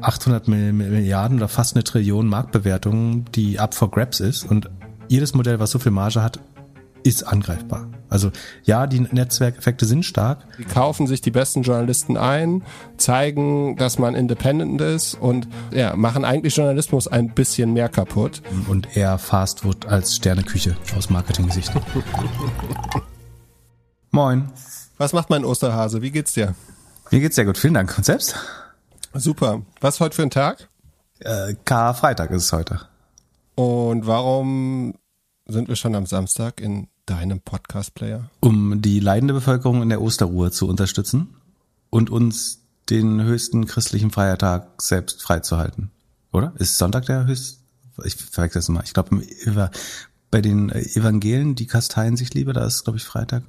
800 Milliarden oder fast eine Trillion Marktbewertung, die up for grabs ist und jedes Modell, was so viel Marge hat, ist angreifbar. Also ja, die Netzwerkeffekte sind stark. Die kaufen sich die besten Journalisten ein, zeigen, dass man independent ist und ja, machen eigentlich Journalismus ein bisschen mehr kaputt. Und eher Fast Food als Sterneküche aus Marketingsicht. Moin. Was macht mein Osterhase? Wie geht's dir? Mir geht's sehr gut, vielen Dank. Und selbst? Super. Was heute für ein Tag? Äh, Karfreitag ist es heute. Und warum sind wir schon am Samstag in deinem Podcast-Player? Um die leidende Bevölkerung in der Osterruhe zu unterstützen und uns den höchsten christlichen Feiertag selbst freizuhalten. Oder? Ist Sonntag der höchste? Ich verwechsel das mal. Ich glaube, bei den Evangelien, die kasteien sich lieber, da ist, glaube ich, Freitag.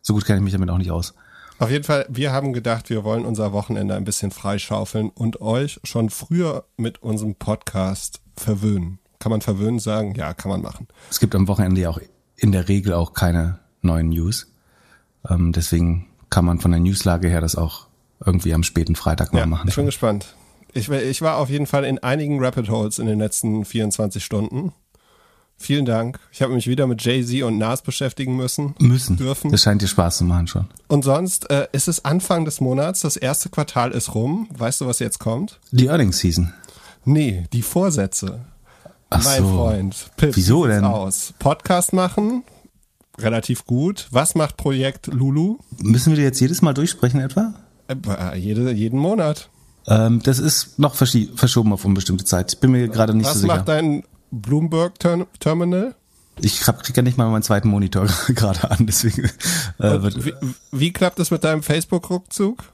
So gut kenne ich mich damit auch nicht aus. Auf jeden Fall, wir haben gedacht, wir wollen unser Wochenende ein bisschen freischaufeln und euch schon früher mit unserem Podcast verwöhnen. Kann man verwöhnen sagen? Ja, kann man machen. Es gibt am Wochenende ja auch in der Regel auch keine neuen News. Ähm, deswegen kann man von der Newslage her das auch irgendwie am späten Freitag mal ja, machen. Ich bin gespannt. Ich, ich war auf jeden Fall in einigen Rapid Holes in den letzten 24 Stunden. Vielen Dank. Ich habe mich wieder mit Jay-Z und Nas beschäftigen müssen. Müssen. Dürfen. Das scheint dir Spaß zu machen schon. Und sonst äh, ist es Anfang des Monats, das erste Quartal ist rum. Weißt du, was jetzt kommt? Die Earnings Season. Nee, die Vorsätze. Ach mein so. Freund. Pip, Wieso denn? Aus. Podcast machen, relativ gut. Was macht Projekt Lulu? Müssen wir die jetzt jedes Mal durchsprechen etwa? Äh, jede, jeden Monat. Ähm, das ist noch verschoben auf unbestimmte Zeit. Ich bin mir gerade nicht Was so sicher. macht dein Bloomberg Ter Terminal? Ich hab, krieg ja nicht mal meinen zweiten Monitor gerade an, deswegen äh, wird, Wie, wie klappt es mit deinem Facebook-Rückzug?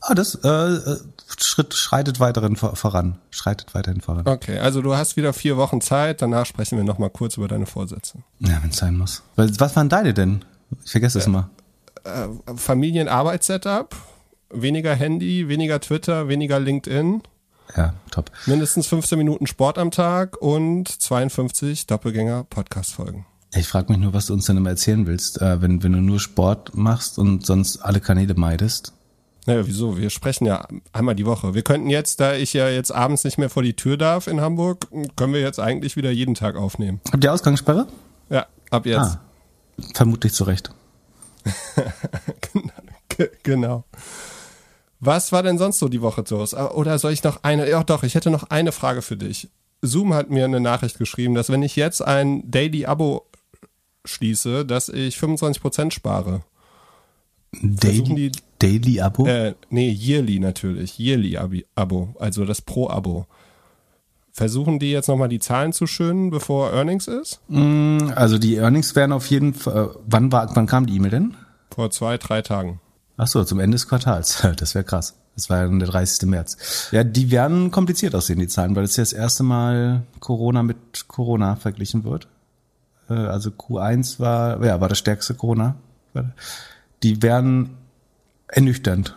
ah, das äh, äh, Schritt schreitet weiterhin vor- voran, schreitet weiterhin voran. Okay, also du hast wieder vier Wochen Zeit. Danach sprechen wir noch mal kurz über deine Vorsätze. Ja, wenn es sein muss. Was waren deine denn? Ich vergesse das immer. Äh, Familienarbeitssetup, weniger Handy, weniger Twitter, weniger LinkedIn, Ja, top. mindestens 15 Minuten Sport am Tag und 52 Doppelgänger-Podcast-Folgen. Ich frage mich nur, was du uns denn immer erzählen willst, äh, wenn, wenn du nur Sport machst und sonst alle Kanäle meidest. Naja, wieso? Wir sprechen ja einmal die Woche. Wir könnten jetzt, da ich ja jetzt abends nicht mehr vor die Tür darf in Hamburg, können wir jetzt eigentlich wieder jeden Tag aufnehmen. Habt ihr Ausgangssperre? Ja, ab jetzt. Ah, vermutlich zu Recht. G- genau. Was war denn sonst so die Woche los? Ah, Oder soll ich noch eine? Ja, doch, ich hätte noch eine Frage für dich. Zoom hat mir eine Nachricht geschrieben, dass wenn ich jetzt ein Daily-Abo schließe, dass ich 25% spare. Daily, Daily Abo? Äh, nee, yearly natürlich. Yearly-Abo, also das Pro-Abo. Versuchen die jetzt nochmal die Zahlen zu schönen, bevor Earnings ist? Mm, Also die Earnings werden auf jeden Fall. Äh, wann war, wann kam die E-Mail denn? Vor zwei, drei Tagen. Ach so, zum Ende des Quartals. Das wäre krass. Das war ja der 30. März. Ja, die werden kompliziert aussehen, die Zahlen, weil es ja das erste Mal Corona mit Corona verglichen wird. Äh, Also Q1 war, ja, war das stärkste Corona. Die werden ernüchternd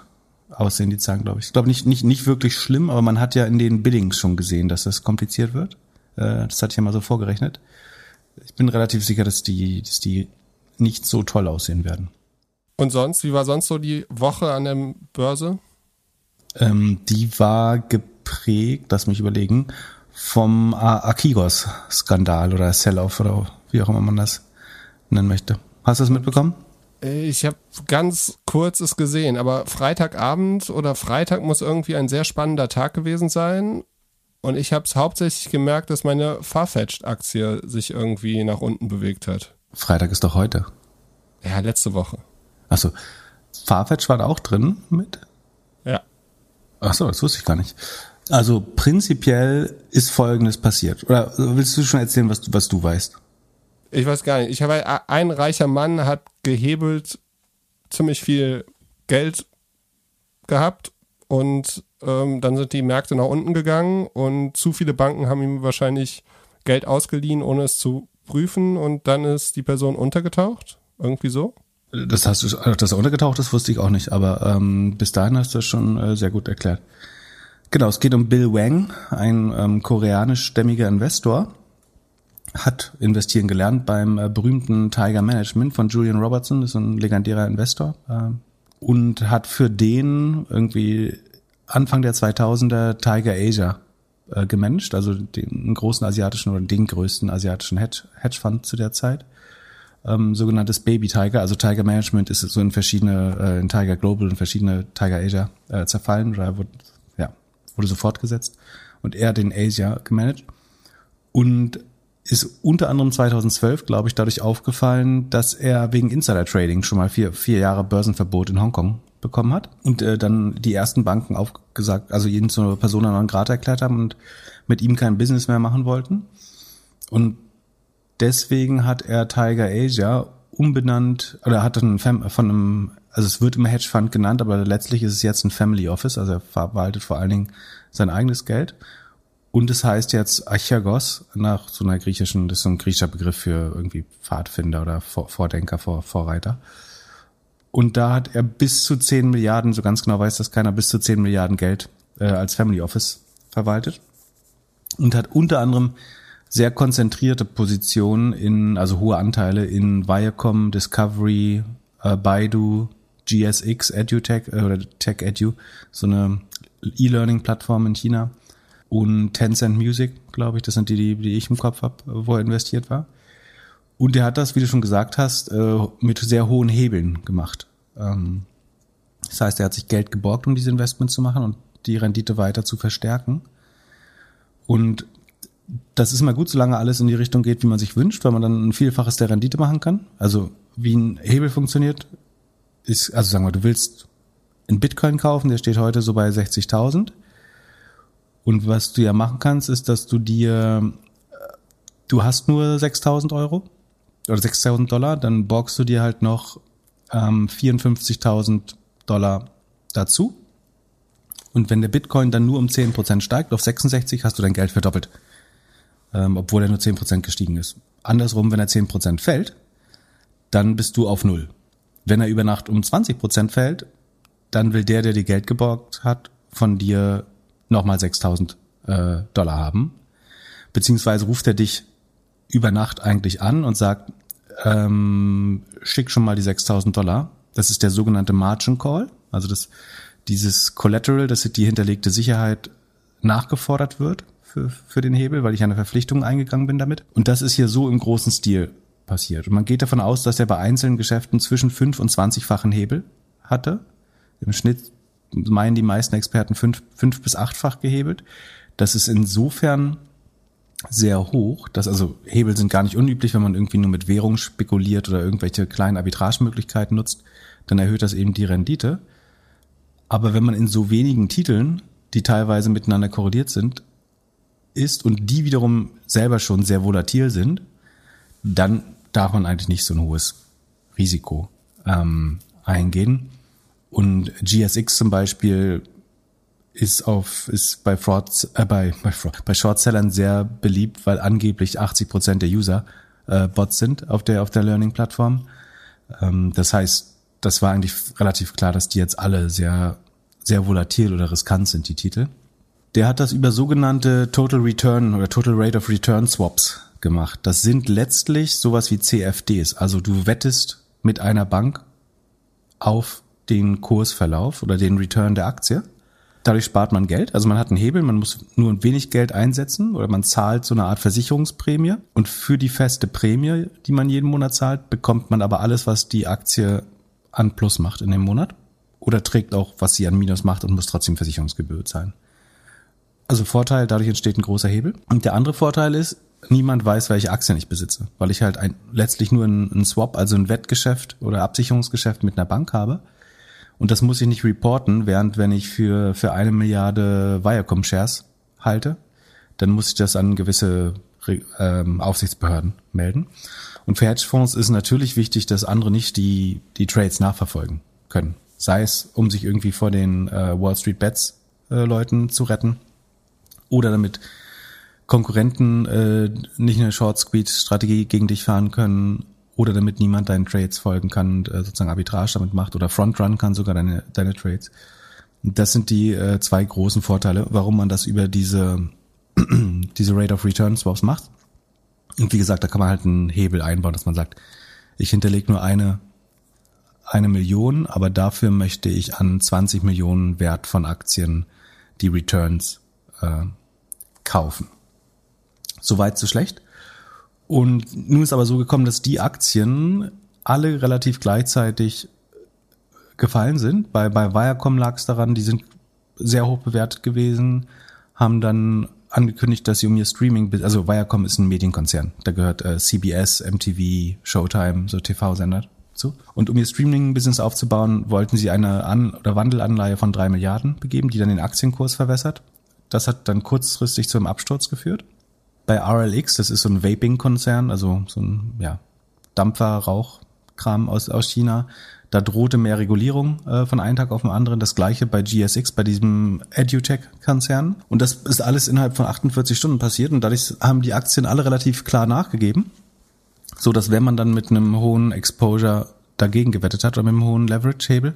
aussehen, die Zahlen, glaube ich. Ich glaube nicht, nicht, nicht wirklich schlimm, aber man hat ja in den Billings schon gesehen, dass das kompliziert wird. Äh, Das hatte ich ja mal so vorgerechnet. Ich bin relativ sicher, dass die, dass die nicht so toll aussehen werden. Und sonst, wie war sonst so die Woche an der Börse? Ähm, die war geprägt, lass mich überlegen, vom A- Akigos-Skandal oder Sell-Off oder wie auch immer man das nennen möchte. Hast du das mitbekommen? Ich habe ganz kurz es gesehen, aber Freitagabend oder Freitag muss irgendwie ein sehr spannender Tag gewesen sein. Und ich habe es hauptsächlich gemerkt, dass meine Farfetched-Aktie sich irgendwie nach unten bewegt hat. Freitag ist doch heute. Ja, letzte Woche. Achso, Farfetch war da auch drin mit? Ja. Achso, das wusste ich gar nicht. Also prinzipiell ist Folgendes passiert. Oder willst du schon erzählen, was du, was du weißt? Ich weiß gar nicht. Ich habe ein reicher Mann hat gehebelt ziemlich viel Geld gehabt und ähm, dann sind die Märkte nach unten gegangen und zu viele Banken haben ihm wahrscheinlich Geld ausgeliehen, ohne es zu prüfen und dann ist die Person untergetaucht. Irgendwie so. Das hast du, das untergetaucht ist, wusste ich auch nicht, aber ähm, bis dahin hast du das schon äh, sehr gut erklärt. Genau, es geht um Bill Wang, ein ähm, koreanischstämmiger Investor, hat investieren gelernt beim äh, berühmten Tiger Management von Julian Robertson, das ist ein legendärer Investor, äh, und hat für den irgendwie Anfang der 2000er Tiger Asia äh, gemanagt, also den großen asiatischen oder den größten asiatischen Hedge, Hedgefonds zu der Zeit. Ähm, sogenanntes Baby Tiger, also Tiger Management ist so in verschiedene, äh, in Tiger Global und verschiedene Tiger Asia äh, zerfallen. Oder wurde, ja, wurde so fortgesetzt und er den Asia gemanagt. Und ist unter anderem 2012, glaube ich, dadurch aufgefallen, dass er wegen Insider Trading schon mal vier, vier Jahre Börsenverbot in Hongkong bekommen hat und äh, dann die ersten Banken aufgesagt, also ihn zur Persona non grata erklärt haben und mit ihm kein Business mehr machen wollten. Und deswegen hat er Tiger Asia umbenannt oder hat dann von einem, also es wird immer Hedgefonds genannt, aber letztlich ist es jetzt ein Family Office, also er verwaltet vor allen Dingen sein eigenes Geld. Und es heißt jetzt Archagos nach so einer griechischen, das ist so ein griechischer Begriff für irgendwie Pfadfinder oder Vordenker, Vor, Vorreiter. Und da hat er bis zu 10 Milliarden, so ganz genau weiß das keiner, bis zu 10 Milliarden Geld äh, als Family Office verwaltet. Und hat unter anderem sehr konzentrierte Positionen in, also hohe Anteile in Viacom, Discovery, äh, Baidu, GSX, EduTech äh, oder Tech Edu, so eine E-Learning-Plattform in China und Tencent Music, glaube ich, das sind die, die, die ich im Kopf habe, wo er investiert war. Und er hat das, wie du schon gesagt hast, äh, mit sehr hohen Hebeln gemacht. Ähm, das heißt, er hat sich Geld geborgt, um diese Investments zu machen und die Rendite weiter zu verstärken. Und das ist immer gut, solange alles in die Richtung geht, wie man sich wünscht, weil man dann ein Vielfaches der Rendite machen kann. Also wie ein Hebel funktioniert, ist, also sagen wir, du willst einen Bitcoin kaufen, der steht heute so bei 60.000. Und was du ja machen kannst, ist, dass du dir, du hast nur 6.000 Euro oder 6.000 Dollar, dann borgst du dir halt noch ähm, 54.000 Dollar dazu. Und wenn der Bitcoin dann nur um 10% steigt, auf 66 hast du dein Geld verdoppelt. Ähm, obwohl er nur 10% gestiegen ist. Andersrum, wenn er 10% fällt, dann bist du auf Null. Wenn er über Nacht um 20% fällt, dann will der, der dir Geld geborgt hat, von dir nochmal 6.000 äh, Dollar haben. Beziehungsweise ruft er dich über Nacht eigentlich an und sagt, ähm, schick schon mal die 6000 Dollar. Das ist der sogenannte Margin Call. Also das, dieses Collateral, dass die hinterlegte Sicherheit nachgefordert wird für, für den Hebel, weil ich eine Verpflichtung eingegangen bin damit. Und das ist hier so im großen Stil passiert. Und man geht davon aus, dass er bei einzelnen Geschäften zwischen fünf und zwanzigfachen Hebel hatte. Im Schnitt meinen die meisten Experten fünf, fünf bis achtfach gehebelt. Das ist insofern sehr hoch, dass also Hebel sind gar nicht unüblich, wenn man irgendwie nur mit Währung spekuliert oder irgendwelche kleinen Arbitragemöglichkeiten nutzt, dann erhöht das eben die Rendite. Aber wenn man in so wenigen Titeln, die teilweise miteinander korreliert sind, ist und die wiederum selber schon sehr volatil sind, dann darf man eigentlich nicht so ein hohes Risiko ähm, eingehen. Und GSX zum Beispiel ist auf ist bei Frauds äh, bei bei, Fraud, bei Shortsellern sehr beliebt, weil angeblich 80 Prozent der User äh, Bots sind auf der auf der Learning Plattform. Ähm, das heißt, das war eigentlich relativ klar, dass die jetzt alle sehr sehr volatil oder riskant sind die Titel. Der hat das über sogenannte Total Return oder Total Rate of Return Swaps gemacht. Das sind letztlich sowas wie CFDs. Also du wettest mit einer Bank auf den Kursverlauf oder den Return der Aktie Dadurch spart man Geld. Also man hat einen Hebel, man muss nur ein wenig Geld einsetzen oder man zahlt so eine Art Versicherungsprämie. Und für die feste Prämie, die man jeden Monat zahlt, bekommt man aber alles, was die Aktie an Plus macht in dem Monat. Oder trägt auch, was sie an Minus macht und muss trotzdem Versicherungsgebühr zahlen. Also Vorteil, dadurch entsteht ein großer Hebel. Und der andere Vorteil ist, niemand weiß, welche Aktien ich besitze, weil ich halt ein, letztlich nur ein Swap, also ein Wettgeschäft oder Absicherungsgeschäft mit einer Bank habe. Und das muss ich nicht reporten, während wenn ich für, für eine Milliarde Viacom Shares halte, dann muss ich das an gewisse ähm, Aufsichtsbehörden melden. Und für Hedgefonds ist natürlich wichtig, dass andere nicht die, die Trades nachverfolgen können. Sei es, um sich irgendwie vor den äh, Wall Street Bets äh, Leuten zu retten oder damit Konkurrenten äh, nicht eine Short Squeeze Strategie gegen dich fahren können oder damit niemand deinen Trades folgen kann und äh, sozusagen Arbitrage damit macht oder Frontrun kann sogar deine, deine Trades. Das sind die äh, zwei großen Vorteile, warum man das über diese, diese Rate of Return Swaps macht. Und wie gesagt, da kann man halt einen Hebel einbauen, dass man sagt, ich hinterlege nur eine, eine Million, aber dafür möchte ich an 20 Millionen Wert von Aktien die Returns äh, kaufen. Soweit so schlecht. Und nun ist aber so gekommen, dass die Aktien alle relativ gleichzeitig gefallen sind. Bei, bei Viacom lag es daran, die sind sehr hoch bewertet gewesen, haben dann angekündigt, dass sie um ihr Streaming, also Viacom ist ein Medienkonzern, da gehört äh, CBS, MTV, Showtime, so TV-Sender zu. Und um ihr Streaming-Business aufzubauen, wollten sie eine An- oder Wandelanleihe von drei Milliarden begeben, die dann den Aktienkurs verwässert. Das hat dann kurzfristig zu einem Absturz geführt. Bei RLX, das ist so ein Vaping-Konzern, also so ein ja, Dampfer, Rauchkram aus, aus China, da drohte mehr Regulierung äh, von einem Tag auf den anderen. Das gleiche bei GSX, bei diesem EduTech-Konzern. Und das ist alles innerhalb von 48 Stunden passiert und dadurch haben die Aktien alle relativ klar nachgegeben. So dass wenn man dann mit einem hohen Exposure dagegen gewettet hat oder mit einem hohen Leverage-Hebel,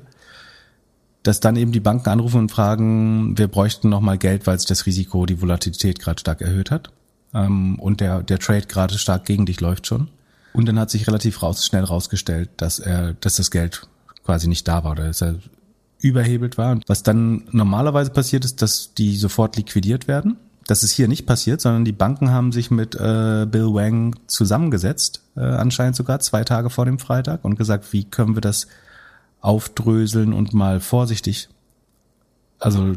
dass dann eben die Banken anrufen und fragen, wir bräuchten nochmal Geld, weil sich das Risiko, die Volatilität gerade stark erhöht hat. Ähm, und der, der Trade gerade stark gegen dich läuft schon. Und dann hat sich relativ raus, schnell rausgestellt, dass er, dass das Geld quasi nicht da war oder dass er überhebelt war. Und was dann normalerweise passiert ist, dass die sofort liquidiert werden. Das ist hier nicht passiert, sondern die Banken haben sich mit äh, Bill Wang zusammengesetzt, äh, anscheinend sogar zwei Tage vor dem Freitag und gesagt, wie können wir das aufdröseln und mal vorsichtig. Also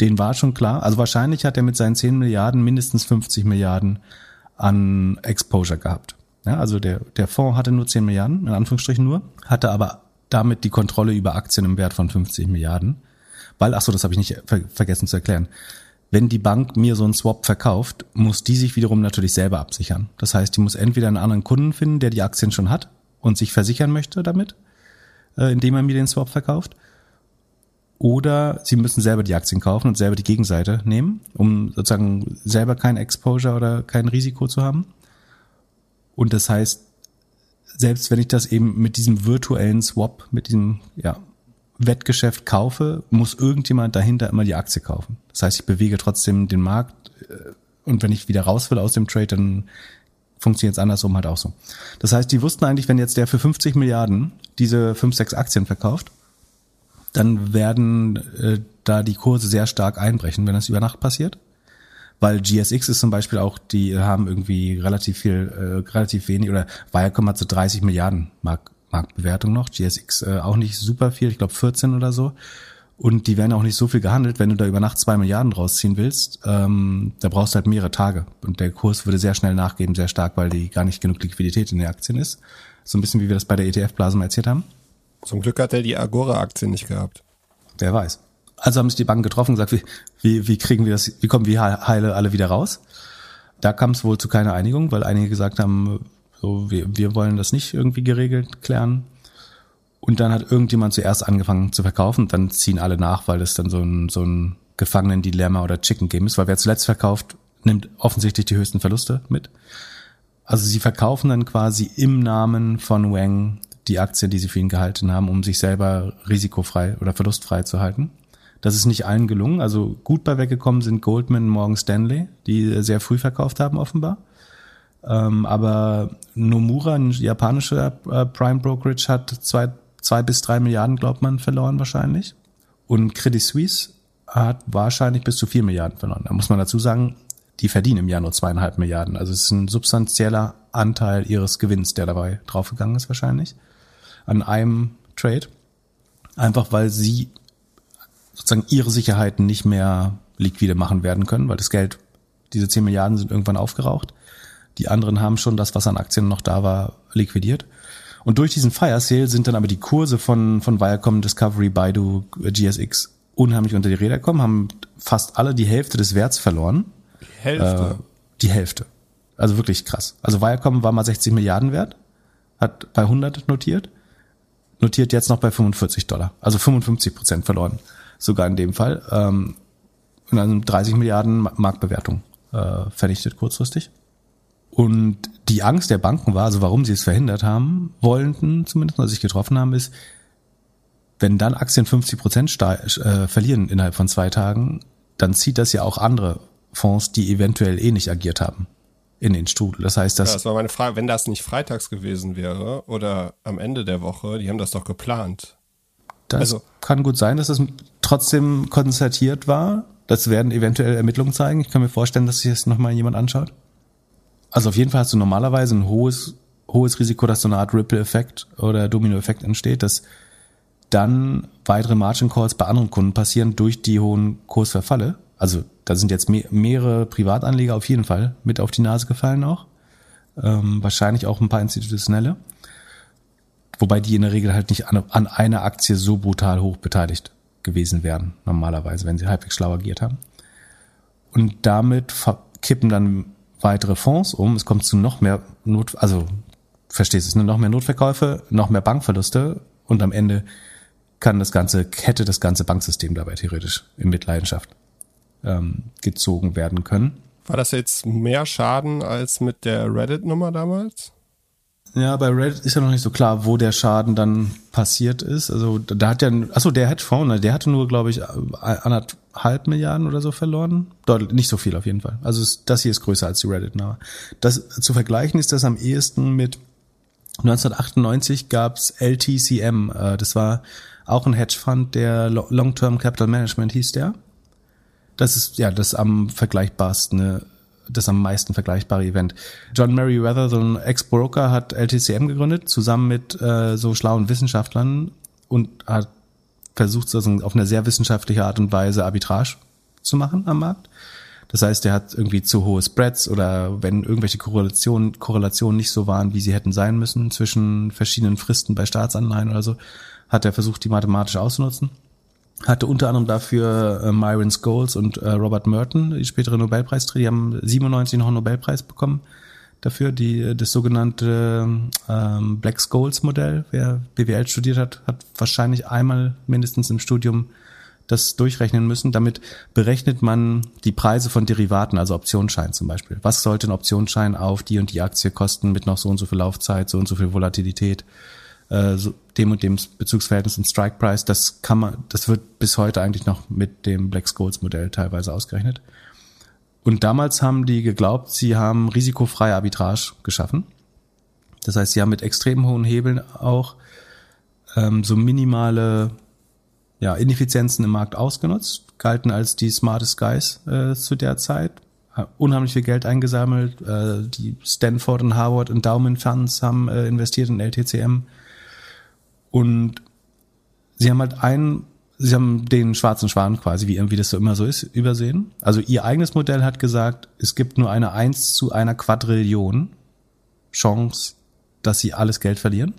den war schon klar. Also wahrscheinlich hat er mit seinen 10 Milliarden mindestens 50 Milliarden an Exposure gehabt. Ja, also der, der Fonds hatte nur 10 Milliarden, in Anführungsstrichen nur, hatte aber damit die Kontrolle über Aktien im Wert von 50 Milliarden. Weil, ach so, das habe ich nicht ver vergessen zu erklären. Wenn die Bank mir so einen Swap verkauft, muss die sich wiederum natürlich selber absichern. Das heißt, die muss entweder einen anderen Kunden finden, der die Aktien schon hat und sich versichern möchte damit, äh, indem er mir den Swap verkauft. Oder sie müssen selber die Aktien kaufen und selber die Gegenseite nehmen, um sozusagen selber kein Exposure oder kein Risiko zu haben. Und das heißt, selbst wenn ich das eben mit diesem virtuellen Swap, mit diesem ja, Wettgeschäft kaufe, muss irgendjemand dahinter immer die Aktie kaufen. Das heißt, ich bewege trotzdem den Markt äh, und wenn ich wieder raus will aus dem Trade, dann funktioniert es andersrum halt auch so. Das heißt, die wussten eigentlich, wenn jetzt der für 50 Milliarden diese 5, 6 Aktien verkauft, dann werden äh, da die Kurse sehr stark einbrechen, wenn das über Nacht passiert weil GSX ist zum Beispiel auch, die haben irgendwie relativ viel, äh, relativ wenig oder Viacom hat so 30 Milliarden Mark, Marktbewertung noch, GSX äh, auch nicht super viel, ich glaube 14 oder so. Und die werden auch nicht so viel gehandelt, wenn du da über Nacht zwei Milliarden rausziehen willst, ähm, da brauchst du halt mehrere Tage. Und der Kurs würde sehr schnell nachgeben, sehr stark, weil die gar nicht genug Liquidität in den Aktien ist. So ein bisschen wie wir das bei der ETF-Blase mal erzählt haben. Zum Glück hat er die Agora-Aktien nicht gehabt. Wer weiß. Also haben sich die Banken getroffen und gesagt, wie, wie, wie kriegen wir das, wie kommen wir heile alle wieder raus? Da kam es wohl zu keiner Einigung, weil einige gesagt haben, so, wir, wir wollen das nicht irgendwie geregelt klären. Und dann hat irgendjemand zuerst angefangen zu verkaufen, dann ziehen alle nach, weil das dann so ein, so ein Gefangenen-Dilemma oder Chicken-Game ist, weil wer zuletzt verkauft, nimmt offensichtlich die höchsten Verluste mit. Also sie verkaufen dann quasi im Namen von Wang die Aktien, die sie für ihn gehalten haben, um sich selber risikofrei oder verlustfrei zu halten. Das ist nicht allen gelungen. Also gut bei weggekommen sind Goldman Morgan Stanley, die sehr früh verkauft haben offenbar. Ähm, aber Nomura, ein japanischer äh, Prime Brokerage, hat zwei, zwei bis drei Milliarden, glaubt man, verloren wahrscheinlich. Und Credit Suisse hat wahrscheinlich bis zu vier Milliarden verloren. Da muss man dazu sagen, die verdienen im Jahr nur zweieinhalb Milliarden. Also es ist ein substanzieller Anteil ihres Gewinns, der dabei draufgegangen ist wahrscheinlich. An einem Trade. Einfach weil sie sozusagen ihre Sicherheiten nicht mehr liquide machen werden können, weil das Geld, diese 10 Milliarden sind irgendwann aufgeraucht. Die anderen haben schon das, was an Aktien noch da war, liquidiert. Und durch diesen Fire Sale sind dann aber die Kurse von, von Viacom, Discovery, Baidu, GSX unheimlich unter die Räder gekommen, haben fast alle die Hälfte des Werts verloren. Die Hälfte? Äh, die Hälfte. Also wirklich krass. Also Viacom war mal 60 Milliarden wert, hat bei 100 notiert, notiert jetzt noch bei 45 Dollar. Also 55 Prozent verloren sogar in dem Fall. Ähm, und dann 30 Milliarden Marktbewertung äh, vernichtet kurzfristig. Und die Angst der Banken war, also warum sie es verhindert haben, wollten zumindest, was sich getroffen haben, ist, wenn dann Aktien 50 Prozent äh, verlieren innerhalb von zwei Tagen, dann zieht das ja auch andere Fonds, die eventuell eh nicht agiert haben, in den Strudel. Das heißt, dass. Ja, das war meine Frage, wenn das nicht freitags gewesen wäre oder am Ende der Woche, die haben das doch geplant. Das also, kann gut sein, dass es trotzdem konstatiert war. Das werden eventuell Ermittlungen zeigen. Ich kann mir vorstellen, dass sich das nochmal jemand anschaut. Also auf jeden Fall hast du normalerweise ein hohes, hohes Risiko, dass so eine Art Ripple-Effekt oder Domino-Effekt entsteht, dass dann weitere Margin Calls bei anderen Kunden passieren durch die hohen Kursverfalle. Also da sind jetzt mehrere Privatanleger auf jeden Fall mit auf die Nase gefallen auch. Ähm, wahrscheinlich auch ein paar institutionelle. Wobei die in der Regel halt nicht an, an einer Aktie so brutal hoch beteiligt gewesen wären, normalerweise, wenn sie halbwegs schlau agiert haben. Und damit kippen dann weitere Fonds um. Es kommt zu noch mehr Not, also verstehst du es, noch mehr Notverkäufe, noch mehr Bankverluste und am Ende kann das ganze, hätte das ganze Banksystem dabei theoretisch in Mitleidenschaft ähm, gezogen werden können. War das jetzt mehr Schaden als mit der Reddit-Nummer damals? Ja, bei Reddit ist ja noch nicht so klar, wo der Schaden dann passiert ist. Also da hat ja, achso, der Hedgefonds, der hatte nur, glaube ich, anderthalb Milliarden oder so verloren. Dort nicht so viel auf jeden Fall. Also das hier ist größer als die Reddit-Nummer. Das zu vergleichen ist das am ehesten mit 1998 gab's LTCM. Äh, das war auch ein Hedgefonds, der Long-Term Capital Management hieß der. Das ist ja das am vergleichbarsten, ne, das am meisten vergleichbare Event. John Merriweather, so ein Ex-Broker, hat LTCM gegründet, zusammen mit äh, so schlauen Wissenschaftlern und hat versucht, so auf eine sehr wissenschaftliche Art und Weise Arbitrage zu machen am Markt. Das heißt, er hat irgendwie zu hohe Spreads oder wenn irgendwelche Korrelationen, Korrelationen nicht so waren, wie sie hätten sein müssen zwischen verschiedenen Fristen bei Staatsanleihen oder so, hat er versucht, die mathematisch auszunutzen. Hatte unter anderem dafür äh, Myron Scholes und äh, Robert Merton, die spätere Nobelpreisträger, die haben 97 noch einen Nobelpreis bekommen dafür, die das sogenannte ähm, Black Scholes Modell. Wer BWL studiert hat, hat wahrscheinlich einmal mindestens im Studium das durchrechnen müssen. Damit berechnet man die Preise von Derivaten, also Optionsschein zum Beispiel. Was sollte ein Optionsschein auf die und die Aktie kosten mit noch so und so viel Laufzeit, so und so viel Volatilität, äh, so dem und dem Bezugsverhältnis und Strike Price. Das kann man, das wird bis heute eigentlich noch mit dem Black Scholes Modell teilweise ausgerechnet. Und damals haben die geglaubt, sie haben risikofreie Arbitrage geschaffen. Das heißt, sie haben mit extrem hohen Hebeln auch ähm, so minimale ja, Ineffizienzen im Markt ausgenutzt, galten als die smartest guys äh, zu der Zeit, unheimlich viel Geld eingesammelt. Äh, die Stanford und Harvard Endowment Funds haben äh, investiert in LTCM. Und sie haben halt einen, sie haben den schwarzen Schwan quasi, wie irgendwie das so immer so ist, übersehen. Also ihr eigenes Modell hat gesagt, es gibt nur eine eins zu einer Quadrillion Chance, dass sie alles Geld verlieren.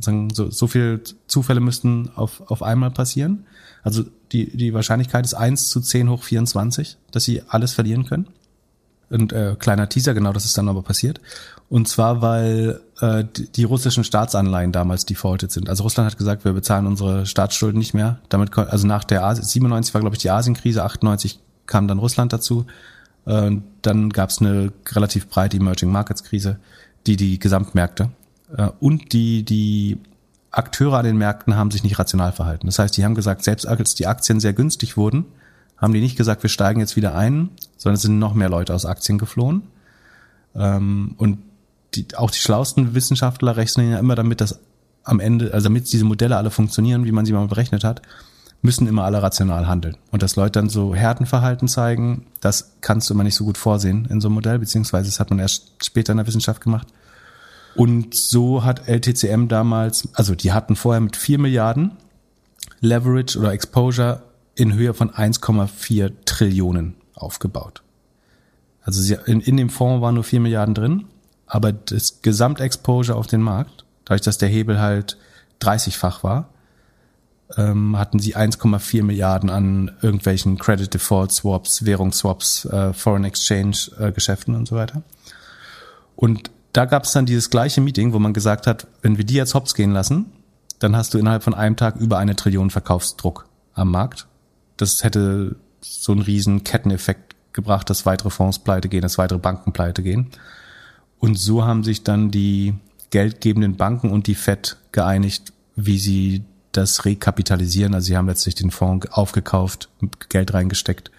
So, so viel Zufälle müssten auf, auf einmal passieren. Also die, die Wahrscheinlichkeit ist eins zu zehn hoch 24, dass sie alles verlieren können. Und äh, kleiner Teaser, genau das ist dann aber passiert. Und zwar, weil äh, die, russischen Staatsanleihen damals defaulted sind. Also Russland hat gesagt, wir bezahlen unsere Staatsschulden nicht mehr. Damit also nach der Asi 97 war glaube ich die Asienkrise, 98 kam dann Russland dazu. Äh, dann gab es eine relativ breite Emerging Markets Krise, die die Gesamtmärkte äh, und die, die Akteure an den Märkten haben sich nicht rational verhalten. Das heißt, die haben gesagt, selbst als die Aktien sehr günstig wurden, haben die nicht gesagt, wir steigen jetzt wieder ein, sondern es sind noch mehr Leute aus Aktien geflohen. Ähm, und die, auch die schlauesten Wissenschaftler rechnen ja immer damit, dass am Ende, also damit diese Modelle alle funktionieren, wie man sie mal berechnet hat, müssen immer alle rational handeln. Und dass Leute dann so Härtenverhalten zeigen, das kannst du immer nicht so gut vorsehen in so einem Modell, beziehungsweise das hat man erst später in der Wissenschaft gemacht. Und so hat LTCM damals, also die hatten vorher mit vier Milliarden Leverage oder Exposure in Höhe von 1,4 Trillionen aufgebaut. Also sie, in, in dem Fonds waren nur vier Milliarden drin, aber das Gesamtexposure auf den Markt, dadurch, dass der Hebel halt 30-fach war, ähm, hatten sie 1,4 Milliarden an irgendwelchen Credit Default Swaps, Währungsswaps, äh, Foreign Exchange äh, Geschäften und so weiter. Und da gab es dann dieses gleiche Meeting, wo man gesagt hat, wenn wir die jetzt hops gehen lassen, dann hast du innerhalb von einem Tag über eine Trillion Verkaufsdruck am Markt. Das hätte so einen riesen Ketteneffekt gebracht, dass weitere Fonds pleite gehen, dass weitere Banken pleite gehen. Und so haben sich dann die geldgebenden Banken und die Fed geeinigt, wie sie das rekapitalisieren. Also sie haben letztlich den Fonds aufgekauft, Geld reingesteckt,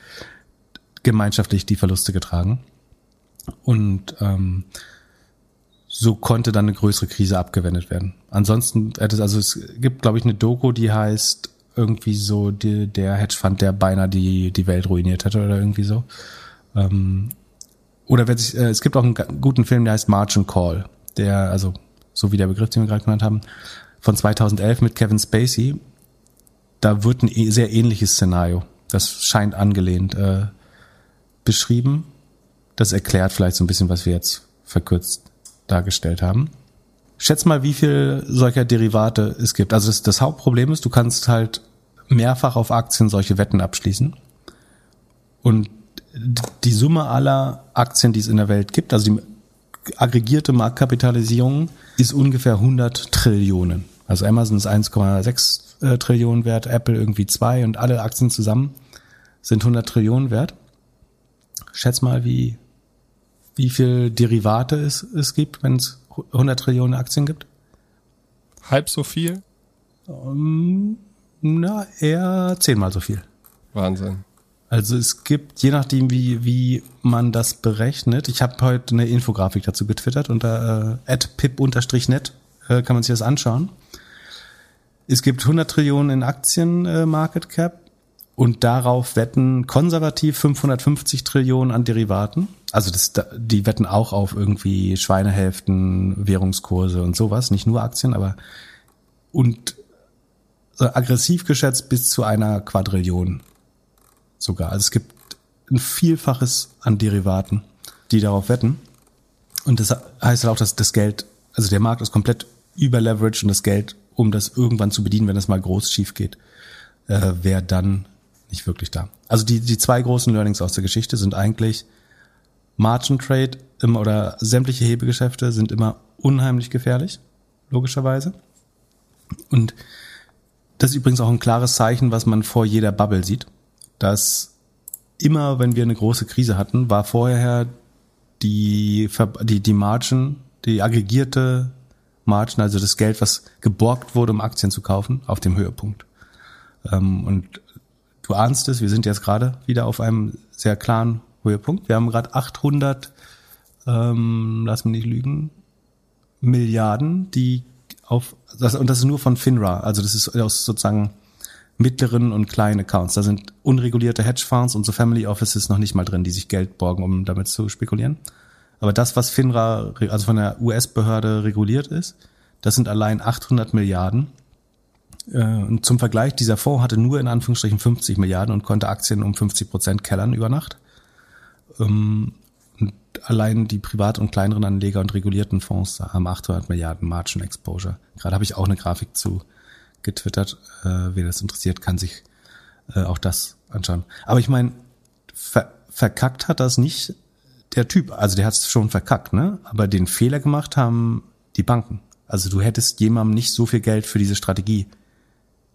gemeinschaftlich die Verluste getragen. Und ähm, so konnte dann eine größere Krise abgewendet werden. Ansonsten, also es gibt, glaube ich, eine Doku, die heißt irgendwie so die, der Hedgefonds, der beinahe die, die Welt ruiniert hätte oder irgendwie so. Ähm, oder wenn sich, äh, es gibt auch einen guten Film, der heißt Margin Call, der, also so wie der Begriff, den wir gerade genannt haben, von 2011 mit Kevin Spacey. Da wird ein e, sehr ähnliches Szenario, das scheint angelehnt, äh, beschrieben. Das erklärt vielleicht so ein bisschen, was wir jetzt verkürzt dargestellt haben. Schätz mal, wie viel solcher Derivate es gibt. Also das, das Hauptproblem ist, du kannst halt mehrfach auf Aktien solche Wetten abschließen. Und die Summe aller Aktien, die es in der Welt gibt, also die aggregierte Marktkapitalisierung ist ungefähr 100 Trillionen. Also Amazon ist 1,6 äh, Trillionen wert, Apple irgendwie zwei und alle Aktien zusammen sind 100 Trillionen wert. Schätz mal, wie, wie viel Derivate es, es gibt, wenn es 100 Trillionen Aktien gibt? Halb so viel? Um, na, eher zehnmal so viel. Wahnsinn. Also es gibt, je nachdem, wie, wie man das berechnet, ich habe heute eine Infografik dazu getwittert unter äh, pip-net, äh, kann man sich das anschauen. Es gibt 100 Trillionen in Aktien äh, Market Cap und darauf wetten konservativ 550 Trillionen an Derivaten. Also das, die wetten auch auf irgendwie Schweinehälften, Währungskurse und sowas, nicht nur Aktien, aber und aggressiv geschätzt bis zu einer Quadrillion sogar. Also es gibt ein Vielfaches an Derivaten, die darauf wetten. Und das heißt halt auch, dass das Geld, also der Markt ist komplett überleveraged und das Geld, um das irgendwann zu bedienen, wenn das mal groß schief geht, äh, wäre dann nicht wirklich da. Also die, die zwei großen Learnings aus der Geschichte sind eigentlich Margin Trade immer, oder sämtliche Hebegeschäfte sind immer unheimlich gefährlich, logischerweise. Und das ist übrigens auch ein klares Zeichen, was man vor jeder Bubble sieht dass immer, wenn wir eine große Krise hatten, war vorher die, die, die Margin, die aggregierte Margin, also das Geld, was geborgt wurde, um Aktien zu kaufen, auf dem Höhepunkt. Ähm, und du ahnst es, wir sind jetzt gerade wieder auf einem sehr klaren Höhepunkt. Wir haben gerade 800, ähm, lass mich nicht lügen, Milliarden, die auf, das, und das ist nur von FINRA, also das ist aus sozusagen mittleren und kleinen Accounts. Da sind unregulierte Hedgefonds und so Family Offices noch nicht mal drin, die sich Geld borgen, um damit zu spekulieren. Aber das, was FINRA, also von der US-Behörde reguliert ist, das sind allein 800 Milliarden. Äh, und zum Vergleich, dieser Fonds hatte nur in Anführungsstrichen 50 Milliarden und konnte Aktien um 50 Prozent kellern über Nacht. Ähm, allein die privat- und kleineren Anleger und regulierten Fonds haben 800 Milliarden Margin Exposure. Gerade habe ich auch eine Grafik zu getwittert. Äh, wer das interessiert, kann sich äh, auch das anschauen. Aber ich meine, ver verkackt hat das nicht der Typ. Also der hat es schon verkackt, ne? Aber den Fehler gemacht haben die Banken. Also du hättest jemandem nicht so viel Geld für diese Strategie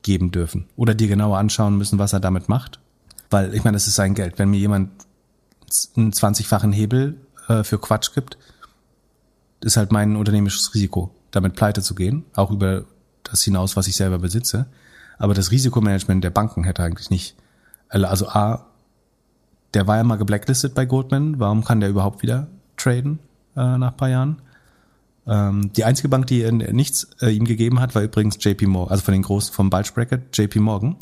geben dürfen oder dir genauer anschauen müssen, was er damit macht. Weil ich meine, es ist sein Geld. Wenn mir jemand einen 20-fachen Hebel äh, für Quatsch gibt, ist halt mein unternehmisches Risiko, damit pleite zu gehen, auch über das hinaus, was ich selber besitze. Aber das Risikomanagement der Banken hätte eigentlich nicht. Also A, der war ja mal geblacklistet bei Goldman. Warum kann der überhaupt wieder traden äh, nach paar Jahren? Ähm, die einzige Bank, die nichts äh, ihm gegeben hat, war übrigens JP Morgan, also von den großen vom Bulge Bracket, JP Morgan.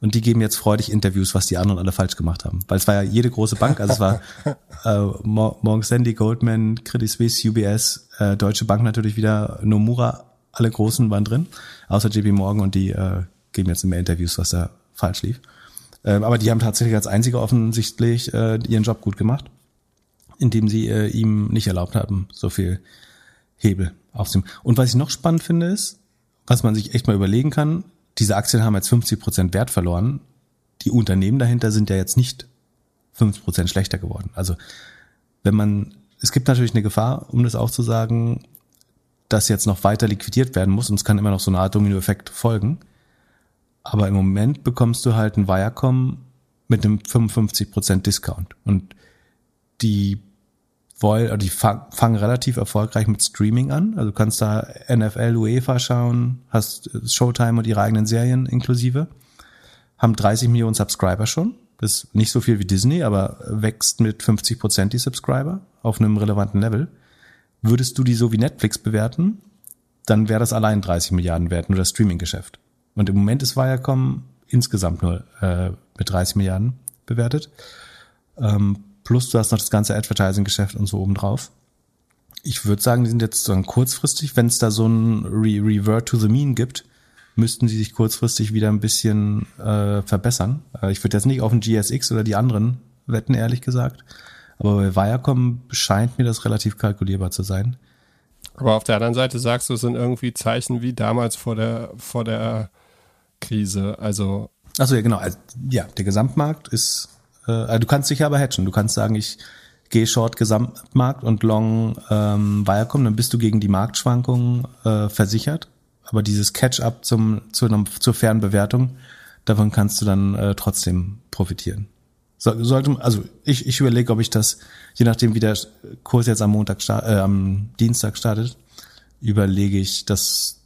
Und die geben jetzt freudig Interviews, was die anderen alle falsch gemacht haben. Weil es war ja jede große Bank, also es war äh, Morgan Stanley, Goldman, Credit Suisse, UBS, äh, Deutsche Bank natürlich wieder, Nomura, alle Großen waren drin, außer JP Morgan und die äh, geben jetzt immer Interviews, was da falsch lief. Ähm, aber die haben tatsächlich als einzige offensichtlich äh, ihren Job gut gemacht, indem sie äh, ihm nicht erlaubt haben, so viel Hebel aufzunehmen. Und was ich noch spannend finde, ist, was man sich echt mal überlegen kann, diese Aktien haben jetzt 50 Prozent Wert verloren. Die Unternehmen dahinter sind ja jetzt nicht 50 Prozent schlechter geworden. Also wenn man, es gibt natürlich eine Gefahr, um das auch zu sagen, das jetzt noch weiter liquidiert werden muss und es kann immer noch so eine Art Dominoeffekt folgen. Aber im Moment bekommst du halt ein Viacom mit einem 55% Discount. Und die wollen, oder die fangen relativ erfolgreich mit Streaming an. Also du kannst da NFL, UEFA schauen, hast Showtime und ihre eigenen Serien inklusive. Haben 30 Millionen Subscriber schon. Das ist nicht so viel wie Disney, aber wächst mit 50 Prozent die Subscriber auf einem relevanten Level. Würdest du die so wie Netflix bewerten, dann wäre das allein 30 Milliarden wert, nur das Streaming-Geschäft. Und im Moment ist Viacom insgesamt nur äh, mit 30 Milliarden bewertet. Ähm, plus du hast noch das ganze Advertising-Geschäft und so obendrauf. Ich würde sagen, die sind jetzt dann kurzfristig, wenn es da so ein Re Revert to the Mean gibt, müssten sie sich kurzfristig wieder ein bisschen äh, verbessern. Äh, ich würde jetzt nicht auf den GSX oder die anderen wetten, ehrlich gesagt. Aber bei Viacom scheint mir das relativ kalkulierbar zu sein. Aber auf der anderen Seite sagst du, es sind irgendwie Zeichen wie damals vor der, vor der Krise. Also. Achso, ja, genau. Also, ja, der Gesamtmarkt ist, äh, also du kannst dich aber hatchen. Du kannst sagen, ich gehe Short Gesamtmarkt und Long ähm, Viacom, dann bist du gegen die Marktschwankungen äh, versichert. Aber dieses Catch-up zum, zu einer, zur fairen Bewertung, davon kannst du dann äh, trotzdem profitieren. So, sollte, also ich, ich überlege, ob ich das, je nachdem wie der Kurs jetzt am Montag start, äh, am Dienstag startet, überlege ich das.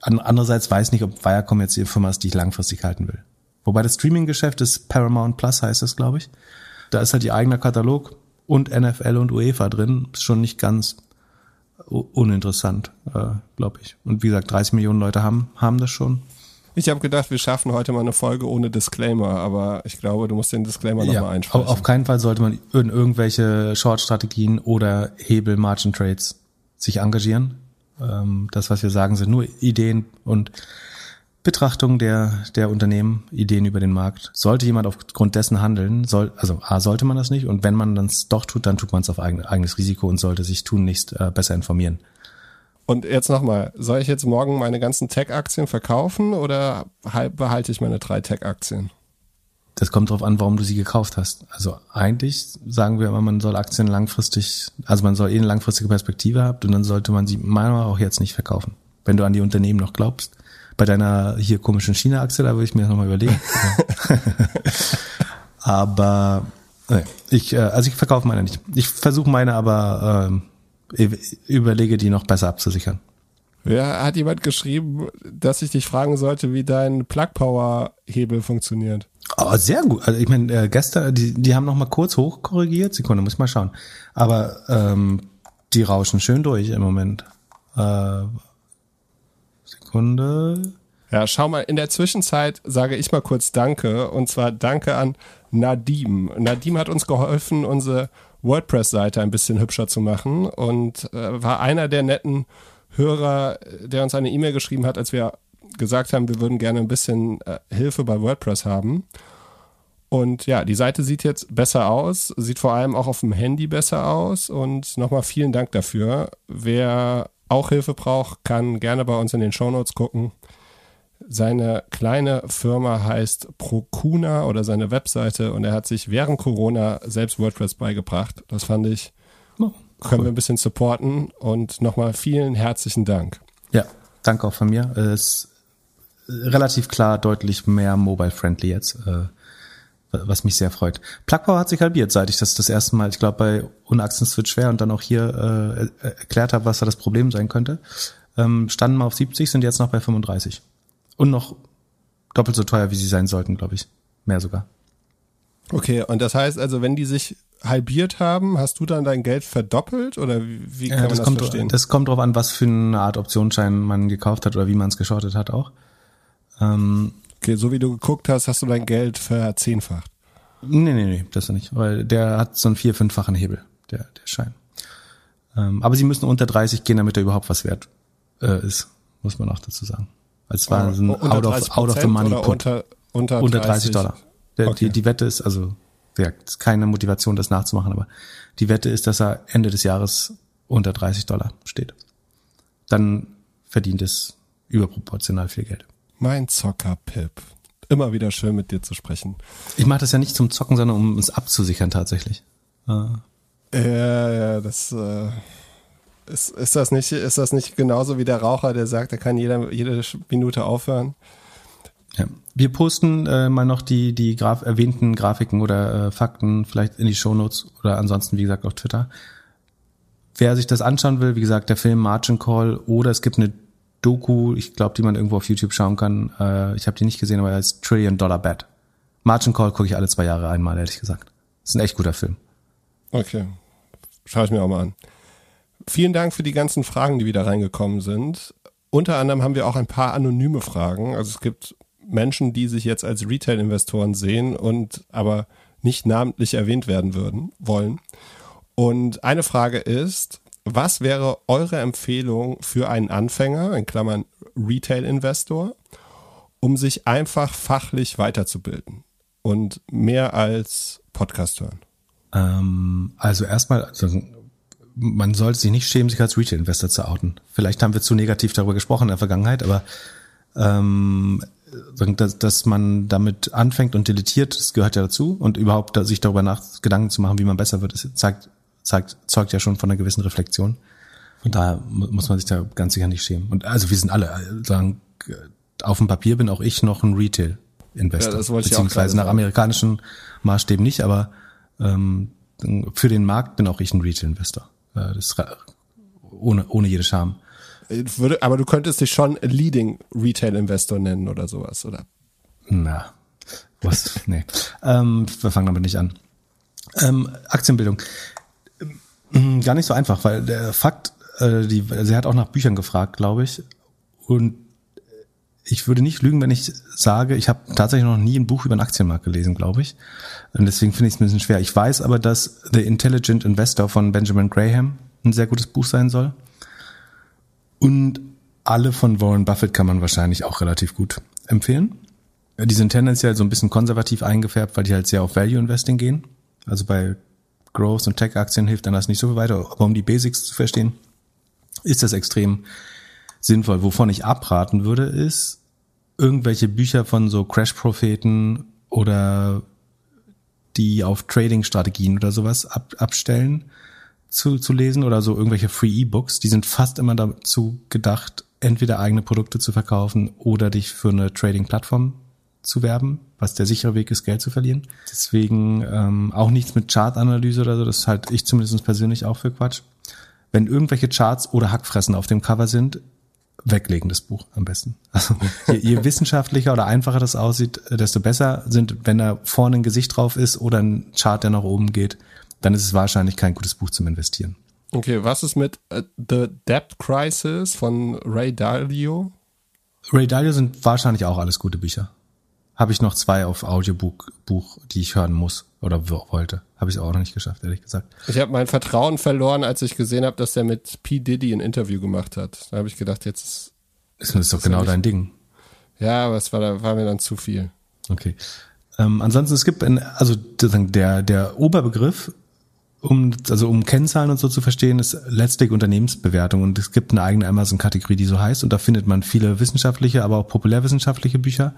An, andererseits weiß nicht, ob Viacom jetzt die Firma ist, die ich langfristig halten will. Wobei das Streaming-Geschäft ist Paramount Plus heißt das, glaube ich. Da ist halt ihr eigener Katalog und NFL und UEFA drin. Ist schon nicht ganz uninteressant, äh, glaube ich. Und wie gesagt, 30 Millionen Leute haben, haben das schon. Ich habe gedacht, wir schaffen heute mal eine Folge ohne Disclaimer, aber ich glaube, du musst den Disclaimer ja, nochmal einsprechen. Auf keinen Fall sollte man in irgendwelche Short-Strategien oder Hebel-Margin-Trades sich engagieren. Ähm, das, was wir sagen, sind nur Ideen und Betrachtung der, der Unternehmen, Ideen über den Markt. Sollte jemand aufgrund dessen handeln, soll, also A, sollte man das nicht und wenn man das doch tut, dann tut man es auf eigen, eigenes Risiko und sollte sich tunlichst äh, besser informieren. Und jetzt nochmal, soll ich jetzt morgen meine ganzen Tech-Aktien verkaufen oder behalte ich meine drei Tech-Aktien? Das kommt darauf an, warum du sie gekauft hast. Also eigentlich sagen wir immer, man soll Aktien langfristig, also man soll eh eine langfristige Perspektive haben und dann sollte man sie meiner auch jetzt nicht verkaufen. Wenn du an die Unternehmen noch glaubst. Bei deiner hier komischen China-Aktie, da würde ich mir nochmal überlegen. aber ich, äh, also ich verkaufe meine nicht. Ich versuche meine aber ähm, überlege, die noch besser abzusichern. Ja, hat jemand geschrieben, dass ich dich fragen sollte, wie dein Plug Power Hebel funktioniert? Oh, sehr gut. Also ich meine, äh, gestern, die, die haben noch mal kurz hochkorrigiert. Sekunde, muss ich mal schauen. Aber ähm, die rauschen schön durch im Moment. Äh, Sekunde. Ja, schau mal, in der Zwischenzeit sage ich mal kurz Danke. Und zwar Danke an Nadim. Nadim hat uns geholfen, unsere WordPress-Seite ein bisschen hübscher zu machen und äh, war einer der netten Hörer, der uns eine E-Mail geschrieben hat, als wir gesagt haben, wir würden gerne ein bisschen äh, Hilfe bei WordPress haben. Und ja, die Seite sieht jetzt besser aus, sieht vor allem auch auf dem Handy besser aus. Und nochmal vielen Dank dafür. Wer auch Hilfe braucht, kann gerne bei uns in den Shownotes gucken. Seine kleine Firma heißt Procuna oder seine Webseite und er hat sich während Corona selbst WordPress beigebracht. Das fand ich, oh, cool. können wir ein bisschen supporten und nochmal vielen herzlichen Dank. Ja, danke auch von mir. Es ist relativ klar deutlich mehr mobile-friendly jetzt, äh, was mich sehr freut. Plugpower hat sich halbiert, seit ich das das erste Mal, ich glaube, bei Unaxen Switch schwer und dann auch hier äh, erklärt habe, was da das Problem sein könnte. Ähm, standen mal auf 70, sind jetzt noch bei 35. Und noch doppelt so teuer, wie sie sein sollten, glaube ich. Mehr sogar. Okay, und das heißt also, wenn die sich halbiert haben, hast du dann dein Geld verdoppelt oder wie kann ja, das man das kommt, verstehen? Das kommt drauf an, was für eine Art Optionsschein man gekauft hat oder wie man es geschortet hat auch. Ähm, so wie du geguckt hast, hast du dein Geld verzehnfacht. Nee, nee, nee, das nicht, weil der hat so einen vier-, fünffachen Hebel, der, der Schein. Ähm, aber sie müssen unter 30 gehen, damit er überhaupt was wert äh, ist, muss man auch dazu sagen. Es war oh, ein out of, out of the money put. Unter, unter, unter 30, 30 Dollar. Der, okay. die, die Wette ist, also, ja, ist keine Motivation, das nachzumachen, aber die Wette ist, dass er Ende des Jahres unter 30 Dollar steht. Dann verdient es überproportional viel Geld. Mein Zocker Pip. Immer wieder schön mit dir zu sprechen. Ich mache das ja nicht zum Zocken, sondern um es abzusichern tatsächlich. Ja, ja, das äh, ist, ist, das nicht, ist das nicht genauso wie der Raucher, der sagt, er kann jede, jede Minute aufhören? Ja. Wir posten äh, mal noch die, die Graf erwähnten Grafiken oder äh, Fakten vielleicht in die Shownotes oder ansonsten, wie gesagt, auf Twitter. Wer sich das anschauen will, wie gesagt, der Film Margin Call oder es gibt eine Doku, ich glaube, die man irgendwo auf YouTube schauen kann. Äh, ich habe die nicht gesehen, aber er ist Trillion Dollar Bet. Margin Call gucke ich alle zwei Jahre einmal, ehrlich gesagt. Ist ein echt guter Film. Okay. Schau ich mir auch mal an. Vielen Dank für die ganzen Fragen, die wieder reingekommen sind. Unter anderem haben wir auch ein paar anonyme Fragen. Also es gibt Menschen, die sich jetzt als Retail-Investoren sehen und aber nicht namentlich erwähnt werden würden, wollen. Und eine Frage ist, was wäre eure Empfehlung für einen Anfänger, in Klammern Retail-Investor, um sich einfach fachlich weiterzubilden und mehr als Podcast hören? Ähm, also erstmal, also man sollte sich nicht schämen, sich als Retail-Investor zu outen. Vielleicht haben wir zu negativ darüber gesprochen in der Vergangenheit, aber ähm, dass, dass man damit anfängt und deletiert, das gehört ja dazu. Und überhaupt sich darüber nach Gedanken zu machen, wie man besser wird, zeigt, zeigt, zeugt ja schon von einer gewissen Reflexion. Und daher muss man sich da ganz sicher nicht schämen. Und also wir sind alle, äh, sagen, auf dem Papier bin auch ich noch ein Retail-Investor. Ja, das wollte beziehungsweise nach amerikanischen Maßstäben nicht, aber ähm, für den Markt bin auch ich ein Retail-Investor. Äh, das ohne, ohne jede Scham. Würde, aber du könntest dich schon Leading Retail Investor nennen oder sowas, oder? Na, was? nee. Ähm, wir fangen damit nicht an. Ähm, Aktienbildung. Ähm, gar nicht so einfach, weil der Fakt, äh, die, sie hat auch nach Büchern gefragt, glaube ich. Und ich würde nicht lügen, wenn ich sage, ich habe tatsächlich noch nie ein Buch über den Aktienmarkt gelesen, glaube ich. Und deswegen finde ich es ein bisschen schwer. Ich weiß aber, dass The Intelligent Investor von Benjamin Graham ein sehr gutes Buch sein soll. Und alle von Warren Buffett kann man wahrscheinlich auch relativ gut empfehlen. Die sind tendenziell so ein bisschen konservativ eingefärbt, weil die halt sehr auf Value Investing gehen. Also bei Growth und Tech-Aktien hilft dann das nicht so viel weiter. Aber um die Basics zu verstehen, ist das extrem sinnvoll. Wovon ich abraten würde, ist irgendwelche Bücher von so Crash-Propheten oder die auf Trading-Strategien oder sowas ab, abstellen zu, zu lesen oder so irgendwelche Free E-Books. Die sind fast immer dazu gedacht, entweder eigene Produkte zu verkaufen oder dich für eine Trading-Plattform zu werben, was der sichere Weg ist, Geld zu verlieren. Deswegen ähm, auch nichts mit Chartanalyse oder so, das halte ich zumindest persönlich auch für Quatsch. Wenn irgendwelche Charts oder Hackfressen auf dem Cover sind, weglegen das Buch am besten. Also je, je wissenschaftlicher oder einfacher das aussieht, desto besser sind, wenn da vorne ein Gesicht drauf ist oder ein Chart, der nach oben geht, dann ist es wahrscheinlich kein gutes Buch zum Investieren. Okay, was ist mit uh, The Debt Crisis von Ray Dalio? Ray Dalio sind wahrscheinlich auch alles gute Bücher. Habe ich noch zwei auf Audiobook, Buch, die ich hören muss oder wollte. Habe ich auch noch nicht geschafft, ehrlich gesagt. Ich habe mein Vertrauen verloren, als ich gesehen habe, dass der mit P. Diddy ein Interview gemacht hat. Da habe ich gedacht, jetzt ist. Ist das doch genau dein Ding. Ja, aber es war, war mir dann zu viel. Okay. Ähm, ansonsten, es gibt, ein, also der, der Oberbegriff um, also um Kennzahlen und so zu verstehen, ist letztlich Unternehmensbewertung und es gibt eine eigene Amazon-Kategorie, die so heißt und da findet man viele wissenschaftliche, aber auch populärwissenschaftliche Bücher.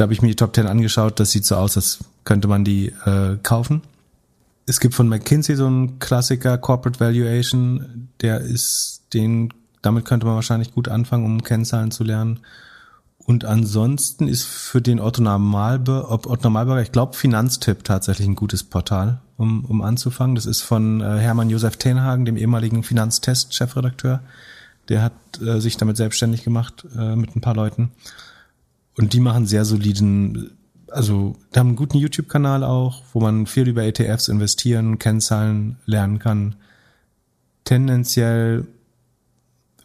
Da habe ich mir die Top Ten angeschaut, das sieht so aus, als könnte man die äh, kaufen. Es gibt von McKinsey so einen Klassiker, Corporate Valuation, der ist, den, damit könnte man wahrscheinlich gut anfangen, um Kennzahlen zu lernen. Und ansonsten ist für den Otto Normalbürger, ich glaube, Finanztipp tatsächlich ein gutes Portal, um, um anzufangen. Das ist von äh, Hermann Josef Tenhagen, dem ehemaligen Finanztest-Chefredakteur. Der hat äh, sich damit selbstständig gemacht äh, mit ein paar Leuten. Und die machen sehr soliden, also die haben einen guten YouTube-Kanal auch, wo man viel über ETFs investieren, Kennzahlen lernen kann. Tendenziell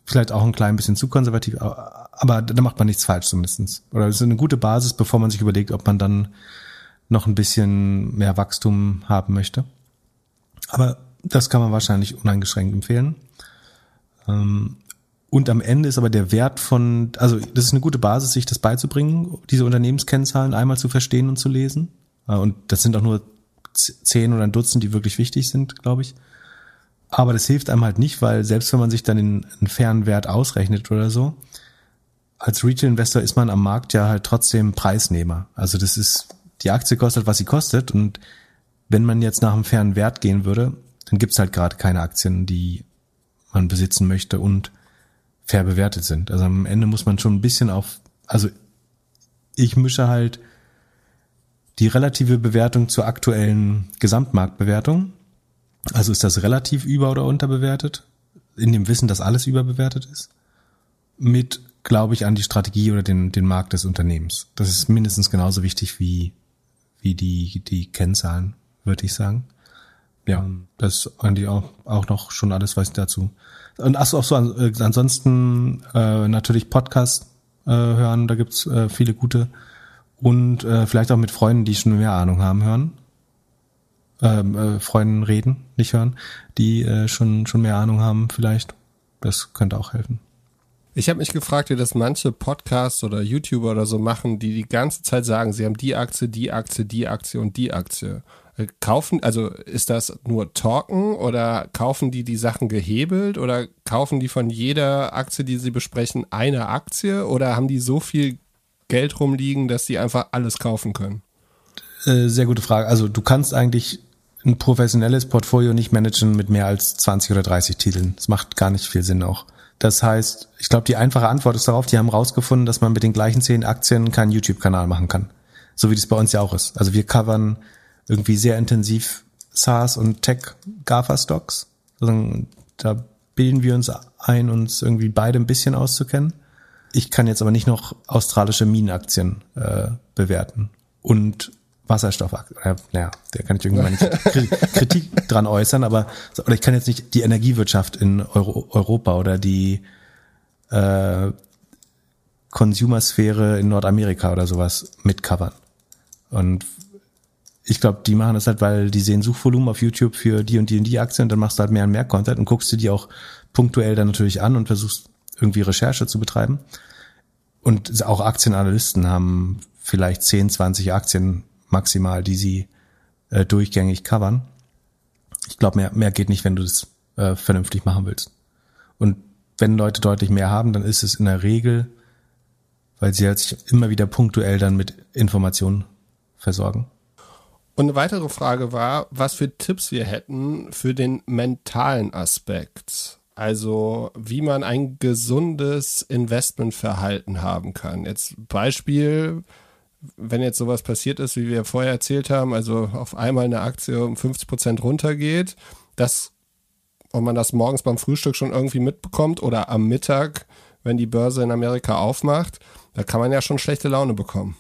vielleicht auch ein klein bisschen zu konservativ, aber da macht man nichts falsch zumindestens. Oder es ist eine gute Basis, bevor man sich überlegt, ob man dann noch ein bisschen mehr Wachstum haben möchte. Aber das kann man wahrscheinlich uneingeschränkt empfehlen. Ähm, und am Ende ist aber der Wert von, also das ist eine gute Basis, sich das beizubringen, diese Unternehmenskennzahlen einmal zu verstehen und zu lesen. Äh, und das sind auch nur zehn oder ein Dutzend, die wirklich wichtig sind, glaube ich. Aber das hilft einem halt nicht, weil selbst wenn man sich dann den, einen fairen Wert ausrechnet oder so, als Retail-Investor ist man am Markt ja halt trotzdem Preisnehmer. Also das ist, die Aktie kostet, was sie kostet. Und wenn man jetzt nach einem fairen Wert gehen würde, dann gibt's halt gerade keine Aktien, die man besitzen möchte und fair bewertet sind. Also am Ende muss man schon ein bisschen auf, also ich mische halt die relative Bewertung zur aktuellen Gesamtmarktbewertung. Also ist das relativ über- oder unterbewertet? In dem Wissen, dass alles überbewertet ist? Mit glaube ich, an die Strategie oder den, den Markt des Unternehmens. Das ist mindestens genauso wichtig wie, wie die, die Kennzahlen, würde ich sagen. Ja, ähm, das eigentlich auch, auch noch schon alles, was dazu. Und ach so, auch so, äh, ansonsten äh, natürlich Podcast äh, hören. Da gibt's äh, viele gute. Und äh, vielleicht auch mit Freunden, die schon mehr Ahnung haben, hören. Ähm, äh, Freunden reden, nicht hören, die äh, schon, schon mehr Ahnung haben vielleicht. Das könnte auch helfen. Ich habe mich gefragt, wie das manche Podcasts oder YouTuber oder so machen, die die ganze Zeit sagen, sie haben die Aktie, die Aktie, die Aktie und die Aktie. Äh, kaufen, also ist das nur Talken oder kaufen die die Sachen gehebelt oder kaufen die von jeder Aktie, die sie besprechen, eine Aktie oder haben die so viel Geld rumliegen, dass die einfach alles kaufen können? Äh, sehr gute Frage. Also du kannst eigentlich ein professionelles Portfolio nicht managen mit mehr als 20 oder 30 Titeln. Das macht gar nicht viel Sinn auch. Das heißt, ich glaube, die einfache Antwort ist darauf, die haben rausgefunden, dass man mit den gleichen zehn Aktien keinen YouTube-Kanal machen kann. So wie das bei uns ja auch ist. Also wir covern irgendwie sehr intensiv SaaS und Tech GAFA Stocks. Also da bilden wir uns ein, uns irgendwie beide ein bisschen auszukennen. Ich kann jetzt aber nicht noch australische Minenaktien äh, bewerten. Und Wasserstoffaktien. Äh, naja, der kann ich irgendwann nicht Kritik dran äußern, aber oder ich kann jetzt nicht die Energiewirtschaft in Euro, Europa oder die äh, Consumersphäre in Nordamerika oder sowas mitcovern. Und ich glaube, die machen das halt, weil die sehen Suchvolumen auf YouTube für die und die und die Aktien und dann machst du halt mehr und mehr Content und guckst du die auch punktuell dann natürlich an und versuchst irgendwie Recherche zu betreiben. Und auch Aktienanalysten haben vielleicht 10, 20 Aktien maximal, die sie äh, durchgängig covern. Ich glaube, mehr, mehr geht nicht, wenn du das äh, vernünftig machen willst. Und wenn Leute deutlich mehr haben, dann ist es in der Regel, weil sie halt sich immer wieder punktuell dann mit Informationen versorgen. Und eine weitere Frage war, was für Tipps wir hätten für den mentalen Aspekt. Also, wie man ein gesundes Investmentverhalten haben kann. Jetzt Beispiel, wenn jetzt sowas passiert ist, wie wir vorher erzählt haben, also auf einmal eine Aktie um 50 Prozent runtergeht, das, und man das morgens beim Frühstück schon irgendwie mitbekommt oder am Mittag, wenn die Börse in Amerika aufmacht, da kann man ja schon schlechte Laune bekommen.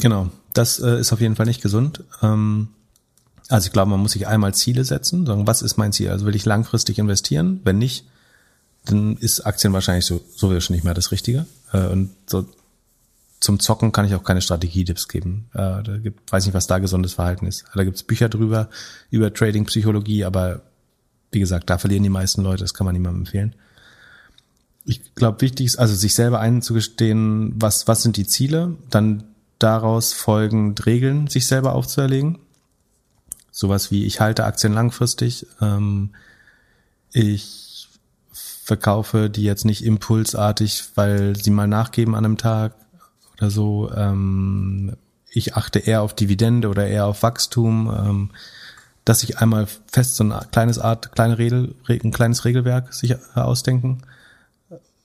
Genau, das äh, ist auf jeden Fall nicht gesund. Ähm, also ich glaube, man muss sich einmal Ziele setzen, sagen, was ist mein Ziel? Also will ich langfristig investieren? Wenn nicht, dann ist Aktien wahrscheinlich so, sowieso schon nicht mehr das Richtige. Äh, und so zum Zocken kann ich auch keine Strategietipps geben. Äh, da gibt, weiß nicht, was da gesundes Verhalten ist. Da gibt's Bücher drüber, über Trading-Psychologie, aber wie gesagt, da verlieren die meisten Leute, das kann man niemandem empfehlen. Ich glaube, wichtig ist, also sich selber einzugestehen, was, was sind die Ziele, dann daraus folgend Regeln sich selber aufzuerlegen. Sowas wie, ich halte Aktien langfristig, ähm, ich verkaufe die jetzt nicht impulsartig, weil sie mal nachgeben an einem Tag oder so. Ähm, ich achte eher auf Dividende oder eher auf Wachstum, ähm, dass ich einmal fest so ein kleines Art, kleine Regel, ein kleines Regelwerk sich ausdenken.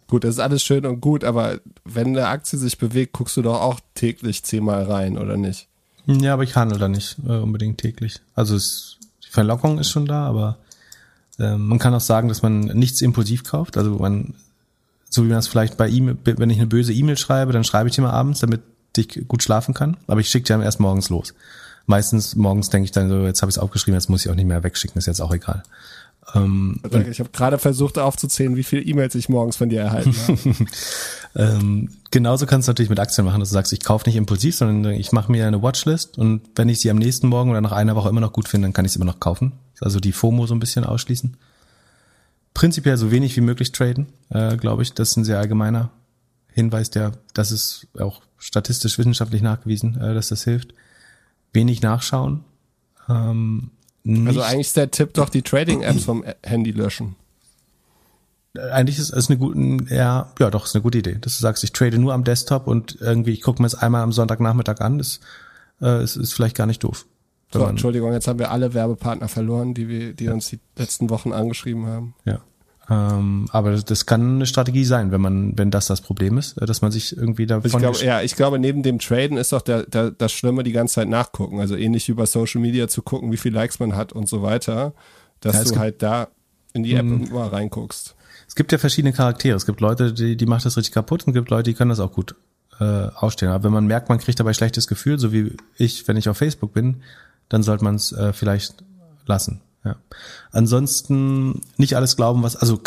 Gut, das ist alles schön und gut, aber wenn eine Aktie sich bewegt, guckst du doch auch täglich zehnmal rein, oder nicht? Ja, aber ich handle da nicht äh, unbedingt täglich. Also es, die Verlockung ist schon da, aber äh, man kann auch sagen, dass man nichts impulsiv kauft. Also man so wie man es vielleicht bei ihm, wenn ich eine böse E-Mail schreibe, dann schreibe ich die mal abends, damit ich gut schlafen kann. Aber ich schicke die dann erst morgens los. Meistens morgens denke ich dann so, jetzt habe ich es aufgeschrieben, jetzt muss ich auch nicht mehr wegschicken, ist jetzt auch egal. Ähm, ich habe gerade versucht aufzuzählen, wie viele E-Mails ich morgens von dir erhalten habe. ähm, genauso kannst du natürlich mit Aktien machen, dass du sagst, ich kaufe nicht impulsiv, sondern ich mache mir eine Watchlist und wenn ich sie am nächsten Morgen oder nach einer Woche immer noch gut finde, dann kann ich sie immer noch kaufen. Also die FOMO so ein bisschen ausschließen prinzipiell so wenig wie möglich traden, äh, glaube ich. Das ist ein sehr allgemeiner Hinweis, der, das ist auch statistisch wissenschaftlich nachgewiesen, äh, dass das hilft. Wenig nachschauen. Ähm, also eigentlich ist der Tipp doch die Trading-Apps vom Handy löschen. Eigentlich ist es eine gute, ja, ja, doch, ist eine gute Idee. Dass du sagst, ich trade nur am Desktop und irgendwie, ich gucke mir es einmal am Sonntagnachmittag an, das, äh, ist, ist vielleicht gar nicht doof. So, Entschuldigung, jetzt haben wir alle Werbepartner verloren, die wir, die uns die letzten Wochen angeschrieben haben. Ja. Ähm, aber das, kann eine Strategie sein, wenn man, wenn das das Problem ist, dass man sich irgendwie davon. Ich glaube, ja, ich glaube, neben dem Traden ist doch der, der, das Schlimme die ganze Zeit nachgucken. Also ähnlich bei Social Media zu gucken, wie viel Likes man hat und so weiter, dass ja, du halt da in die App mal reinguckst. Es gibt ja verschiedene Charaktere. Es gibt Leute, die, die macht das richtig kaputt und es gibt Leute, die können das auch gut äh, ausstehen. Aber wenn man merkt, man kriegt dabei schlechtes Gefühl, so wie ich, wenn ich auf Facebook bin, dann sollte man es äh, vielleicht lassen. Ja. Ansonsten nicht alles glauben, was, also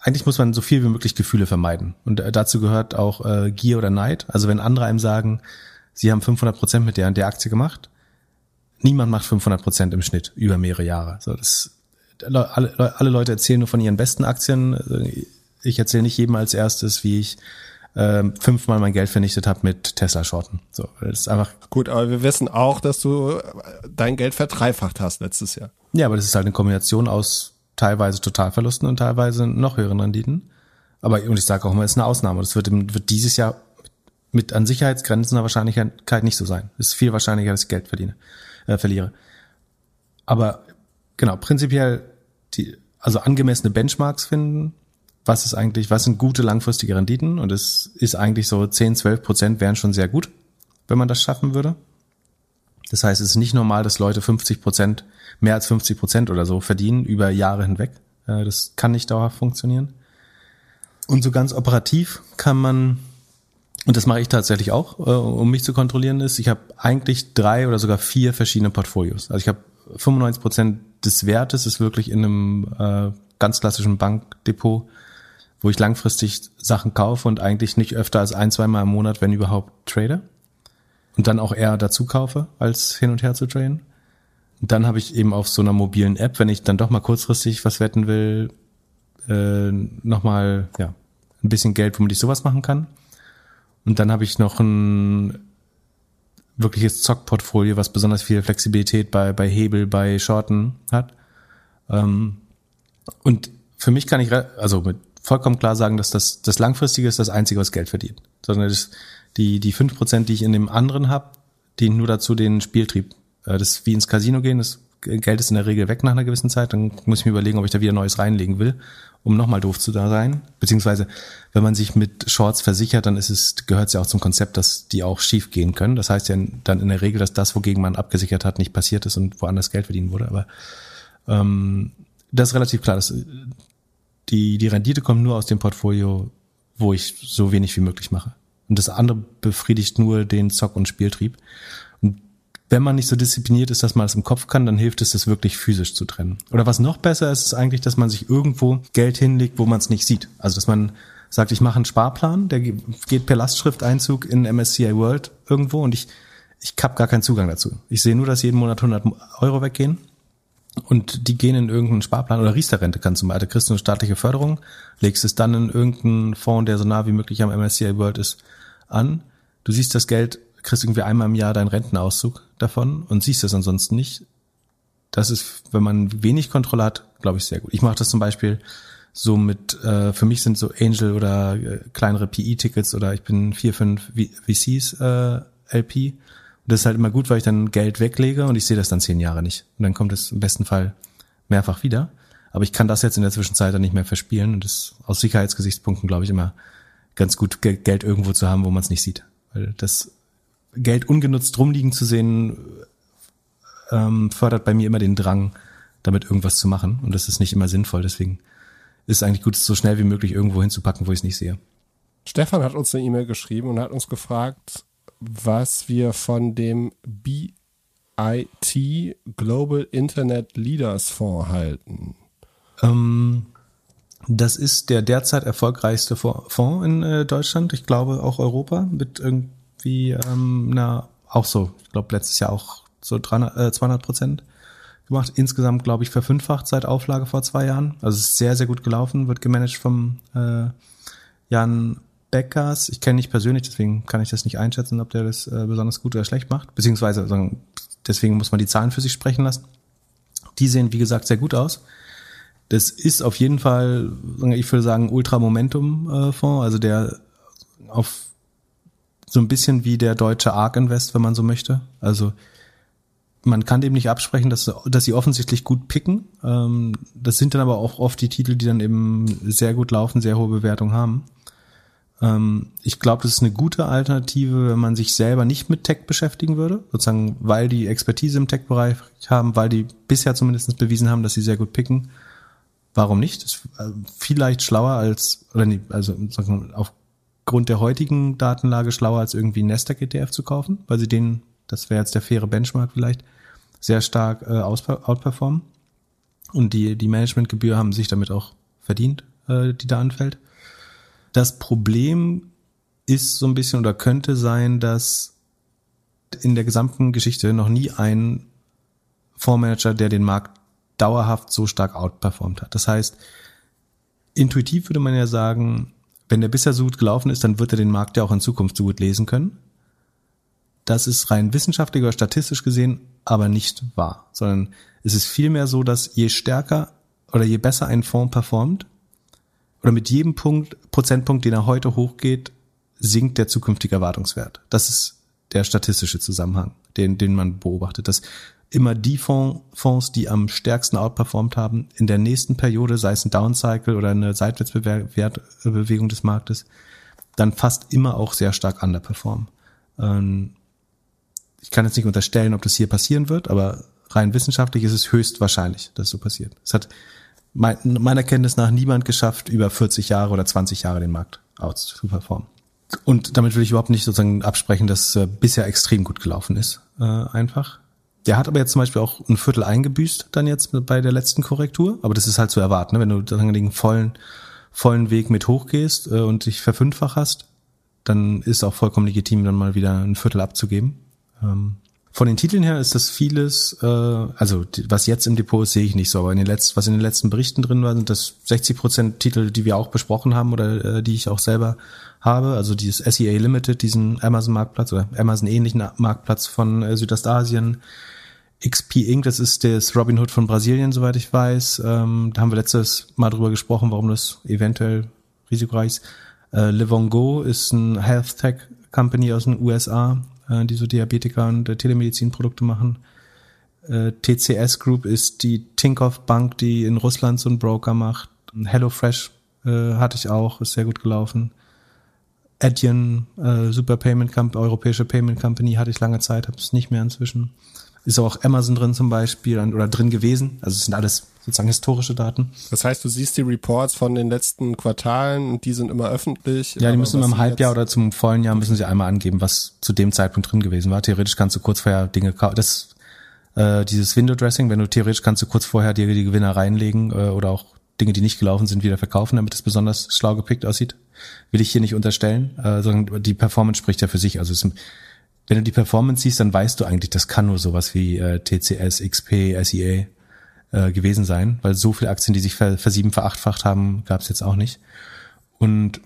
eigentlich muss man so viel wie möglich Gefühle vermeiden. Und äh, dazu gehört auch äh, Gier oder Neid. Also wenn andere einem sagen, sie haben 500 Prozent mit der und der Aktie gemacht, niemand macht 500 Prozent im Schnitt über mehrere Jahre. So, das, alle, alle Leute erzählen nur von ihren besten Aktien. Ich erzähle nicht jedem als erstes, wie ich äh, fünfmal mein Geld vernichtet habe mit Tesla-Shorten. So, das ist einfach. Gut, aber wir wissen auch, dass du dein Geld verdreifacht hast letztes Jahr. Ja, aber das ist halt eine Kombination aus teilweise Totalverlusten und teilweise noch höheren Renditen. Aber und ich sage auch immer, es ist eine Ausnahme. Das wird, wird dieses Jahr mit an Sicherheitsgrenzen der Wahrscheinlichkeit nicht so sein. Es ist viel wahrscheinlicher, dass ich Geld verdiene, äh, verliere. Aber genau, prinzipiell die, also angemessene Benchmarks finden, was ist eigentlich, was sind gute langfristige Renditen? Und es ist eigentlich so 10, 12 Prozent wären schon sehr gut, wenn man das schaffen würde. Das heißt, es ist nicht normal, dass Leute 50 Prozent, mehr als 50 Prozent oder so verdienen über Jahre hinweg. Äh, das kann nicht dauerhaft funktionieren. Und so ganz operativ kann man, und das mache ich tatsächlich auch, äh, um mich zu kontrollieren, ist, ich habe eigentlich drei oder sogar vier verschiedene Portfolios. Also ich habe 95 Prozent des Wertes ist wirklich in einem äh, ganz klassischen Bankdepot, wo ich langfristig Sachen kaufe und eigentlich nicht öfter als ein, zweimal im Monat, wenn überhaupt, trade und dann auch eher dazu kaufe, als hin und her zu traden. Und dann habe ich eben auf so einer mobilen App, wenn ich dann doch mal kurzfristig was wetten will, äh, nochmal ja, ein bisschen Geld, womit ich sowas machen kann. Und dann habe ich noch ein wirkliches Zockportfolio, was besonders viel Flexibilität bei, bei Hebel, bei Shorten hat. Ähm, und für mich kann ich also mit vollkommen klar sagen, dass das, das Langfristige ist das Einzige, was Geld verdient. Sondern das, die, die fünf Prozent, die ich in dem anderen habe, dienen nur dazu, den Spieltrieb. Äh, das ist wie ins Casino gehen, das Geld ist in der Regel weg nach einer gewissen Zeit, dann muss ich mir überlegen, ob ich da wieder Neues reinlegen will, um nochmal doof zu da sein. Beziehungsweise, wenn man sich mit Shorts versichert, dann ist es, gehört es ja auch zum Konzept, dass die auch schief gehen können. Das heißt ja dann in der Regel, dass das, wogegen man abgesichert hat, nicht passiert ist und woanders Geld verdienen wurde. Aber ähm, das ist relativ klar. Dass die, die Rendite kommt nur aus dem Portfolio, wo ich so wenig wie möglich mache. Und das andere befriedigt nur den Zock- und Spieltrieb. Und wenn man nicht so diszipliniert ist, dass man es im Kopf kann, dann hilft es, das wirklich physisch zu trennen. Oder was noch besser ist, ist eigentlich, dass man sich irgendwo Geld hinlegt, wo man es nicht sieht. Also dass man sagt, ich mache einen Sparplan, der geht per Lastschrifteinzug in MSCI World irgendwo und ich, ich habe gar keinen Zugang dazu. Ich sehe nur, dass jeden Monat 100 Euro weggehen und die gehen in irgendeinen Sparplan oder Riester-Rente kannst du mal, da kriegst du eine staatliche Förderung, legst es dann in irgendeinen Fonds, der so nah wie möglich am MSCI World ist, an. Du siehst das Geld, kriegst irgendwie einmal im Jahr deinen Rentenauszug davon und siehst es ansonsten nicht. Das ist, wenn man wenig Kontrolle hat, glaube ich, sehr gut. Ich mache das zum Beispiel so mit, äh, für mich sind so Angel oder äh, kleinere PE-Tickets oder ich bin vier, fünf VCs äh, LP. Das ist halt immer gut, weil ich dann Geld weglege und ich sehe das dann zehn Jahre nicht. Und dann kommt es im besten Fall mehrfach wieder. Aber ich kann das jetzt in der Zwischenzeit dann nicht mehr verspielen und das aus Sicherheitsgesichtspunkten, glaube ich, immer ganz gut Geld irgendwo zu haben, wo man es nicht sieht. Weil das Geld ungenutzt rumliegen zu sehen, ähm, fördert bei mir immer den Drang, damit irgendwas zu machen. Und das ist nicht immer sinnvoll. Deswegen ist es eigentlich gut, es so schnell wie möglich irgendwo hinzupacken, wo ich es nicht sehe. Stefan hat uns eine E-Mail geschrieben und hat uns gefragt, was wir von dem BIT Global Internet Leaders Fonds halten. Ähm, das ist der derzeit erfolgreichste Fonds in äh, Deutschland, ich glaube auch Europa, mit irgendwie ähm, na auch so, ich glaube letztes Jahr auch so 300, äh, 200 Prozent gemacht. Insgesamt glaube ich verfünffacht seit Auflage vor zwei Jahren. Also es ist sehr sehr gut gelaufen, wird gemanagt vom äh, Jan Beckers. Ich kenne nicht persönlich, deswegen kann ich das nicht einschätzen, ob der das äh, besonders gut oder schlecht macht. Beziehungsweise sagen, deswegen muss man die Zahlen für sich sprechen lassen. Die sehen wie gesagt sehr gut aus. Das ist auf jeden Fall, ich würde sagen, Ultra-Momentum-Fonds, also der auf so ein bisschen wie der deutsche ARK Invest, wenn man so möchte. Also man kann dem nicht absprechen, dass, dass sie offensichtlich gut picken. Ähm, das sind dann aber auch oft die Titel, die dann eben sehr gut laufen, sehr hohe Bewertung haben. Ähm, ich glaube, das ist eine gute Alternative, wenn man sich selber nicht mit Tech beschäftigen würde, sozusagen, weil die Expertise im Tech-Bereich haben, weil die bisher zumindest bewiesen haben, dass sie sehr gut picken Warum nicht? Das ist äh, vielleicht schlauer als, oder nee, also aufgrund der heutigen Datenlage schlauer als irgendwie Nasdaq ETF zu kaufen, weil sie den, das wäre jetzt der faire Benchmark vielleicht, sehr stark äh, outperformen. Und die, die Managementgebühr haben sich damit auch verdient. äh, die da anfällt. Das Problem ist so ein bisschen oder könnte sein, dass in der gesamten Geschichte noch nie ein Fondsmanager, der den Markt dauerhaft so stark outperformt hat. Das heißt, intuitiv würde man ja sagen, wenn der bisher so gut gelaufen ist, dann wird er den Markt ja auch in Zukunft so gut lesen können. Das ist rein wissenschaftlich oder statistisch gesehen aber nicht wahr, sondern es ist vielmehr so, dass je stärker oder je besser ein Fonds performt oder mit jedem Punkt, Prozentpunkt, den er heute hochgeht, sinkt der zukünftige Erwartungswert. Das ist der statistische Zusammenhang, den, den man beobachtet, dass immer die Fonds, Fonds, die am stärksten outperformt haben, in der nächsten Periode, sei es ein Downcycle oder eine Seitwärtsbewegung des Marktes, dann fast immer auch sehr stark underperformen. Ähm, ich kann jetzt nicht unterstellen, ob das hier passieren wird, aber rein wissenschaftlich ist es höchst wahrscheinlich, dass so passiert. Es hat meiner Kenntnis nach niemand geschafft, über 40 Jahre oder 20 Jahre den Markt aus zu performen. Und damit will ich überhaupt nicht sozusagen absprechen, dass äh, bisher extrem gut gelaufen ist, äh, einfach. Der hat aber jetzt zum Beispiel auch ein Viertel eingebüßt, dann jetzt bei der letzten Korrektur. Aber das ist halt zu erwarten, ne? wenn du dann den vollen, vollen Weg mit hochgehst äh, und dich verfünffach hast, dann ist auch vollkommen legitim, dann mal wieder ein Viertel abzugeben. Ähm, von den Titeln her ist das vieles, äh, also was jetzt im Depot ist, sehe ich nicht so, aber in den letzten, was in den letzten Berichten drin war, sind das 60 Prozent Titel, die wir auch besprochen haben oder äh, die ich auch selber habe. Also dieses SEA Limited, diesen Amazon-Marktplatz oder Amazon-ähnlichen Marktplatz von äh, Südostasien. XP Inc., das ist das Robinhood von Brasilien, soweit ich weiß. Ähm, da haben wir letztes Mal drüber gesprochen, warum das eventuell risikoreich ist. Äh, Livongo ist ein Health Tech Company aus den USA, äh, die so Diabetiker und äh, Telemedizinprodukte machen. Äh, TCS Group ist die Tinkoff Bank, die in Russland so einen Broker macht. HelloFresh äh, hatte ich auch, ist sehr gut gelaufen. Adyen, äh, Super Payment Company, europäische Payment Company hatte ich lange Zeit, habe es nicht mehr inzwischen. Ist auch Amazon drin zum Beispiel oder drin gewesen. Also es sind alles sozusagen historische Daten. Das heißt, du siehst die Reports von den letzten Quartalen und die sind immer öffentlich. Ja, die müssen immer im Halbjahr oder zum vollen Jahr müssen sie einmal angeben, was zu dem Zeitpunkt drin gewesen war. Theoretisch kannst du kurz vorher Dinge kaufen. Das äh, dieses Window Dressing, wenn du theoretisch kannst du kurz vorher dir die Gewinner reinlegen äh, oder auch Dinge, die nicht gelaufen sind, wieder verkaufen, damit es besonders schlau gepickt aussieht. Will ich hier nicht unterstellen, äh, sondern die Performance spricht ja für sich. Also es ist, wenn du die Performance siehst, dann weißt du eigentlich, das kann nur sowas wie äh, TCS, XP, SEA äh, gewesen sein, weil so viele Aktien, die sich ver versieben, verachtfacht haben, gab es jetzt auch nicht. Und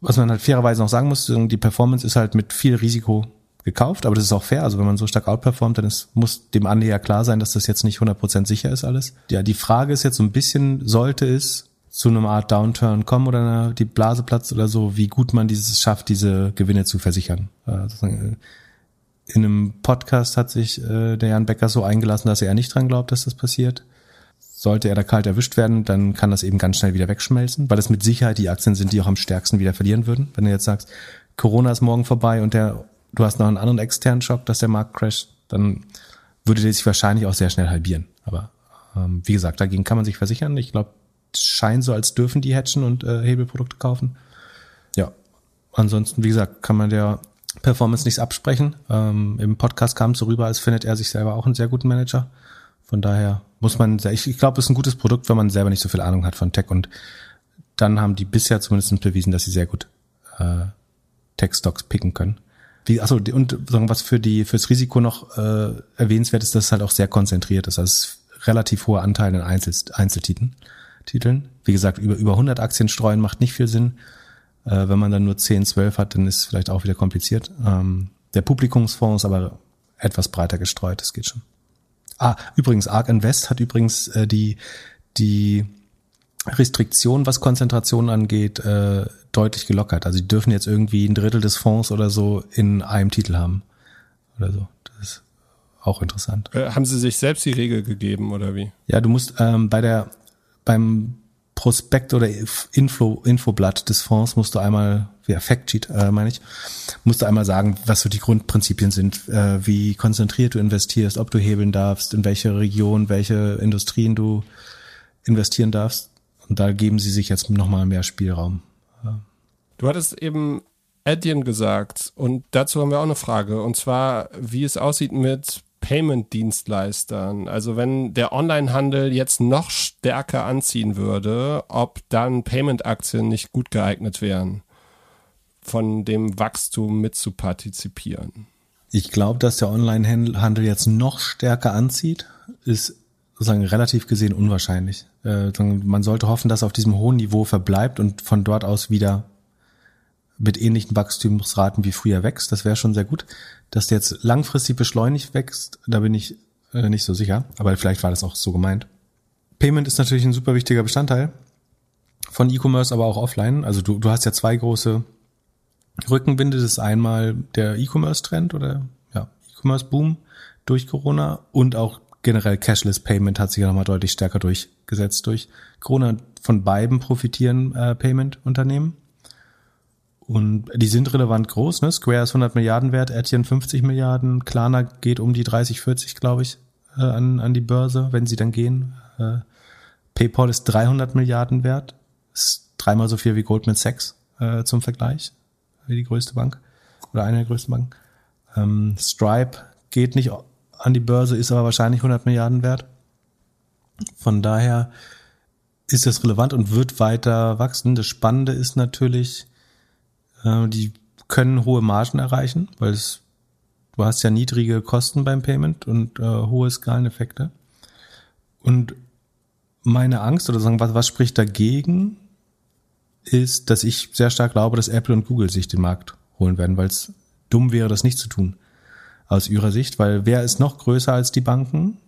was man halt fairerweise noch sagen muss, die Performance ist halt mit viel Risiko gekauft, aber das ist auch fair. Also wenn man so stark outperformt, dann ist, muss dem Anleger klar sein, dass das jetzt nicht 100% sicher ist alles. Ja, die Frage ist jetzt so ein bisschen, sollte es zu einer Art Downturn kommen oder die Blase platzt oder so, wie gut man dieses schafft, diese Gewinne zu versichern. Äh, in einem Podcast hat sich äh, der Jan Becker so eingelassen, dass er nicht dran glaubt, dass das passiert. Sollte er da kalt erwischt werden, dann kann das eben ganz schnell wieder wegschmelzen, weil das mit Sicherheit die Aktien sind, die auch am stärksten wieder verlieren würden. Wenn du jetzt sagst, Corona ist morgen vorbei und der, du hast noch einen anderen externen Schock, dass der Markt crasht, dann würde der sich wahrscheinlich auch sehr schnell halbieren. Aber ähm, wie gesagt, dagegen kann man sich versichern. Ich glaube, es scheint so, als dürfen die hatchen und äh, Hebelprodukte kaufen. Ja. Ansonsten, wie gesagt, kann man der Performance nichts absprechen. Ähm, Im Podcast kam es so rüber, als findet er sich selber auch einen sehr guten Manager. Von daher muss man, ich, ich glaube, es ist ein gutes Produkt, wenn man selber nicht so viel Ahnung hat von Tech. Und dann haben die bisher zumindest bewiesen, dass sie sehr gut äh, Tech-Stocks picken können. Wie, achso, und sagen, was für die fürs Risiko noch äh, erwähnenswert ist, dass es halt auch sehr konzentriert ist. Also es ist relativ hoher Anteil in Einzel Einzeltiteln. Titeln. Wie gesagt, über, über 100 Aktien streuen macht nicht viel Sinn. Äh, wenn man dann nur 10, 12 hat, dann ist es vielleicht auch wieder kompliziert. Ähm, der Publikumsfonds ist aber etwas breiter gestreut, das geht schon. Ah, übrigens, ARK Invest hat übrigens äh, die, die Restriktion, was Konzentration angeht, äh, deutlich gelockert. Also die dürfen jetzt irgendwie ein Drittel des Fonds oder so in einem Titel haben. Oder so. Das ist auch interessant. Äh, haben Sie sich selbst die Regel gegeben oder wie? Ja, du musst ähm, bei der beim Prospekt oder Info, Infoblatt des Fonds musst du einmal, ja, Factsheet äh, meine ich, musst du einmal sagen, was so die Grundprinzipien sind, äh, wie konzentriert du investierst, ob du hebeln darfst, in welche Region, welche Industrien du investieren darfst. Und da geben sie sich jetzt nochmal mehr Spielraum. Du hattest eben Adyen gesagt und dazu haben wir auch eine Frage und zwar, wie es aussieht mit Payment-Dienstleistern. Also wenn der Onlinehandel jetzt noch stärker anziehen würde, ob dann Payment-Aktien nicht gut geeignet wären, von dem Wachstum mitzupartizipieren. Ich glaube, dass der Onlinehandel jetzt noch stärker anzieht, ist sozusagen relativ gesehen unwahrscheinlich. Äh, man sollte hoffen, dass er auf diesem hohen Niveau verbleibt und von dort aus wieder mit ähnlichen Wachstumsraten wie früher wächst. Das wäre schon sehr gut. Dass der jetzt langfristig beschleunigt wächst, da bin ich äh, nicht so sicher. Aber vielleicht war das auch so gemeint. Payment ist natürlich ein super wichtiger Bestandteil von E-Commerce, aber auch offline. Also du, du hast ja zwei große Rückenwinde. Das ist einmal der E-Commerce-Trend oder ja, E-Commerce-Boom durch Corona und auch generell Cashless Payment hat sich ja nochmal deutlich stärker durchgesetzt durch Corona. Von beiden profitieren äh, Payment-Unternehmen. Und die sind relevant groß, ne? Square ist 100 Milliarden wert, Etienne 50 Milliarden, Klarna geht um die 30, 40, glaube ich, äh, an, an die Börse, wenn sie dann gehen. Äh, PayPal ist 300 Milliarden wert, ist dreimal so viel wie Goldman Sachs äh, zum Vergleich, wie die größte Bank oder eine der größten Banken. Ähm, Stripe geht nicht an die Börse, ist aber wahrscheinlich 100 Milliarden wert. Von daher ist das relevant und wird weiter wachsen. Das Spannende ist natürlich, die können hohe Margen erreichen, weil es, du hast ja niedrige Kosten beim Payment und äh, hohe Skaleneffekte. Und meine Angst oder sagen, was, was spricht dagegen, ist, dass ich sehr stark glaube, dass Apple und Google sich den Markt holen werden, weil es dumm wäre, das nicht zu tun. Aus ihrer Sicht, weil wer ist noch größer als die Banken?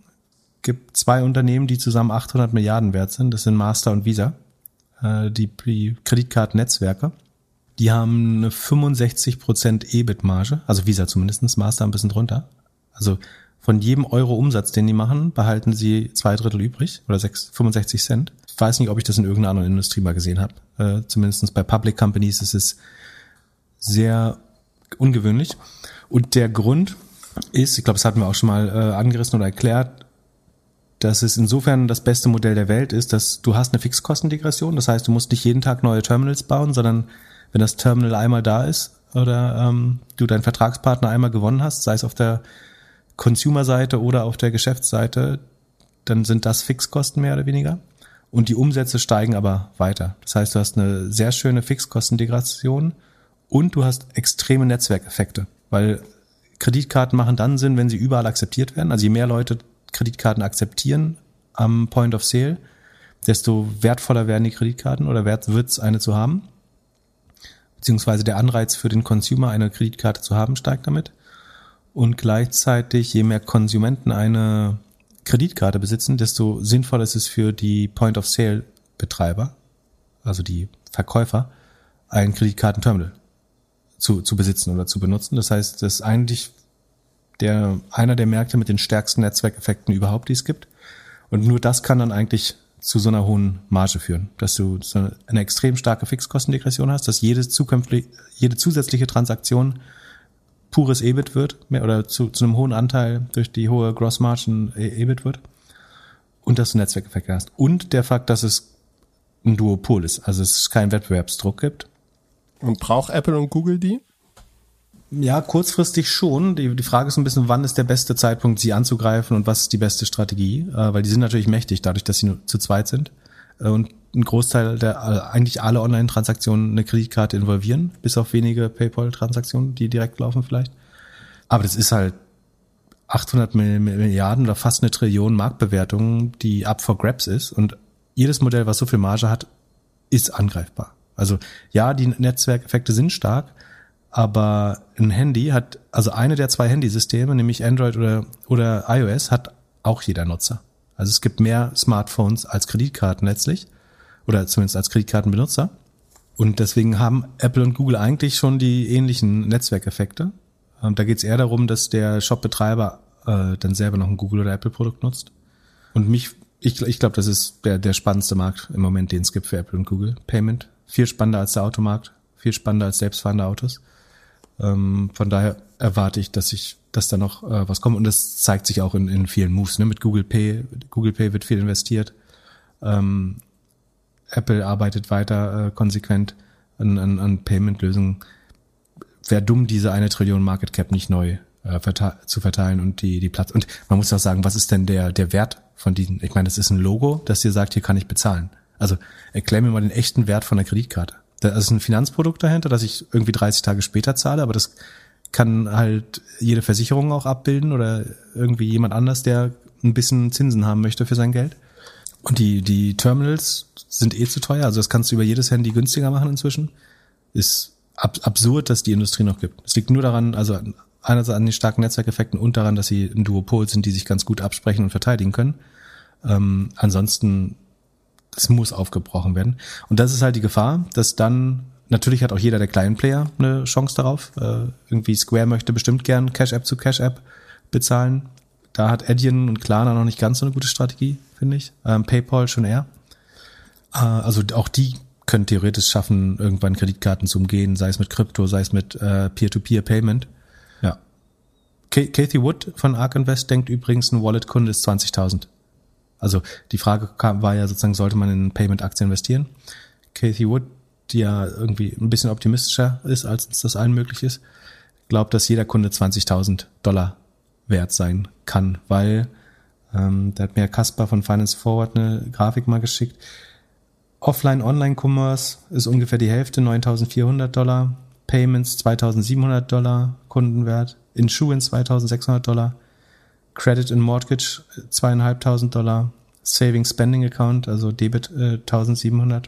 Gibt zwei Unternehmen, die zusammen 800 Milliarden wert sind. Das sind Master und Visa, äh, die, die Kreditkartennetzwerke. Die haben eine 65% EBIT-Marge, also Visa zumindestens, Master ein bisschen drunter. Also von jedem Euro Umsatz, den die machen, behalten sie zwei Drittel übrig oder sechs, 65 Cent. Ich weiß nicht, ob ich das in irgendeiner anderen Industrie mal gesehen habe. Äh, zumindest bei Public Companies ist es sehr ungewöhnlich. Und der Grund ist, ich glaube, das hatten wir auch schon mal äh, angerissen oder erklärt, dass es insofern das beste Modell der Welt ist, dass du hast eine Fixkostendegression. Das heißt, du musst nicht jeden Tag neue Terminals bauen, sondern wenn das Terminal einmal da ist oder ähm, du deinen Vertragspartner einmal gewonnen hast, sei es auf der Consumer-Seite oder auf der Geschäftsseite, dann sind das Fixkosten mehr oder weniger. Und die Umsätze steigen aber weiter. Das heißt, du hast eine sehr schöne Fixkostendegression und du hast extreme Netzwerkeffekte, weil Kreditkarten machen dann Sinn, wenn sie überall akzeptiert werden. Also je mehr Leute Kreditkarten akzeptieren am Point of Sale, desto wertvoller werden die Kreditkarten oder wert wird es eine zu haben beziehungsweise der Anreiz für den Consumer, eine Kreditkarte zu haben, steigt damit. Und gleichzeitig, je mehr Konsumenten eine Kreditkarte besitzen, desto sinnvoller ist es für die Point-of-Sale-Betreiber, also die Verkäufer, ein Kreditkartenterminal zu, zu besitzen oder zu benutzen. Das heißt, das ist eigentlich der, einer der Märkte mit den stärksten Netzwerkeffekten überhaupt, die es gibt. Und nur das kann dann eigentlich zu so einer hohen Marge führen, dass du so eine extrem starke Fixkostendegression hast, dass jede zukünftige, jede zusätzliche Transaktion pures EBIT wird oder zu, zu einem hohen Anteil durch die hohe Gross Margin EBIT wird und dass du Netzwerkeffekte hast und der Fakt, dass es ein Duopol ist, also es keinen Wettbewerbsdruck gibt. Und braucht Apple und Google die? Ja, kurzfristig schon. Die, die Frage ist ein bisschen, wann ist der beste Zeitpunkt, sie anzugreifen und was ist die beste Strategie? Äh, weil die sind natürlich mächtig, dadurch, dass sie nur zu zweit sind. Äh, und ein Großteil der, äh, eigentlich alle Online-Transaktionen eine Kreditkarte involvieren, bis auf wenige PayPal-Transaktionen, die direkt laufen vielleicht. Aber das ist halt 800 Milliarden oder fast eine Trillion Marktbewertung, die up for grabs ist. Und jedes Modell, was so viel Marge hat, ist angreifbar. Also ja, die Netzwerkeffekte sind stark, aber ein Handy hat, also eine der zwei Handysysteme, nämlich Android oder, oder iOS, hat auch jeder Nutzer. Also es gibt mehr Smartphones als Kreditkarten letztlich. Oder zumindest als Kreditkartenbenutzer. Und deswegen haben Apple und Google eigentlich schon die ähnlichen Netzwerkeffekte. Ähm, da geht es eher darum, dass der Shopbetreiber äh, dann selber noch ein Google- oder Apple-Produkt nutzt. Und mich, ich, ich glaube, das ist der, der spannendste Markt im Moment, den es gibt für Apple und Google. Payment. Viel spannender als der Automarkt, viel spannender als selbstfahrende Autos. Ähm, von daher erwarte ich, dass ich, dass da noch äh, was kommt und das zeigt sich auch in, in vielen Moves. Ne? Mit Google Pay, Google Pay wird viel investiert. Ähm, Apple arbeitet weiter äh, konsequent an, an, an Payment-Lösungen. Wäre dumm, diese eine Trillion Market Cap nicht neu äh, verte zu verteilen und die, die Platz. Und man muss auch sagen, was ist denn der, der Wert von diesen? Ich meine, das ist ein Logo, das dir sagt, hier kann ich bezahlen. Also erklär mir mal den echten Wert von der Kreditkarte. Da ist ein Finanzprodukt dahinter, das ich irgendwie 30 Tage später zahle, aber das kann halt jede Versicherung auch abbilden oder irgendwie jemand anders, der ein bisschen Zinsen haben möchte für sein Geld. Und die, die Terminals sind eh zu teuer, also das kannst du über jedes Handy günstiger machen inzwischen. Ist ab, absurd, dass die Industrie noch gibt. Es liegt nur daran, also einerseits an den starken Netzwerkeffekten und daran, dass sie ein Duopol sind, die sich ganz gut absprechen und verteidigen können. Ähm, ansonsten, es muss aufgebrochen werden. Und das ist halt die Gefahr, dass dann Natürlich hat auch jeder der kleinen Player eine Chance darauf. Äh, irgendwie Square möchte bestimmt gern Cash App zu Cash App bezahlen. Da hat Adyen und Klarna noch nicht ganz so eine gute Strategie, finde ich. Ähm, PayPal schon eher. Äh, also auch die können theoretisch schaffen, irgendwann Kreditkarten zu umgehen, sei es mit Krypto, sei es mit äh, Peer-to-Peer-Payment. Ja. Kathy Wood von Ark Invest denkt übrigens, ein Wallet-Kunde ist 20.000. Also die Frage kam, war ja sozusagen, sollte man in Payment-Aktien investieren? Kathy Wood, die ja irgendwie ein bisschen optimistischer ist, als uns das allen möglich ist, glaubt, dass jeder Kunde 20.000 Dollar wert sein kann, weil ähm, da hat mir Kaspar von Finance Forward eine Grafik mal geschickt. Offline-Online-Commerce ist ungefähr die Hälfte, 9.400 Dollar. Payments 2.700 Dollar Kundenwert. Insurance 2.600 Dollar. Credit and Mortgage 2.500 Dollar. Saving Spending Account, also Debit äh, 1.700.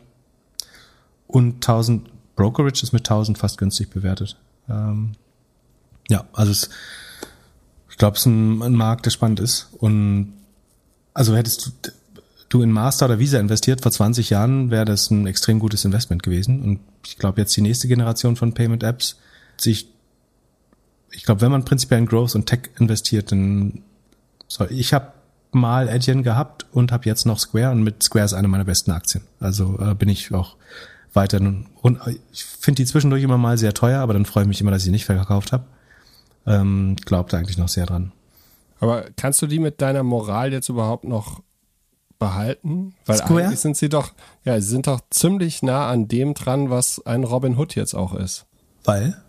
Und 1.000 Brokerage ist mit 1.000 fast günstig bewertet. Ähm, ja, also es, ich glaube, es ist ein, ein Markt, der spannend ist. Und also hättest du du in Master oder Visa investiert vor 20 Jahren, wäre das ein extrem gutes Investment gewesen. Und ich glaube, jetzt die nächste Generation von Payment Apps sich, ich glaube, wenn man prinzipiell in Growth und Tech investiert, dann soll ich habe mal Adyen gehabt und habe jetzt noch Square und mit Square ist eine meiner besten Aktien. Also äh, bin ich auch weiter und ich finde die zwischendurch immer mal sehr teuer, aber dann freue ich mich immer, dass ich sie nicht verkauft habe. Ähm, glaubt eigentlich noch sehr dran. Aber kannst du die mit deiner Moral jetzt überhaupt noch behalten? Weil Square? eigentlich sind sie doch, ja, sie sind doch ziemlich nah an dem dran, was ein Robin Hood jetzt auch ist. Weil?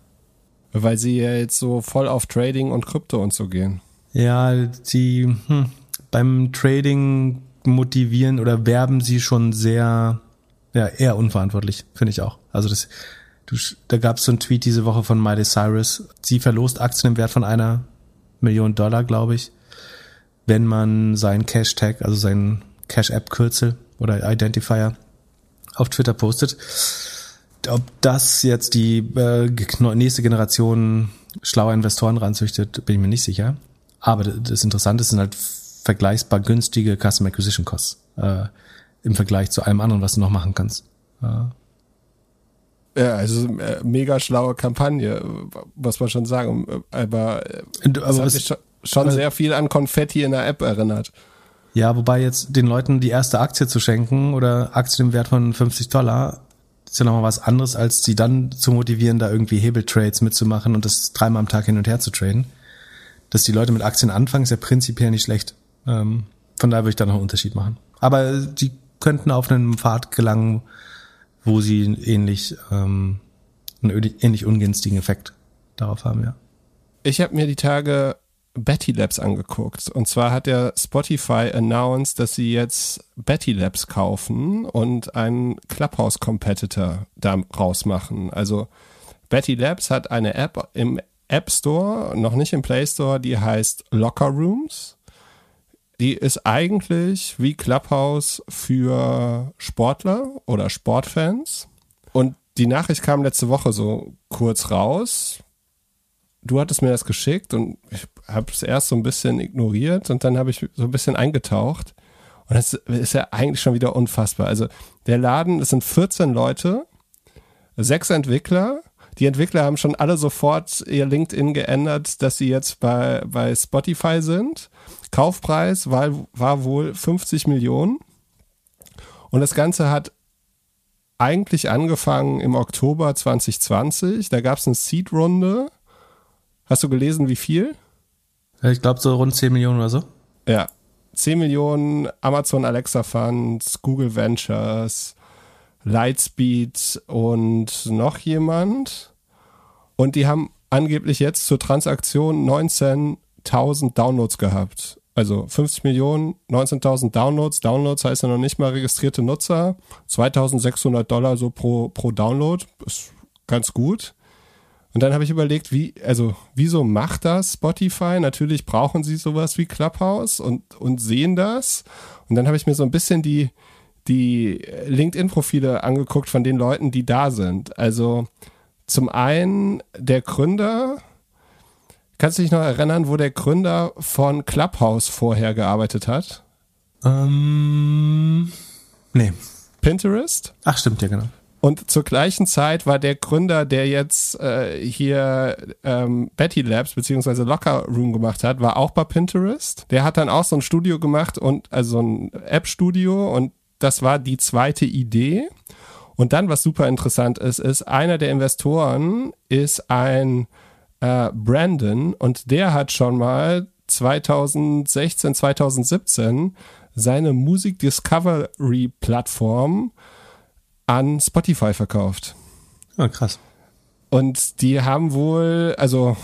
Weil sie ja jetzt so voll auf Trading und Krypto und so gehen. Ja, die hm, beim Trading motivieren oder werben sie schon sehr, ja, eher unverantwortlich, finde ich auch. Also das, du, da gab es so einen Tweet diese Woche von Miley Cyrus. Sie verlost Aktien im Wert von einer Million Dollar, glaube ich, wenn man seinen Cash-Tag, also seinen Cash-App-Kürzel oder Identifier auf Twitter postet. Ob das jetzt die äh, nächste Generation schlauer Investoren ranzüchtet, bin ich mir nicht sicher. Aber das Interessante sind halt vergleichsbar günstige Custom Acquisition Costs äh, im Vergleich zu allem anderen, was du noch machen kannst. Äh. Ja, also äh, mega schlaue Kampagne, muss man schon sagen. Aber, äh, aber hat mich schon, schon sehr viel an Konfetti in der App erinnert. Ja, wobei jetzt den Leuten die erste Aktie zu schenken oder Aktien im Wert von 50 Dollar ist ja nochmal was anderes, als sie dann zu motivieren, da irgendwie Hebeltrades mitzumachen und das dreimal am Tag hin und her zu traden. Dass die Leute mit Aktien anfangen, ist ja prinzipiell nicht schlecht. Ähm, von daher würde ich da noch einen Unterschied machen. Aber die könnten auf einen Pfad gelangen, wo sie ähnlich, ähm, einen ähnlich ungünstigen Effekt darauf haben, ja. Ich habe mir die Tage Betty Labs angeguckt. Und zwar hat der Spotify announced, dass sie jetzt Betty Labs kaufen und einen Clubhouse-Competitor da rausmachen. Also Betty Labs hat eine App im App Store, noch nicht im Play Store, die heißt Locker Rooms. Die ist eigentlich wie Clubhouse für Sportler oder Sportfans. Und die Nachricht kam letzte Woche so kurz raus. Du hattest mir das geschickt und ich habe es erst so ein bisschen ignoriert und dann habe ich so ein bisschen eingetaucht. Und das ist ja eigentlich schon wieder unfassbar. Also der Laden, es sind 14 Leute, sechs Entwickler. Die Entwickler haben schon alle sofort ihr LinkedIn geändert, dass sie jetzt bei, bei Spotify sind. Kaufpreis war, war wohl 50 Millionen. Und das Ganze hat eigentlich angefangen im Oktober 2020. Da gab es eine Seed-Runde. Hast du gelesen, wie viel? Ich glaube so rund 10 Millionen oder so. Ja. 10 Millionen Amazon Alexa Funds, Google Ventures, Lightspeed und noch jemand. Und die haben angeblich jetzt zur Transaktion 19.000 Downloads gehabt. Also 50 Millionen, 19.000 Downloads. Downloads heißt ja noch nicht mal registrierte Nutzer. 2.600 Dollar so pro, pro Download. Ist ganz gut. Und dann habe ich überlegt, wie, also, wieso macht das Spotify? Natürlich brauchen sie sowas wie Clubhouse und, und sehen das. Und dann habe ich mir so ein bisschen die, die LinkedIn-Profile angeguckt von den Leuten, die da sind. Also, zum einen der Gründer, kannst du dich noch erinnern, wo der Gründer von Clubhouse vorher gearbeitet hat? Ähm, nee. Pinterest? Ach, stimmt, ja, genau. Und zur gleichen Zeit war der Gründer, der jetzt äh, hier ähm, Betty Labs beziehungsweise Locker Room gemacht hat, war auch bei Pinterest. Der hat dann auch so ein Studio gemacht und also ein App-Studio und das war die zweite Idee. Und dann, was super interessant ist, ist, einer der Investoren ist ein äh, Brandon und der hat schon mal 2016, 2017 seine Musik Discovery Plattform an Spotify verkauft. Ah, krass. Und die haben wohl, also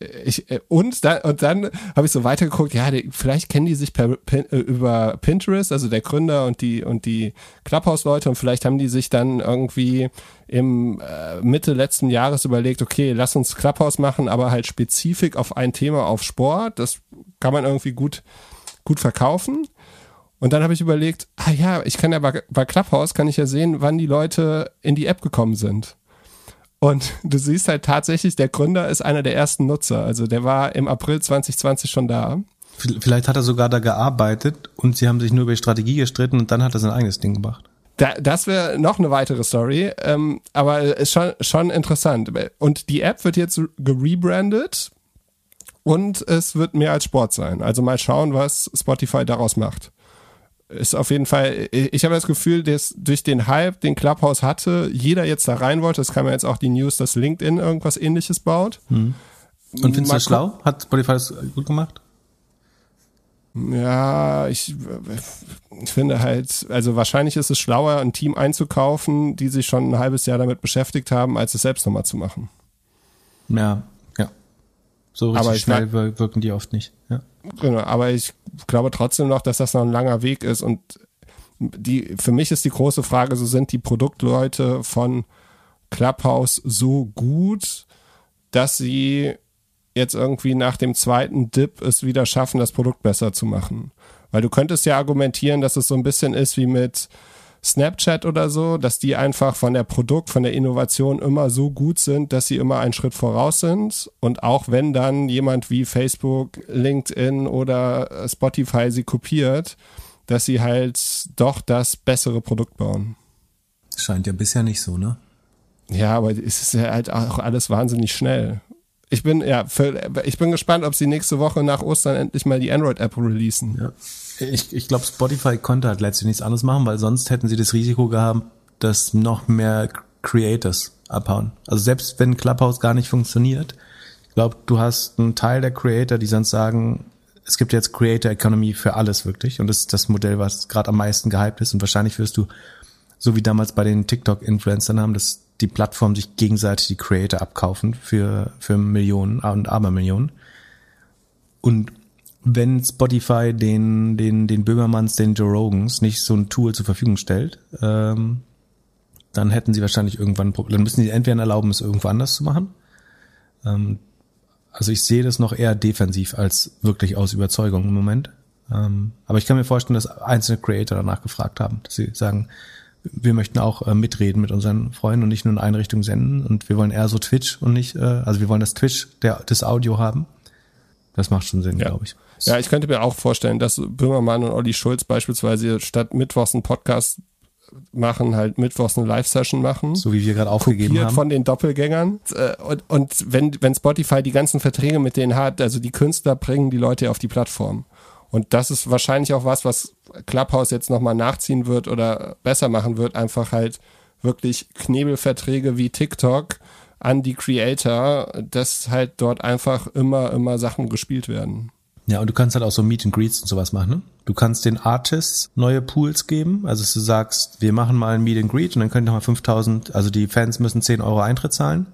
ich äh, und dann und dann habe ich so weitergeguckt, ja, die, vielleicht kennen die sich per, per, äh, über Pinterest, also der Gründer und die und die Clubhouse Leute und vielleicht haben die sich dann irgendwie im äh, Mitte letzten Jahres überlegt, okay, lass uns Clubhouse machen, aber halt spezifisch auf ein Thema auf Sport, das kann man irgendwie gut gut verkaufen. Und dann habe ich überlegt, ah ja, ich kann ja bei, bei Clubhouse kann ich ja sehen, wann die Leute in die App gekommen sind. Und du siehst halt tatsächlich, der Gründer ist einer der ersten Nutzer. Also der war im April 2020 schon da. Vielleicht hat er sogar da gearbeitet und sie haben sich nur über die Strategie gestritten und dann hat er sein eigenes Ding gemacht. Da, das wäre noch eine weitere Story, ähm, aber ist schon, schon interessant. Und die App wird jetzt gerebrandet und es wird mehr als Sport sein. Also mal schauen, was Spotify daraus macht ist auf jeden Fall, ich habe das Gefühl, dass durch den Hype, den Clubhouse hatte, jeder jetzt da rein wollte. Es kam ja jetzt auch die News, dass LinkedIn irgendwas ähnliches baut. Hm. Und findest du das schlau? Hat Spotify das gut gemacht? Ja, ich, ich finde halt, also wahrscheinlich ist es schlauer, ein Team einzukaufen, die sich schon ein halbes Jahr damit beschäftigt haben, als es selbst nochmal zu machen. Ja, ja. So richtig Aber schnell wirken die oft nicht. Ja. Genau, aber ich glaube trotzdem noch, dass das noch ein langer Weg ist und die, für mich ist die große Frage, so sind die Produktleute von Clubhouse so gut, dass sie jetzt irgendwie nach dem zweiten Dip es wieder schaffen, das Produkt besser zu machen. Weil du könntest ja argumentieren, dass es so ein bisschen ist wie mit Snapchat oder so, dass die einfach von der Produkt, von der Innovation immer so gut sind, dass sie immer einen Schritt voraus sind. Und auch wenn dann jemand wie Facebook, LinkedIn oder Spotify sie kopiert, dass sie halt doch das bessere Produkt bauen. Scheint ja bisher nicht so, ne? Ja, aber es ist ja halt auch alles wahnsinnig schnell. Ich bin, ja, für, ich bin gespannt, ob sie nächste Woche nach Ostern endlich mal die Android-App releasen. Ja. Ich, ich glaube, Spotify konnte halt letztlich nichts anderes machen, weil sonst hätten sie das Risiko gehabt, dass noch mehr Creators abhauen. Also selbst wenn Clubhouse gar nicht funktioniert, ich glaube, du hast einen Teil der Creator, die sonst sagen, es gibt jetzt Creator Economy für alles wirklich und das ist das Modell, was gerade am meisten gehypt ist und wahrscheinlich wirst du, so wie damals bei den TikTok-Influencern haben, dass die Plattform sich gegenseitig die Creator abkaufen für, für Millionen und Abermillionen. Und wenn Spotify den, den, den Böhmermanns, den Joe Rogans nicht so ein Tool zur Verfügung stellt, ähm, dann hätten sie wahrscheinlich irgendwann, dann müssen sie entweder erlauben, es irgendwo anders zu machen. Ähm, also ich sehe das noch eher defensiv als wirklich aus Überzeugung im Moment. Ähm, aber ich kann mir vorstellen, dass einzelne Creator danach gefragt haben, dass sie sagen, wir möchten auch äh, mitreden mit unseren Freunden und nicht nur in eine Richtung senden und wir wollen eher so Twitch und nicht, äh, also wir wollen das Twitch der, das Audio haben. Das macht schon Sinn, ja. glaube ich. Ja, ich könnte mir auch vorstellen, dass Böhmermann und Olli Schulz beispielsweise statt Mittwochs einen Podcast machen, halt Mittwochs eine Live-Session machen. So wie wir gerade aufgegeben haben. von den Doppelgängern. Äh, und, und wenn, wenn Spotify die ganzen Verträge mit denen hat, also die Künstler bringen die Leute auf die Plattform. Und das ist wahrscheinlich auch was, was Clubhouse jetzt nochmal nachziehen wird oder besser machen wird. Einfach halt wirklich Knebelverträge wie TikTok an die Creator, dass halt dort einfach immer, immer Sachen gespielt werden. Ja, und du kannst halt auch so Meet and Greets und sowas machen. Ne? Du kannst den Artists neue Pools geben. Also du sagst, wir machen mal ein Meet and Greet und dann können nochmal 5000, also die Fans müssen 10 Euro Eintritt zahlen.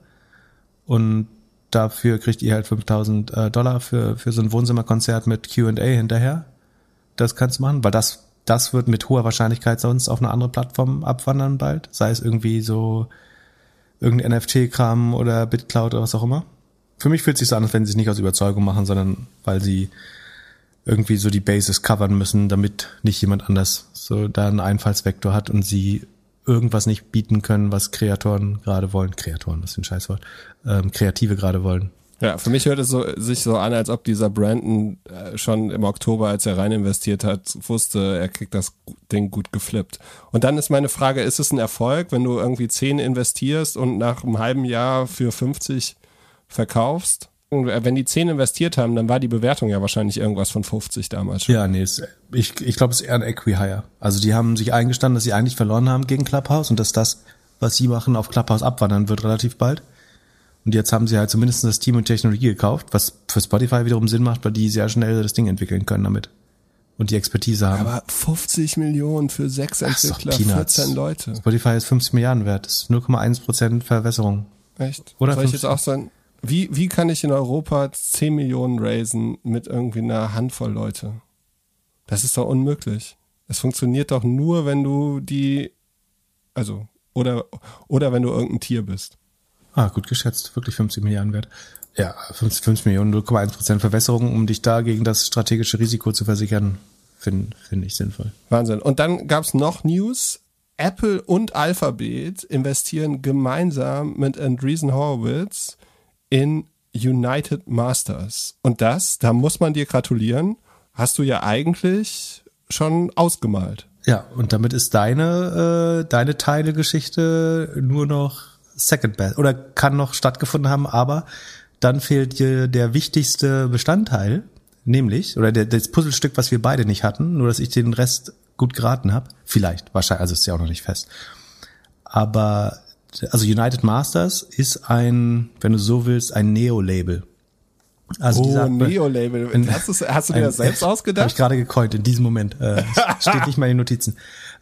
Und dafür kriegt ihr halt 5000 äh, Dollar für, für so ein Wohnzimmerkonzert mit Q&A hinterher. Das kannst du machen, weil das, das wird mit hoher Wahrscheinlichkeit sonst auf eine andere Plattform abwandern bald. Sei es irgendwie so irgendein NFT-Kram oder BitCloud oder was auch immer. Für mich fühlt es sich so an, als wenn sie es nicht aus Überzeugung machen, sondern weil sie irgendwie so die Bases covern müssen, damit nicht jemand anders so da einen Einfallsvektor hat und sie irgendwas nicht bieten können, was Kreatoren gerade wollen. Kreatoren, das ist ein Scheißwort. Ähm, Kreative gerade wollen. Ja, für mich hört es so, sich so an, als ob dieser Brandon äh, schon im Oktober, als er rein investiert hat, wusste, er kriegt das Ding gut geflippt. Und dann ist meine Frage, ist es ein Erfolg, wenn du irgendwie 10 investierst und nach einem halben Jahr für 50 verkaufst? wenn die 10 investiert haben, dann war die Bewertung ja wahrscheinlich irgendwas von 50 damals schon. Ja, nee, ich, ich glaube, es ist eher ein Equihire. Also die haben sich eingestanden, dass sie eigentlich verloren haben gegen Clubhouse und dass das, was sie machen, auf Clubhouse abwandern wird relativ bald. Und jetzt haben sie halt zumindest das Team und Technologie gekauft, was für Spotify wiederum Sinn macht, weil die sehr schnell das Ding entwickeln können damit. Und die Expertise haben. Aber 50 Millionen für sechs Entwickler, 14 Leute. Spotify ist 50 Milliarden wert. Das ist 0,1 Prozent Verwässerung. Echt? Oder Soll 50? ich jetzt auch sagen, wie, wie kann ich in Europa 10 Millionen raisen mit irgendwie einer Handvoll Leute? Das ist doch unmöglich. Es funktioniert doch nur, wenn du die, also, oder, oder wenn du irgendein Tier bist. Ah, gut geschätzt. Wirklich 50 Milliarden wert. Ja, 50, 50 Millionen, 0,1 Prozent Verwässerung, um dich da gegen das strategische Risiko zu versichern, finde find ich sinnvoll. Wahnsinn. Und dann gab's noch News. Apple und Alphabet investieren gemeinsam mit Andreessen Horowitz in United Masters. Und das, da muss man dir gratulieren, hast du ja eigentlich schon ausgemalt. Ja, und damit ist deine, äh, deine Teilegeschichte nur noch Second Best oder kann noch stattgefunden haben, aber dann fehlt dir der wichtigste Bestandteil, nämlich, oder der, das Puzzlestück, was wir beide nicht hatten, nur dass ich den Rest gut geraten habe. Vielleicht, wahrscheinlich, also ist ja auch noch nicht fest. Aber also United Masters ist ein, wenn du so willst, ein Neo-Label. Also oh, dieser, Neo-Label. Hast, hast, du dir das selbst ausgedacht? Habe ich gerade gecoint in diesem Moment. Äh, steht nicht mal in den Notizen.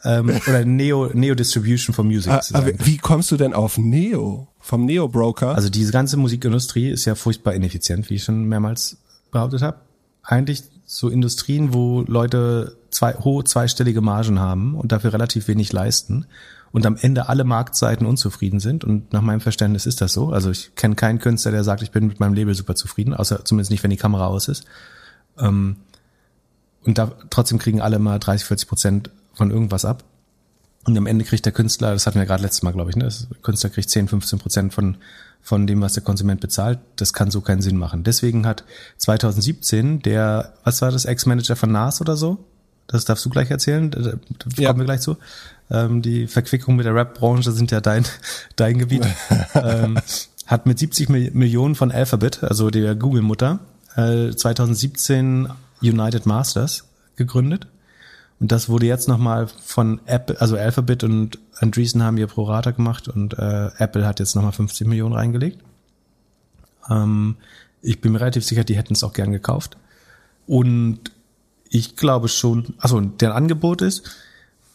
Ähm, oder Neo, Neo Distribution for Music. Ah, aber wie kommst du denn auf Neo? Vom Neo-Broker? Also diese ganze Musikindustrie ist ja furchtbar ineffizient, wie ich schon mehrmals behauptet habe. Eigentlich so Industrien, wo Leute zwei, hohe zweistellige Margen haben und dafür relativ wenig leisten und am Ende alle Marktseiten unzufrieden sind. Und nach meinem Verständnis ist das so. Also ich kenne keinen Künstler, der sagt, ich bin mit meinem Label super zufrieden, außer zumindest nicht, wenn die Kamera aus ist. Ähm, und da trotzdem kriegen alle mal 30, 40 Prozent von irgendwas ab. Und am Ende kriegt der Künstler, das hatten wir gerade letztes Mal, glaube ich, ne? Der Künstler kriegt 10, 15 Prozent von, von dem, was der Konsument bezahlt. Das kann so keinen Sinn machen. Deswegen hat 2017 der, was war das, Ex-Manager von Nas oder so? Das darfst du gleich erzählen, da, da ja. kommen wir gleich zu. Ähm, die Verquickung mit der Rap-Branche sind ja dein, dein Gebiet. ähm, hat mit 70 Millionen von Alphabet, also der Google-Mutter, äh, 2017 United Masters gegründet. Und das wurde jetzt nochmal von Apple, also Alphabet und Andreessen haben ihr Prorata gemacht und äh, Apple hat jetzt nochmal 50 Millionen reingelegt. Ähm, ich bin mir relativ sicher, die hätten es auch gern gekauft. Und ich glaube schon, also der Angebot ist,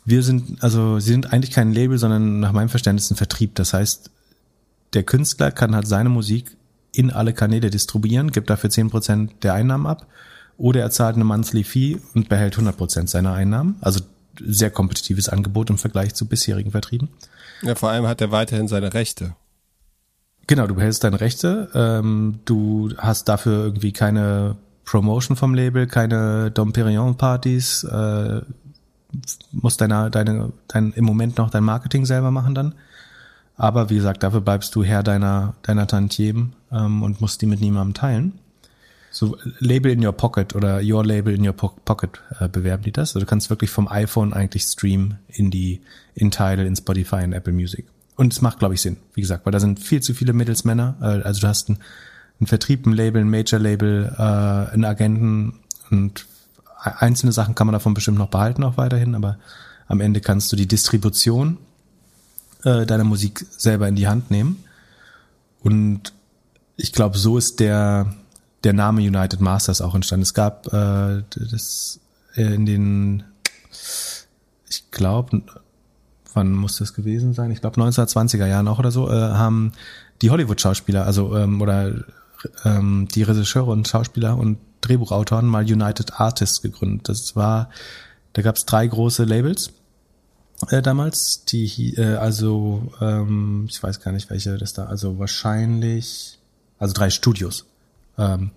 wir sind, also sie sind eigentlich kein Label, sondern nach meinem Verständnis ein Vertrieb. Das heißt, der Künstler kann halt seine Musik in alle Kanäle distribuieren, gibt dafür zehn Prozent der Einnahmen ab oder er zahlt eine Monthly Fee und behält 100% seiner Einnahmen. Also sehr kompetitives Angebot im Vergleich zu bisherigen Vertrieben. Ja, vor allem hat er weiterhin seine Rechte. Genau, du behältst deine Rechte. Ähm, du hast dafür irgendwie keine Promotion vom Label, keine Dom Perignon Partys, äh, musst deine, deine, dein, im Moment noch dein Marketing selber machen dann. Aber wie gesagt, dafür bleibst du Herr deiner, deiner Tantiemen ähm, und musst die mit niemandem teilen so Label in your pocket oder your Label in your pocket äh, bewerben die das. Also du kannst wirklich vom iPhone eigentlich streamen in die in Tidal, in Spotify, in Apple Music. Und es macht, glaube ich, Sinn, wie gesagt, weil da sind viel zu viele Mittelsmänner. Äh, also du hast einen, einen Vertrieb, ein Label, ein Major-Label, äh, einen Agenten und einzelne Sachen kann man davon bestimmt noch behalten auch weiterhin, aber am Ende kannst du die Distribution äh, deiner Musik selber in die Hand nehmen. Und ich glaube, so ist der der Name United Masters auch entstanden. Es gab äh, das äh, in den, ich glaube, wann muss das gewesen sein? Ich glaube 1920er Jahren auch oder so, äh, haben die Hollywood-Schauspieler, also ähm, oder ähm, die Regisseure und Schauspieler und Drehbuchautoren mal United Artists gegründet. Das war, da gab es drei große Labels äh, damals, die äh, also ähm, ich weiß gar nicht welche das da, also wahrscheinlich, also drei Studios. Ähm,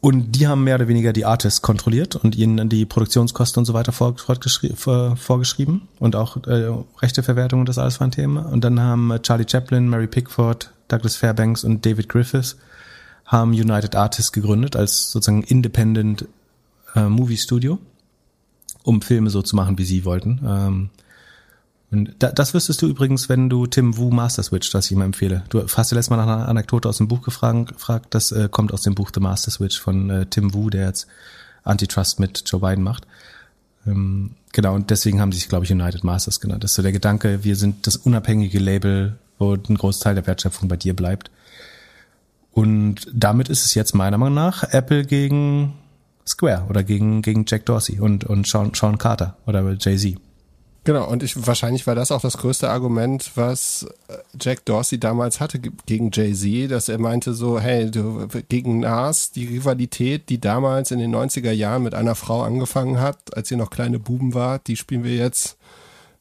und die haben mehr oder weniger die Artists kontrolliert und ihnen die Produktionskosten und so weiter vorgeschrieben und auch äh, Rechteverwertung und das alles war ein Thema. Und dann haben Charlie Chaplin, Mary Pickford, Douglas Fairbanks und David Griffiths haben United Artists gegründet als sozusagen Independent äh, Movie Studio, um Filme so zu machen, wie sie wollten. Ähm, und da, das wüsstest du übrigens, wenn du Tim Wu Master Switch, das ich ihm empfehle. Du hast ja letztes Mal nach einer Anekdote aus dem Buch gefragt, gefragt das äh, kommt aus dem Buch The Master Switch von äh, Tim Wu, der jetzt Antitrust mit Joe Biden macht. Ähm, genau, und deswegen haben sie sich, glaube ich, United Masters genannt. Das ist so der Gedanke, wir sind das unabhängige Label, wo ein Großteil der Wertschöpfung bei dir bleibt. Und damit ist es jetzt meiner Meinung nach Apple gegen Square oder gegen, gegen Jack Dorsey und, und Sean, Sean Carter oder Jay-Z. Genau, und ich, wahrscheinlich war das auch das größte Argument, was äh, Jack Dorsey damals hatte gegen Jay-Z, dass er meinte so, hey, du, gegen Nas, die Rivalität, die damals in den 90er Jahren mit einer Frau angefangen hat, als sie noch kleine Buben war, die spielen wir jetzt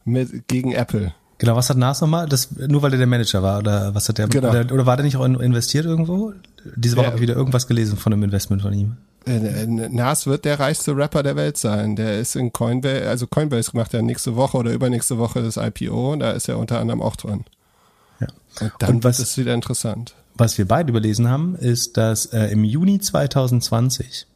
mit, gegen Apple. Genau, was hat Nas nochmal? Das, nur weil er der Manager war, oder was hat der, genau. oder, oder war der nicht auch investiert irgendwo? Diese Woche ja. habe ich wieder irgendwas gelesen von einem Investment von ihm. Äh, Nas wird der reichste Rapper der Welt sein. Der ist in Coinbase, also Coinbase macht ja nächste Woche oder übernächste Woche das IPO, da ist er unter anderem auch dran. Ja. Und dann Und was, wird es wieder interessant. Was wir beide überlesen haben, ist, dass äh, im Juni 2020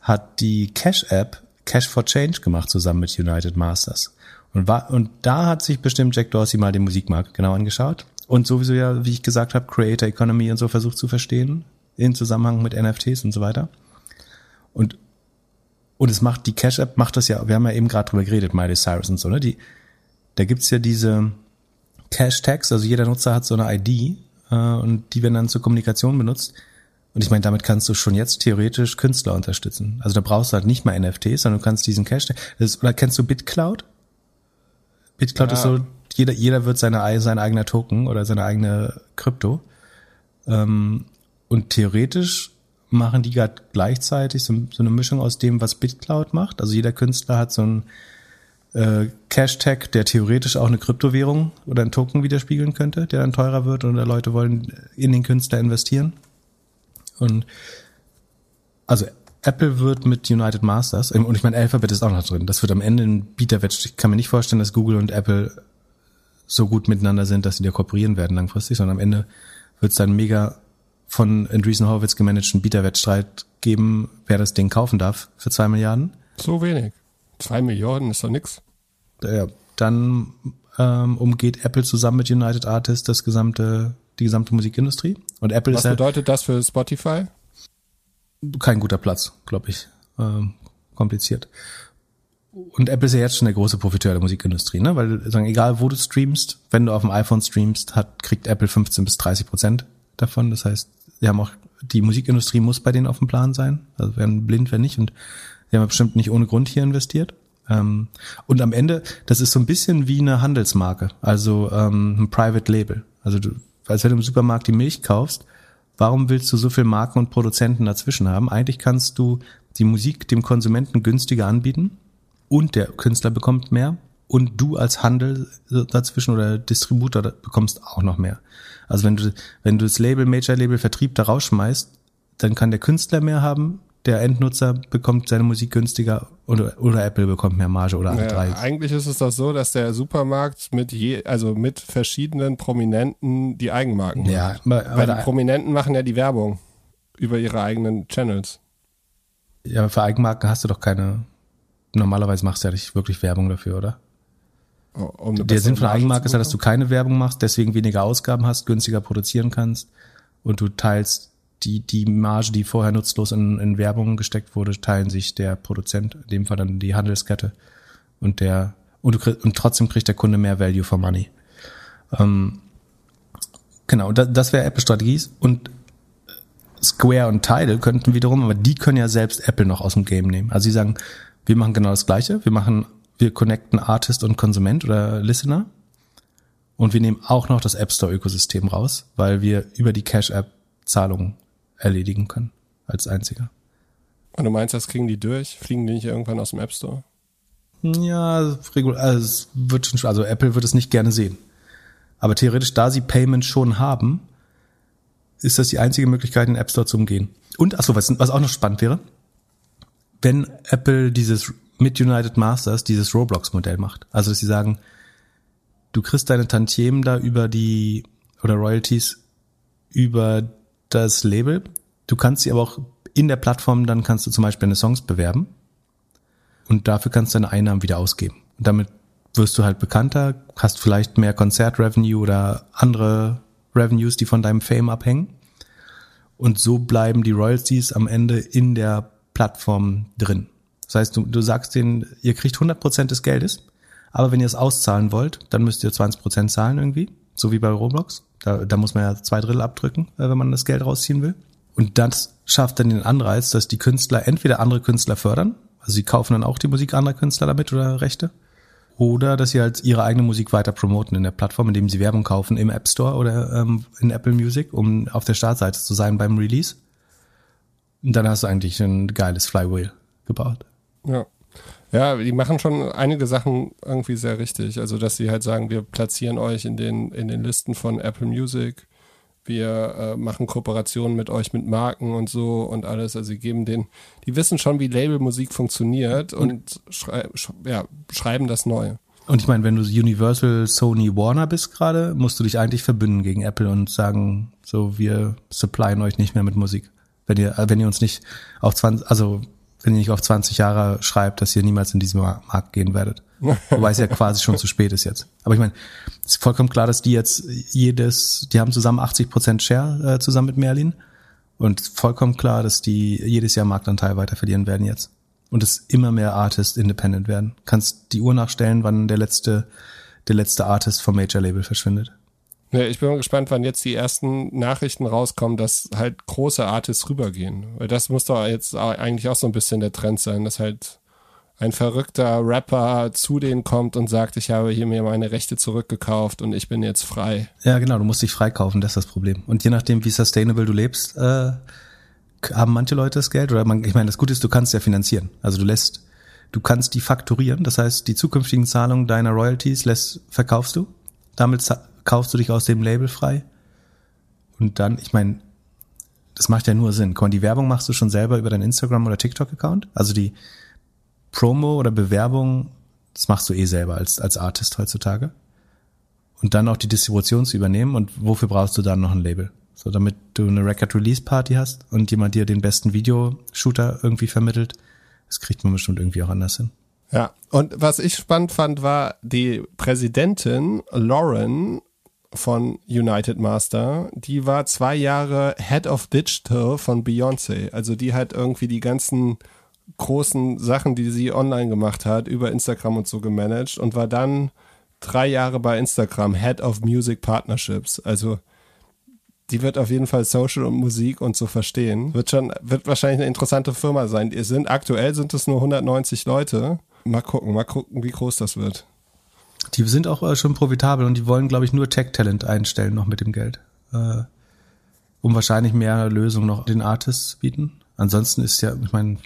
hat die Cash-App Cash for Change gemacht zusammen mit United Masters. Und, war, und da hat sich bestimmt Jack Dorsey mal den Musikmarkt genau angeschaut und sowieso ja, wie ich gesagt habe, Creator Economy und so versucht zu verstehen in Zusammenhang mit NFTs und so weiter. Und und es macht die Cash App macht das ja. Wir haben ja eben gerade drüber geredet, Miley Cyrus und so. Ne? Die, da gibt's ja diese Cash Tags. Also jeder Nutzer hat so eine ID äh, und die werden dann zur Kommunikation benutzt. Und ich meine, damit kannst du schon jetzt theoretisch Künstler unterstützen. Also da brauchst du halt nicht mal NFTs, sondern du kannst diesen Cash. Das, oder kennst du BitCloud? BitCloud ja. ist so, jeder, jeder wird seine, sein eigener Token oder seine eigene Krypto. Ähm, und theoretisch machen die gerade gleichzeitig so, so, eine Mischung aus dem, was BitCloud macht. Also jeder Künstler hat so einen äh, Cash-Tag, der theoretisch auch eine Kryptowährung oder einen Token widerspiegeln könnte, der dann teurer wird oder Leute wollen in den Künstler investieren. Und also Apple wird mit United Masters, und ich meine, Alphabet ist auch noch drin, das wird am Ende ein Bieterwettstrich. Ich kann mir nicht vorstellen, dass Google und Apple so gut miteinander sind, dass sie da kooperieren werden langfristig, sondern am Ende wird es dann mega von Andreessen Horowitz gemanagten Bieterwettstreit geben, wer das Ding kaufen darf für zwei Milliarden. So wenig. Zwei Milliarden ist doch nix. Ja, dann ähm, umgeht Apple zusammen mit United Artists das gesamte, die gesamte Musikindustrie. Und Apple Was ist bedeutet das für Spotify? Kein guter Platz, glaube ich. Ähm, kompliziert. Und Apple ist ja jetzt schon der große Profiteur der Musikindustrie, ne? Weil sagen, egal wo du streamst, wenn du auf dem iPhone streamst, hat, kriegt Apple 15 bis 30 Prozent davon. Das heißt, wir haben auch, die Musikindustrie muss bei denen auf dem Plan sein. Also werden blind, wenn nicht. Und wir haben bestimmt nicht ohne Grund hier investiert. Ähm, und am Ende, das ist so ein bisschen wie eine Handelsmarke, also ähm, ein Private Label. Also du, als wenn du im Supermarkt die Milch kaufst, warum willst du so viel Marken und Produzenten dazwischen haben? Eigentlich kannst du die Musik dem Konsumenten günstiger anbieten und der Künstler bekommt mehr und du als Handel dazwischen oder Distributor bekommst auch noch mehr. Also wenn du, wenn du das Label, Major Label Vertrieb da rausschmeißt, dann kann der Künstler mehr haben, der Endnutzer bekommt seine Musik günstiger oder, oder Apple bekommt mehr Marge oder alle drei. Eigentlich ist es doch so, dass der Supermarkt mit je, also mit verschiedenen Prominenten die Eigenmarken ja, macht. Weil die Prominenten machen ja die Werbung über ihre eigenen Channels. Ja, für Eigenmarken hast du doch keine, normalerweise machst du ja nicht wirklich Werbung dafür, oder? Um der Sinn von Eigenmarke ist ja, dass du keine Werbung machst, deswegen weniger Ausgaben hast, günstiger produzieren kannst und du teilst die, die Marge, die vorher nutzlos in, in Werbung gesteckt wurde, teilen sich der Produzent, in dem Fall dann die Handelskette und der und, du krieg, und trotzdem kriegt der Kunde mehr Value for Money. Ähm, genau, das, das wäre Apple-Strategie und Square und Tidal könnten wiederum, aber die können ja selbst Apple noch aus dem Game nehmen. Also sie sagen, wir machen genau das Gleiche, wir machen wir connecten Artist und Konsument oder Listener. Und wir nehmen auch noch das App Store Ökosystem raus, weil wir über die Cash App Zahlungen erledigen können als einziger. Und du meinst, das kriegen die durch? Fliegen die nicht irgendwann aus dem App Store? Ja, also es wird schon, also Apple wird es nicht gerne sehen. Aber theoretisch, da sie Payment schon haben, ist das die einzige Möglichkeit, den App Store zu umgehen. Und, achso, was, was auch noch spannend wäre, wenn Apple dieses mit United Masters dieses Roblox-Modell macht. Also, dass sie sagen, du kriegst deine Tantiemen da über die, oder Royalties über das Label. Du kannst sie aber auch in der Plattform, dann kannst du zum Beispiel deine Songs bewerben. Und dafür kannst du deine Einnahmen wieder ausgeben. Und damit wirst du halt bekannter, hast vielleicht mehr Konzertrevenue oder andere Revenues, die von deinem Fame abhängen. Und so bleiben die Royalties am Ende in der Plattform drin. Das heißt, du, du sagst denen, ihr kriegt 100% des Geldes, aber wenn ihr es auszahlen wollt, dann müsst ihr 20% zahlen irgendwie, so wie bei Roblox. Da, da muss man ja zwei Drittel abdrücken, äh, wenn man das Geld rausziehen will. Und das schafft dann den Anreiz, dass die Künstler entweder andere Künstler fördern, also sie kaufen dann auch die Musik anderer Künstler damit oder Rechte, oder dass sie halt ihre eigene Musik weiter promoten in der Plattform, indem sie Werbung kaufen im App Store oder ähm, in Apple Music, um auf der Startseite zu sein beim Release. Und dann hast du eigentlich ein geiles Flywheel gebaut. Ja. Ja, die machen schon einige Sachen irgendwie sehr richtig. Also, dass sie halt sagen, wir platzieren euch in den, in den Listen von Apple Music, wir äh, machen Kooperationen mit euch mit Marken und so und alles. Also sie geben den, die wissen schon, wie Labelmusik funktioniert und, und schrei sch ja, schreiben das neu. Und ich meine, wenn du Universal, Sony, Warner bist gerade, musst du dich eigentlich verbünden gegen Apple und sagen, so wir supplyen euch nicht mehr mit Musik. Wenn ihr, wenn ihr uns nicht auf 20, also wenn ihr nicht auf 20 Jahre schreibt, dass ihr niemals in diesen Markt gehen werdet. Wobei es ja quasi schon zu spät ist jetzt. Aber ich meine, es ist vollkommen klar, dass die jetzt jedes, die haben zusammen 80 Prozent Share äh, zusammen mit Merlin. Und vollkommen klar, dass die jedes Jahr Marktanteil weiter verlieren werden jetzt. Und es immer mehr Artists independent werden. Kannst die Uhr nachstellen, wann der letzte, der letzte Artist vom Major Label verschwindet. Ja, ich bin mal gespannt, wann jetzt die ersten Nachrichten rauskommen, dass halt große Artists rübergehen. Weil das muss doch jetzt eigentlich auch so ein bisschen der Trend sein, dass halt ein verrückter Rapper zu denen kommt und sagt, ich habe hier mir meine Rechte zurückgekauft und ich bin jetzt frei. Ja, genau, du musst dich freikaufen, das ist das Problem. Und je nachdem, wie sustainable du lebst, äh, haben manche Leute das Geld oder man, ich meine, das Gute ist, du kannst ja finanzieren. Also du lässt, du kannst die fakturieren, das heißt, die zukünftigen Zahlungen deiner Royalties lässt, verkaufst du. Damit kaufst du dich aus dem Label frei. Und dann, ich meine, das macht ja nur Sinn. Die Werbung machst du schon selber über deinen Instagram oder TikTok-Account. Also die Promo oder Bewerbung, das machst du eh selber als, als Artist heutzutage. Und dann auch die Distribution zu übernehmen. Und wofür brauchst du dann noch ein Label? So, damit du eine Record-Release-Party hast und jemand dir den besten Videoshooter irgendwie vermittelt. Das kriegt man bestimmt irgendwie auch anders hin. Ja, und was ich spannend fand, war die Präsidentin Lauren von United Master, die war zwei Jahre Head of Digital von Beyoncé. Also die hat irgendwie die ganzen großen Sachen, die sie online gemacht hat, über Instagram und so gemanagt und war dann drei Jahre bei Instagram Head of Music Partnerships. Also die wird auf jeden Fall Social und Musik und so verstehen. Wird schon, wird wahrscheinlich eine interessante Firma sein. Ihr sind, aktuell sind es nur 190 Leute. Mal gucken, mal gucken, wie groß das wird. Die sind auch äh, schon profitabel und die wollen, glaube ich, nur Tech-Talent einstellen noch mit dem Geld. Äh, um wahrscheinlich mehr Lösungen noch den Artists bieten. Ansonsten ist ja, ich meine,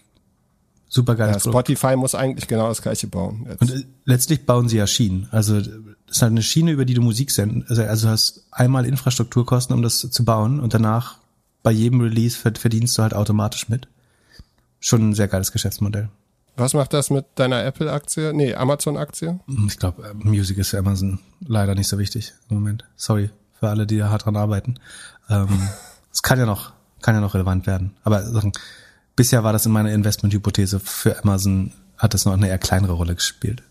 super geil. Ja, Spotify muss eigentlich genau das gleiche bauen. Jetzt. Und äh, letztlich bauen sie ja Schienen. Also es ist halt eine Schiene, über die du Musik senden. Also, also du hast einmal Infrastrukturkosten, um das zu bauen und danach bei jedem Release verdienst du halt automatisch mit. Schon ein sehr geiles Geschäftsmodell. Was macht das mit deiner Apple-Aktie? Nee, Amazon-Aktie? Ich glaube, äh, Music ist für Amazon leider nicht so wichtig im Moment. Sorry für alle, die da hart dran arbeiten. Ähm, es kann ja noch, kann ja noch relevant werden. Aber sagen, bisher war das in meiner Investmenthypothese für Amazon, hat das noch eine eher kleinere Rolle gespielt.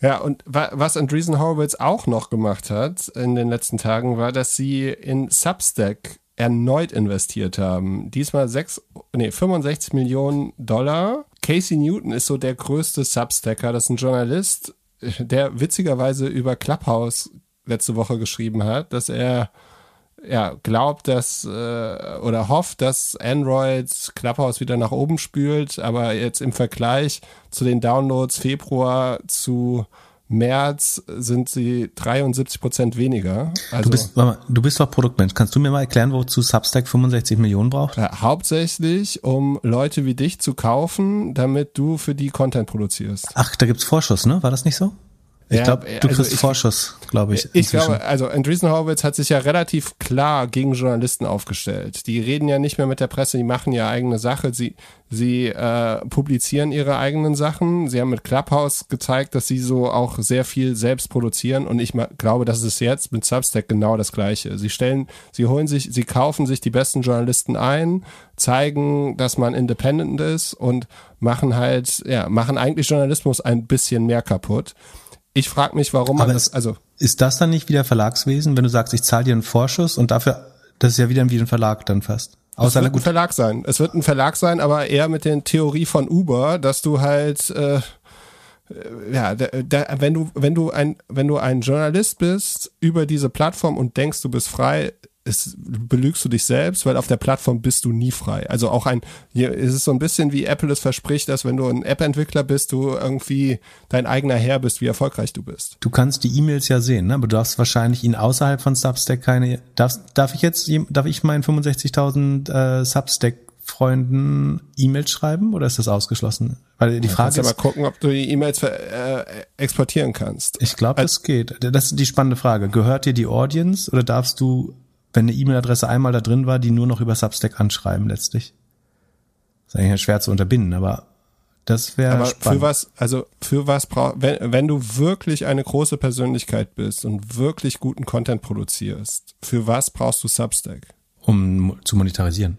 Ja, und was Andreessen Horowitz auch noch gemacht hat in den letzten Tagen, war, dass sie in Substack erneut investiert haben. Diesmal sechs, nee, 65 Millionen Dollar. Casey Newton ist so der größte Substacker. Das ist ein Journalist, der witzigerweise über Clubhouse letzte Woche geschrieben hat, dass er ja, glaubt, dass äh, oder hofft, dass Android Clubhouse wieder nach oben spült, aber jetzt im Vergleich zu den Downloads Februar zu März sind sie 73 Prozent weniger. Also, du, bist, mal, du bist doch Produktmensch. Kannst du mir mal erklären, wozu Substack 65 Millionen braucht? Ja, hauptsächlich, um Leute wie dich zu kaufen, damit du für die Content produzierst. Ach, da gibt's Vorschuss, ne? War das nicht so? Ich ja, glaube, du also kriegst ich, Vorschuss, glaube ich. Ich glaube, also Andreessen Horowitz hat sich ja relativ klar gegen Journalisten aufgestellt. Die reden ja nicht mehr mit der Presse, die machen ja eigene Sache. Sie, sie äh, publizieren ihre eigenen Sachen. Sie haben mit Clubhouse gezeigt, dass sie so auch sehr viel selbst produzieren. Und ich glaube, das ist jetzt mit Substack genau das Gleiche. Sie stellen, sie holen sich, sie kaufen sich die besten Journalisten ein, zeigen, dass man independent ist und machen halt, ja, machen eigentlich Journalismus ein bisschen mehr kaputt. Ich frage mich, warum man Aber das, also. Ist das dann nicht wieder Verlagswesen, wenn du sagst, ich zahle dir einen Vorschuss und dafür, das ist ja wieder wie ein Verlag dann fast. Außer es wird ein Verlag sein. Es wird ein Verlag sein, aber eher mit der Theorie von Uber, dass du halt, äh, ja, da, da, wenn du, wenn du ein, wenn du ein Journalist bist über diese Plattform und denkst, du bist frei, ist, belügst du dich selbst, weil auf der Plattform bist du nie frei. Also auch ein, hier ist es so ein bisschen wie Apple es verspricht, dass wenn du ein App-Entwickler bist, du irgendwie dein eigener Herr bist, wie erfolgreich du bist. Du kannst die E-Mails ja sehen, ne? aber du darfst wahrscheinlich ihn außerhalb von Substack keine, darfst, darf ich jetzt, darf ich meinen 65.000 äh, Substack Freunden E-Mails schreiben oder ist das ausgeschlossen? Weil die Frage ja, ist. aber gucken, ob du die E-Mails äh, exportieren kannst. Ich glaube, das geht. Das ist die spannende Frage. Gehört dir die Audience oder darfst du wenn eine E-Mail-Adresse einmal da drin war, die nur noch über Substack anschreiben letztlich. Das ist eigentlich schwer zu unterbinden, aber das wäre spannend. für was, also für was brauch, wenn, wenn du wirklich eine große Persönlichkeit bist und wirklich guten Content produzierst, für was brauchst du Substack? Um zu monetarisieren.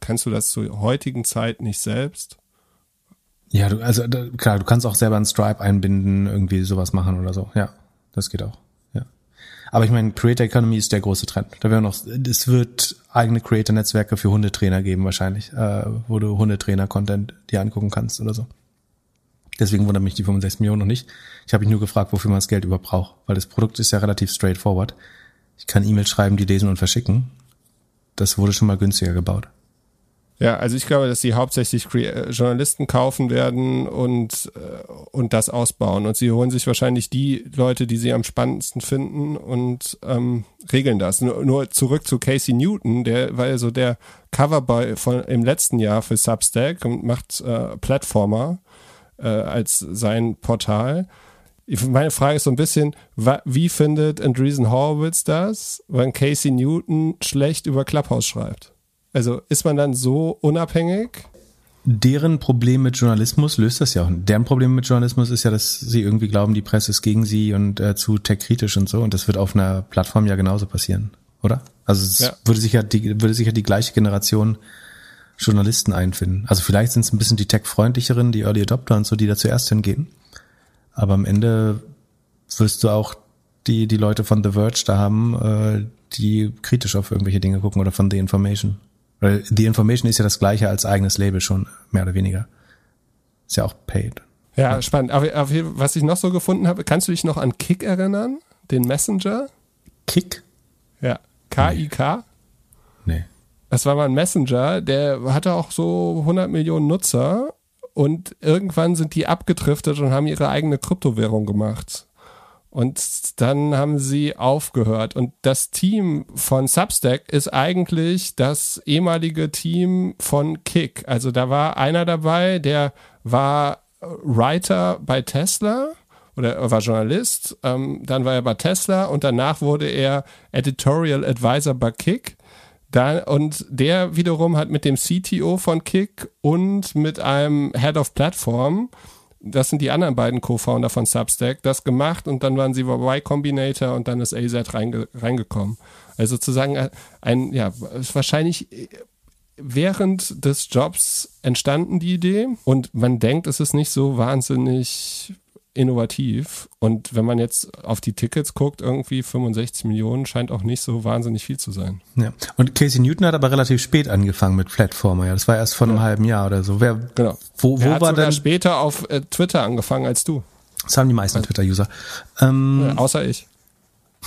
Kannst du das zur heutigen Zeit nicht selbst? Ja, du, also klar, du kannst auch selber ein Stripe einbinden, irgendwie sowas machen oder so. Ja, das geht auch. Aber ich meine, Creator Economy ist der große Trend. Da werden noch, es wird eigene Creator-Netzwerke für Hundetrainer geben wahrscheinlich, äh, wo du Hundetrainer-Content dir angucken kannst oder so. Deswegen wundert mich die 65 Millionen noch nicht. Ich habe mich nur gefragt, wofür man das Geld überhaupt braucht, weil das Produkt ist ja relativ straightforward. Ich kann E-Mails schreiben, die lesen und verschicken. Das wurde schon mal günstiger gebaut. Ja, also ich glaube, dass sie hauptsächlich äh, Journalisten kaufen werden und, äh, und das ausbauen. Und sie holen sich wahrscheinlich die Leute, die sie am spannendsten finden und ähm, regeln das. Nur, nur zurück zu Casey Newton, der war ja so der Coverboy von im letzten Jahr für Substack und macht äh, Platformer äh, als sein Portal. Meine Frage ist so ein bisschen, wie findet Andreessen Horowitz das, wenn Casey Newton schlecht über Clubhouse schreibt? Also ist man dann so unabhängig? Deren Problem mit Journalismus löst das ja auch. Deren Problem mit Journalismus ist ja, dass sie irgendwie glauben, die Presse ist gegen sie und äh, zu tech-kritisch und so. Und das wird auf einer Plattform ja genauso passieren, oder? Also es ja. würde sich ja die, würde sich ja die gleiche Generation Journalisten einfinden. Also vielleicht sind es ein bisschen die tech-freundlicheren, die Early Adopter und so, die da zuerst hingehen. Aber am Ende wirst du auch die, die Leute von The Verge da haben, äh, die kritisch auf irgendwelche Dinge gucken oder von The Information. Weil The Information ist ja das gleiche als eigenes Label schon, mehr oder weniger. Ist ja auch paid. Ja, ja. spannend. Aber, aber was ich noch so gefunden habe, kannst du dich noch an Kick erinnern? Den Messenger? Kick? Ja. K-I-K? Nee. Das war mal ein Messenger, der hatte auch so 100 Millionen Nutzer und irgendwann sind die abgedriftet und haben ihre eigene Kryptowährung gemacht. Und dann haben sie aufgehört. Und das Team von Substack ist eigentlich das ehemalige Team von Kick. Also da war einer dabei, der war Writer bei Tesla oder war Journalist. Ähm, dann war er bei Tesla und danach wurde er Editorial Advisor bei Kick. Da, und der wiederum hat mit dem CTO von Kick und mit einem Head of Platform das sind die anderen beiden Co-Founder von Substack, das gemacht und dann waren sie bei Y Combinator und dann ist AZ reinge reingekommen. Also sozusagen ein, ja, wahrscheinlich während des Jobs entstanden die Idee und man denkt, es ist nicht so wahnsinnig innovativ. Und wenn man jetzt auf die Tickets guckt, irgendwie 65 Millionen scheint auch nicht so wahnsinnig viel zu sein. Ja. Und Casey Newton hat aber relativ spät angefangen mit Platformer. Ja, das war erst vor einem ja. halben Jahr oder so. Wer, genau. Wo, wo er hat war denn? später auf äh, Twitter angefangen als du. Das haben die meisten also, Twitter-User. Ähm, ja, außer ich.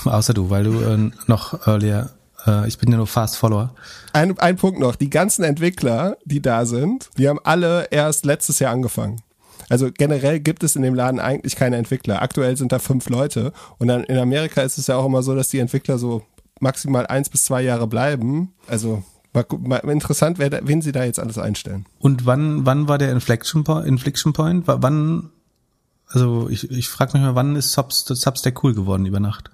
Außer du, weil du äh, noch earlier äh, ich bin ja nur Fast Follower. Ein, ein Punkt noch. Die ganzen Entwickler, die da sind, die haben alle erst letztes Jahr angefangen. Also generell gibt es in dem Laden eigentlich keine Entwickler. Aktuell sind da fünf Leute und dann in Amerika ist es ja auch immer so, dass die Entwickler so maximal eins bis zwei Jahre bleiben. Also mal, mal interessant, wer wen sie da jetzt alles einstellen. Und wann, wann war der Inflection Point? Inflection Point? Wann, also ich, ich frage mich mal, wann ist Subs, Substack cool geworden über Nacht?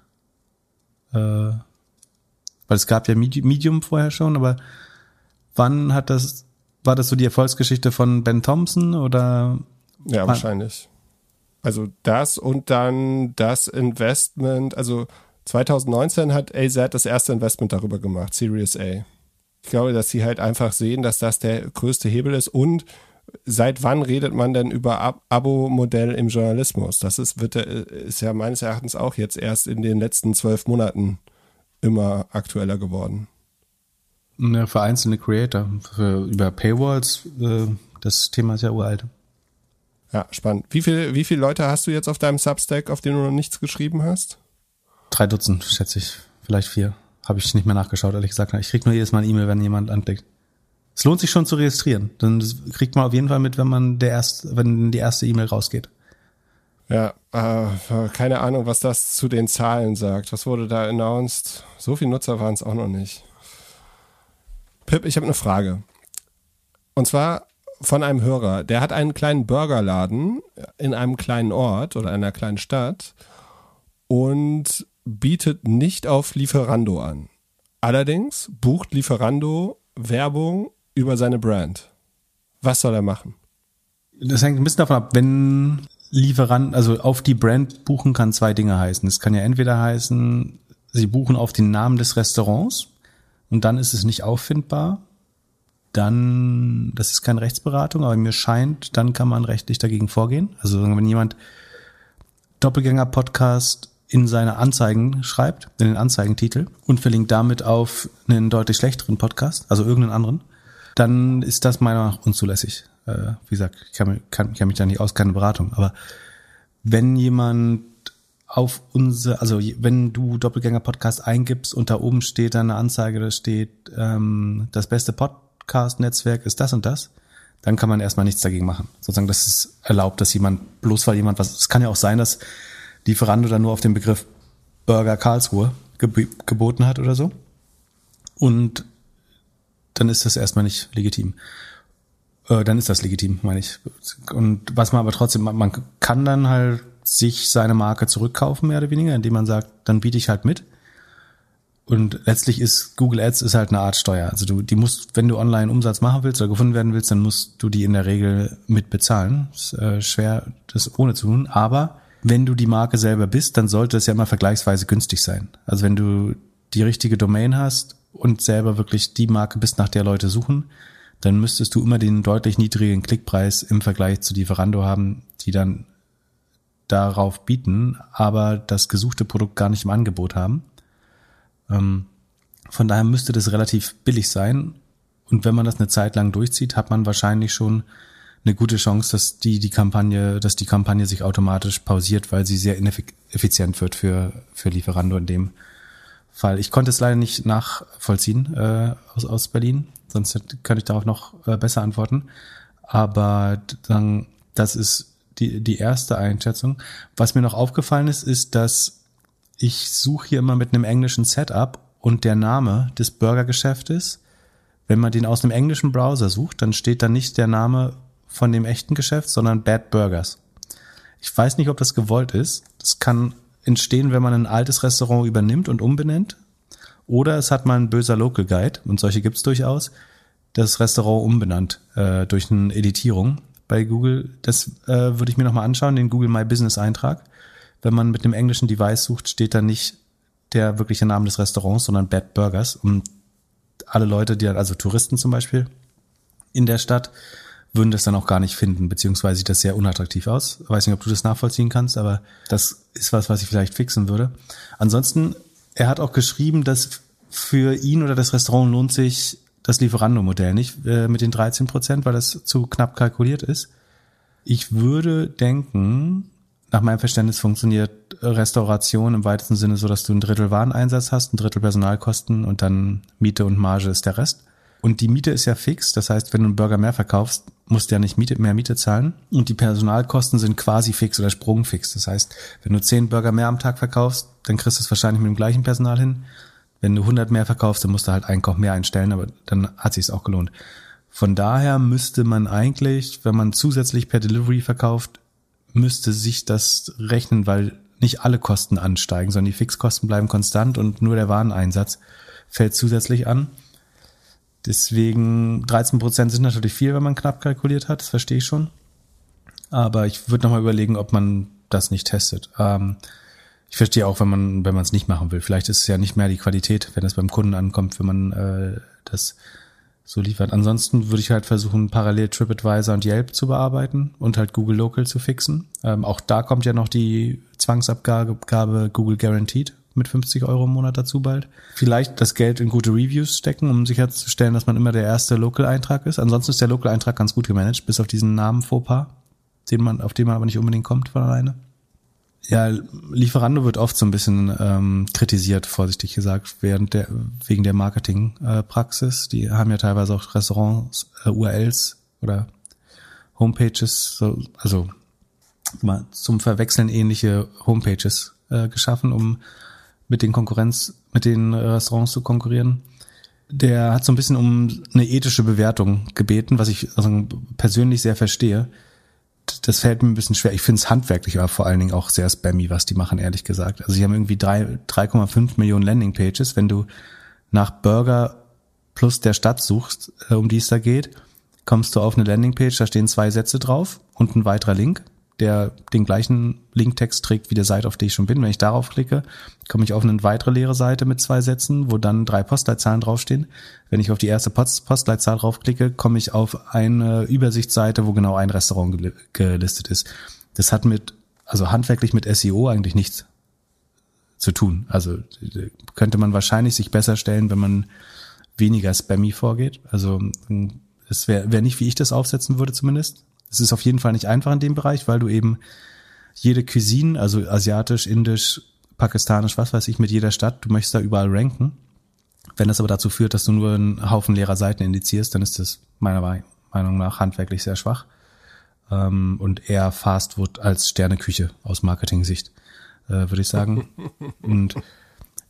Äh, weil es gab ja Medium vorher schon, aber wann hat das, war das so die Erfolgsgeschichte von Ben Thompson oder? Ja, wann? wahrscheinlich. Also das und dann das Investment, also 2019 hat AZ das erste Investment darüber gemacht, Series A. Ich glaube, dass sie halt einfach sehen, dass das der größte Hebel ist und seit wann redet man denn über Ab Abo-Modell im Journalismus? Das ist, wird, ist ja meines Erachtens auch jetzt erst in den letzten zwölf Monaten immer aktueller geworden. Ja, für einzelne Creator, für, über Paywalls, äh, das Thema ist ja uralt. Ja, spannend. Wie viele wie viel Leute hast du jetzt auf deinem Substack, auf dem du noch nichts geschrieben hast? Drei Dutzend, schätze ich. Vielleicht vier. Habe ich nicht mehr nachgeschaut, ehrlich gesagt. Ich krieg nur jedes Mal eine E-Mail, wenn jemand anklickt. Es lohnt sich schon zu registrieren. Dann kriegt man auf jeden Fall mit, wenn man der erst, wenn die erste E-Mail rausgeht. Ja, äh, keine Ahnung, was das zu den Zahlen sagt. Was wurde da announced? So viele Nutzer waren es auch noch nicht. Pip, ich habe eine Frage. Und zwar von einem Hörer. Der hat einen kleinen Burgerladen in einem kleinen Ort oder einer kleinen Stadt und bietet nicht auf Lieferando an. Allerdings bucht Lieferando Werbung über seine Brand. Was soll er machen? Das hängt ein bisschen davon ab, wenn Lieferant, also auf die Brand buchen kann zwei Dinge heißen. Es kann ja entweder heißen, sie buchen auf den Namen des Restaurants und dann ist es nicht auffindbar. Dann, das ist keine Rechtsberatung, aber mir scheint, dann kann man rechtlich dagegen vorgehen. Also wenn jemand Doppelgänger-Podcast in seine Anzeigen schreibt, in den Anzeigentitel und verlinkt damit auf einen deutlich schlechteren Podcast, also irgendeinen anderen, dann ist das meiner Meinung nach unzulässig. Äh, wie gesagt, ich kann, kann, kann mich da nicht aus, keine Beratung. Aber wenn jemand auf unser, also wenn du Doppelgänger-Podcast eingibst und da oben steht dann eine Anzeige, da steht, ähm, das beste Podcast-Netzwerk ist das und das, dann kann man erstmal nichts dagegen machen. Sozusagen, das ist erlaubt, dass jemand, bloß weil jemand was, es kann ja auch sein, dass Lieferando dann nur auf den Begriff Burger Karlsruhe geb geboten hat oder so. Und dann ist das erstmal nicht legitim. Äh, dann ist das legitim, meine ich. Und was man aber trotzdem, man, man kann dann halt sich seine Marke zurückkaufen, mehr oder weniger, indem man sagt, dann biete ich halt mit. Und letztlich ist Google Ads ist halt eine Art Steuer. Also du, die musst, wenn du online Umsatz machen willst oder gefunden werden willst, dann musst du die in der Regel mit bezahlen. Ist äh, schwer, das ohne zu tun. Aber wenn du die Marke selber bist, dann sollte es ja immer vergleichsweise günstig sein. Also wenn du die richtige Domain hast und selber wirklich die Marke bist, nach der Leute suchen, dann müsstest du immer den deutlich niedrigen Klickpreis im Vergleich zu Lieferando haben, die dann darauf bieten, aber das gesuchte Produkt gar nicht im Angebot haben. Ähm, von daher müsste das relativ billig sein. Und wenn man das eine Zeit lang durchzieht, hat man wahrscheinlich schon eine gute Chance, dass die, die Kampagne, dass die Kampagne sich automatisch pausiert, weil sie sehr ineffizient wird für, für Lieferando in dem Fall. Ich konnte es leider nicht nachvollziehen äh, aus, aus Berlin, sonst könnte ich darauf noch äh, besser antworten. Aber dann, das ist die, die erste Einschätzung. Was mir noch aufgefallen ist, ist, dass ich suche hier immer mit einem englischen Setup und der Name des Burgergeschäftes, wenn man den aus einem englischen Browser sucht, dann steht da nicht der Name von dem echten Geschäft, sondern Bad Burgers. Ich weiß nicht, ob das gewollt ist. Das kann entstehen, wenn man ein altes Restaurant übernimmt und umbenennt. Oder es hat mal ein böser Local Guide, und solche gibt's durchaus, das Restaurant umbenannt äh, durch eine Editierung bei Google. Das äh, würde ich mir nochmal anschauen, den Google My Business Eintrag. Wenn man mit einem englischen Device sucht, steht da nicht der wirkliche Name des Restaurants, sondern Bad Burgers. Und alle Leute, die also Touristen zum Beispiel in der Stadt, würden das dann auch gar nicht finden, beziehungsweise sieht das sehr unattraktiv aus. Ich weiß nicht, ob du das nachvollziehen kannst, aber das ist was, was ich vielleicht fixen würde. Ansonsten, er hat auch geschrieben, dass für ihn oder das Restaurant lohnt sich das Lieferando-Modell nicht äh, mit den 13 Prozent, weil das zu knapp kalkuliert ist. Ich würde denken, nach meinem Verständnis funktioniert Restauration im weitesten Sinne so, dass du ein Drittel Wareneinsatz hast, ein Drittel Personalkosten und dann Miete und Marge ist der Rest. Und die Miete ist ja fix. Das heißt, wenn du einen Burger mehr verkaufst, musst ja nicht Miete, mehr Miete zahlen. Und die Personalkosten sind quasi fix oder sprungfix. Das heißt, wenn du zehn Burger mehr am Tag verkaufst, dann kriegst du es wahrscheinlich mit dem gleichen Personal hin. Wenn du 100 mehr verkaufst, dann musst du halt einen Koch mehr einstellen, aber dann hat sich's auch gelohnt. Von daher müsste man eigentlich, wenn man zusätzlich per Delivery verkauft, müsste sich das rechnen, weil nicht alle Kosten ansteigen, sondern die Fixkosten bleiben konstant und nur der Wareneinsatz fällt zusätzlich an. Deswegen 13 Prozent sind natürlich viel, wenn man knapp kalkuliert hat, das verstehe ich schon. Aber ich würde nochmal überlegen, ob man das nicht testet. Ähm, ich verstehe auch, wenn man wenn man es nicht machen will. Vielleicht ist es ja nicht mehr die Qualität, wenn es beim Kunden ankommt, wenn man äh, das so liefert. Ansonsten würde ich halt versuchen, parallel TripAdvisor und Yelp zu bearbeiten und halt Google Local zu fixen. Ähm, auch da kommt ja noch die Zwangsabgabe Google Guaranteed mit 50 Euro im Monat dazu bald. Vielleicht das Geld in gute Reviews stecken, um sicherzustellen, dass man immer der erste Local-Eintrag ist. Ansonsten ist der Local-Eintrag ganz gut gemanagt, bis auf diesen Namen Fauxpas, den man, auf den man aber nicht unbedingt kommt von alleine. Ja, Lieferando wird oft so ein bisschen ähm, kritisiert, vorsichtig gesagt, während der, wegen der Marketingpraxis. Äh, die haben ja teilweise auch Restaurants, äh, URLs oder Homepages, so, also mal zum Verwechseln ähnliche Homepages äh, geschaffen, um mit den Konkurrenz, mit den Restaurants zu konkurrieren. Der hat so ein bisschen um eine ethische Bewertung gebeten, was ich also persönlich sehr verstehe. Das fällt mir ein bisschen schwer. Ich finde es handwerklich aber vor allen Dingen auch sehr spammy, was die machen, ehrlich gesagt. Also sie haben irgendwie 3,5 Millionen Landingpages. Wenn du nach Burger plus der Stadt suchst, äh, um die es da geht, kommst du auf eine Landingpage, da stehen zwei Sätze drauf und ein weiterer Link der den gleichen Linktext trägt wie der Seite, auf der ich schon bin. Wenn ich darauf klicke, komme ich auf eine weitere leere Seite mit zwei Sätzen, wo dann drei Postleitzahlen draufstehen. Wenn ich auf die erste Post Postleitzahl draufklicke, komme ich auf eine Übersichtsseite, wo genau ein Restaurant gel gelistet ist. Das hat mit, also handwerklich mit SEO eigentlich nichts zu tun. Also könnte man wahrscheinlich sich besser stellen, wenn man weniger spammy vorgeht. Also es wäre wär nicht, wie ich das aufsetzen würde zumindest. Es ist auf jeden Fall nicht einfach in dem Bereich, weil du eben jede Cuisine, also asiatisch, indisch, pakistanisch, was weiß ich, mit jeder Stadt, du möchtest da überall ranken. Wenn das aber dazu führt, dass du nur einen Haufen leerer Seiten indizierst, dann ist das meiner Meinung nach handwerklich sehr schwach ähm, und eher Fast Food als Sterneküche aus Marketing-Sicht, äh, würde ich sagen. und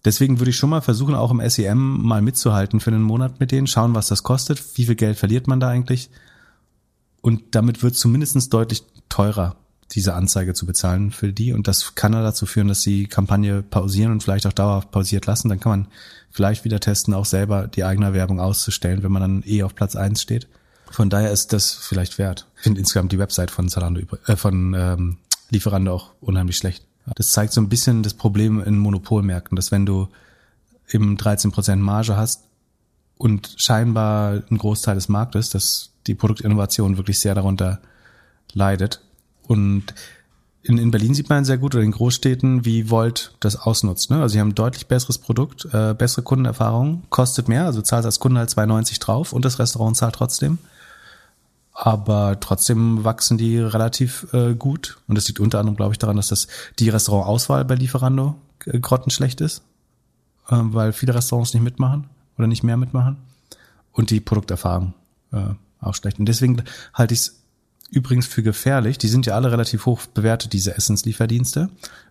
deswegen würde ich schon mal versuchen, auch im SEM mal mitzuhalten für einen Monat mit denen, schauen, was das kostet, wie viel Geld verliert man da eigentlich und damit wird zumindest deutlich teurer, diese Anzeige zu bezahlen für die. Und das kann ja dazu führen, dass sie Kampagne pausieren und vielleicht auch dauerhaft pausiert lassen. Dann kann man vielleicht wieder testen, auch selber die eigene Werbung auszustellen, wenn man dann eh auf Platz eins steht. Von daher ist das vielleicht wert. Ich finde insgesamt die Website von Zalando, äh, von ähm, Lieferando auch unheimlich schlecht. Das zeigt so ein bisschen das Problem in Monopolmärkten, dass wenn du eben 13% Marge hast und scheinbar ein Großteil des Marktes, dass die Produktinnovation wirklich sehr darunter leidet. Und in, in Berlin sieht man sehr gut oder in Großstädten, wie Volt das ausnutzt. Ne? Also sie haben ein deutlich besseres Produkt, äh, bessere Kundenerfahrung, kostet mehr, also zahlst als Kunde halt 2,90 drauf und das Restaurant zahlt trotzdem. Aber trotzdem wachsen die relativ äh, gut. Und das liegt unter anderem, glaube ich, daran, dass das die Restaurantauswahl bei Lieferando äh, grottenschlecht ist, äh, weil viele Restaurants nicht mitmachen oder nicht mehr mitmachen. Und die Produkterfahrung. Äh, auch schlecht. Und deswegen halte ich es übrigens für gefährlich. Die sind ja alle relativ hoch bewertet, diese Essenslieferdienste,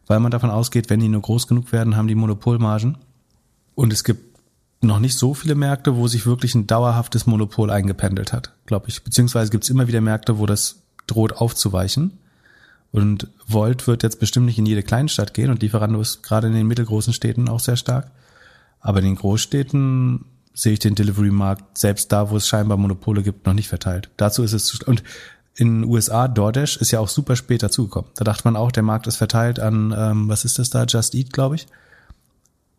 weil man davon ausgeht, wenn die nur groß genug werden, haben die Monopolmargen. Und es gibt noch nicht so viele Märkte, wo sich wirklich ein dauerhaftes Monopol eingependelt hat, glaube ich. Beziehungsweise gibt es immer wieder Märkte, wo das droht aufzuweichen. Und Volt wird jetzt bestimmt nicht in jede Kleinstadt gehen und Lieferando ist gerade in den mittelgroßen Städten auch sehr stark. Aber in den Großstädten sehe ich den Delivery-Markt selbst da, wo es scheinbar Monopole gibt, noch nicht verteilt. Dazu ist es und in den USA DoorDash ist ja auch super spät dazugekommen. Da dachte man auch, der Markt ist verteilt an ähm, was ist das da Just Eat, glaube ich.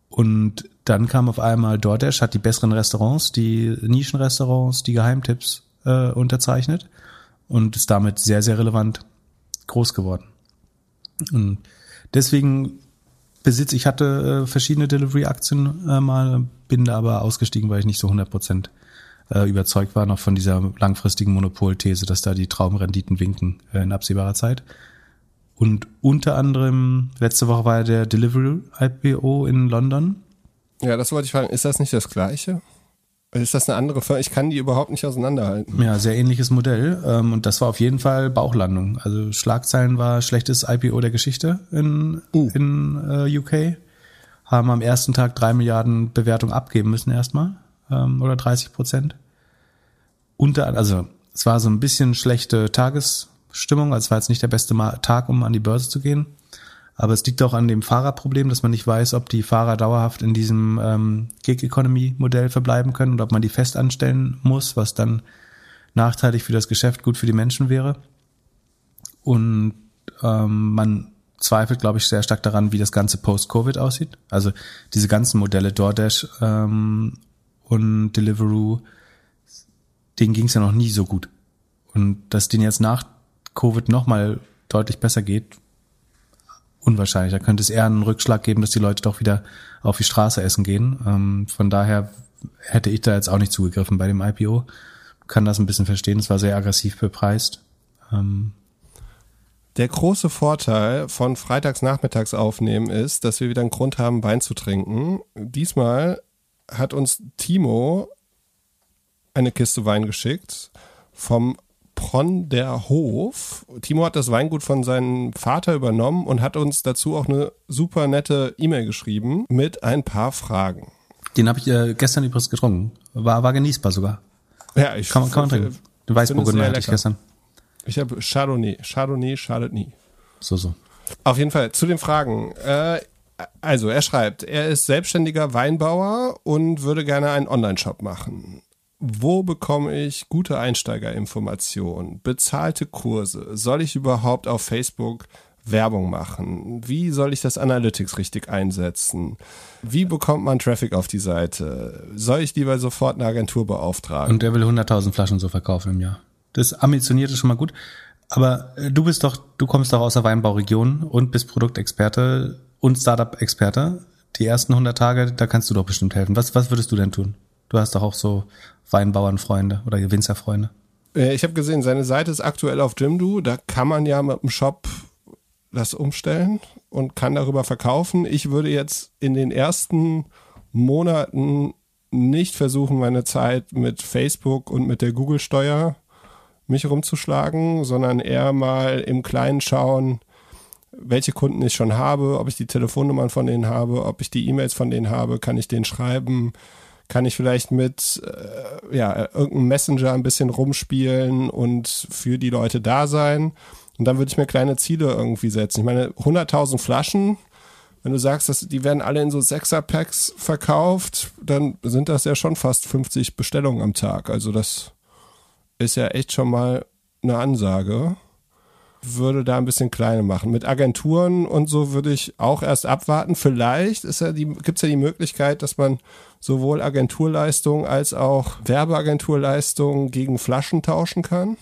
Und dann kam auf einmal DoorDash, hat die besseren Restaurants, die Nischenrestaurants, die Geheimtipps äh, unterzeichnet und ist damit sehr sehr relevant groß geworden. Und deswegen besitze, ich hatte äh, verschiedene Delivery-Aktien äh, mal, bin aber ausgestiegen, weil ich nicht so 100 Prozent äh, überzeugt war noch von dieser langfristigen Monopolthese, dass da die Traumrenditen winken äh, in absehbarer Zeit. Und unter anderem, letzte Woche war der Delivery IPO in London. Ja, das wollte ich fragen. Ist das nicht das gleiche? Ist das eine andere Firma? Ich kann die überhaupt nicht auseinanderhalten. Ja, sehr ähnliches Modell. Ähm, und das war auf jeden Fall Bauchlandung. Also Schlagzeilen war schlechtes IPO der Geschichte in, uh. in äh, UK. Haben am ersten Tag drei Milliarden Bewertung abgeben müssen erstmal. Ähm, oder 30 Prozent. Unter, also es war so ein bisschen schlechte Tagesstimmung. Also es war jetzt nicht der beste Tag, um an die Börse zu gehen. Aber es liegt auch an dem Fahrerproblem, dass man nicht weiß, ob die Fahrer dauerhaft in diesem ähm, Gig-Economy-Modell verbleiben können oder ob man die fest anstellen muss, was dann nachteilig für das Geschäft, gut für die Menschen wäre. Und ähm, man zweifelt, glaube ich, sehr stark daran, wie das ganze Post-Covid aussieht. Also diese ganzen Modelle DoorDash ähm, und Deliveroo, denen ging es ja noch nie so gut. Und dass denen jetzt nach Covid nochmal deutlich besser geht, unwahrscheinlich. Da könnte es eher einen Rückschlag geben, dass die Leute doch wieder auf die Straße essen gehen. Ähm, von daher hätte ich da jetzt auch nicht zugegriffen bei dem IPO. Kann das ein bisschen verstehen. Es war sehr aggressiv bepreist. Ähm, der große Vorteil von freitags nachmittags aufnehmen ist, dass wir wieder einen Grund haben, Wein zu trinken. Diesmal hat uns Timo eine Kiste Wein geschickt vom Pron der Hof. Timo hat das Weingut von seinem Vater übernommen und hat uns dazu auch eine super nette E-Mail geschrieben mit ein paar Fragen. Den habe ich äh, gestern übrigens getrunken. War, war genießbar sogar. Ja, ich kann, kann man trinken. Den Weißburgunder hatte ich gestern. Ich habe Chardonnay. Chardonnay schadet nie. So, so. Auf jeden Fall zu den Fragen. Äh, also, er schreibt, er ist selbstständiger Weinbauer und würde gerne einen Online-Shop machen wo bekomme ich gute Einsteigerinformationen, bezahlte Kurse? Soll ich überhaupt auf Facebook Werbung machen? Wie soll ich das Analytics richtig einsetzen? Wie bekommt man Traffic auf die Seite? Soll ich lieber sofort eine Agentur beauftragen? Und der will 100.000 Flaschen so verkaufen im Jahr. Das ambitioniert ist schon mal gut. Aber äh, du bist doch, du kommst doch aus der Weinbauregion und bist Produktexperte und Startup-Experte. Die ersten 100 Tage, da kannst du doch bestimmt helfen. Was, was würdest du denn tun? Du hast doch auch so Weinbauernfreunde oder Winzerfreunde. Äh, ich habe gesehen, seine Seite ist aktuell auf Jimdo. Da kann man ja mit dem Shop das umstellen und kann darüber verkaufen. Ich würde jetzt in den ersten Monaten nicht versuchen, meine Zeit mit Facebook und mit der Google-Steuer mich rumzuschlagen, sondern eher mal im Kleinen schauen, welche Kunden ich schon habe, ob ich die Telefonnummern von denen habe, ob ich die E-Mails von denen habe, kann ich denen schreiben, kann ich vielleicht mit äh, ja, irgendeinem Messenger ein bisschen rumspielen und für die Leute da sein. Und dann würde ich mir kleine Ziele irgendwie setzen. Ich meine, 100.000 Flaschen, wenn du sagst, dass die werden alle in so Sechser-Packs verkauft, dann sind das ja schon fast 50 Bestellungen am Tag. Also das ist ja echt schon mal eine Ansage würde da ein bisschen kleiner machen. Mit Agenturen und so würde ich auch erst abwarten. Vielleicht ja die, gibt's ja die Möglichkeit, dass man sowohl Agenturleistungen als auch Werbeagenturleistungen gegen Flaschen tauschen kann.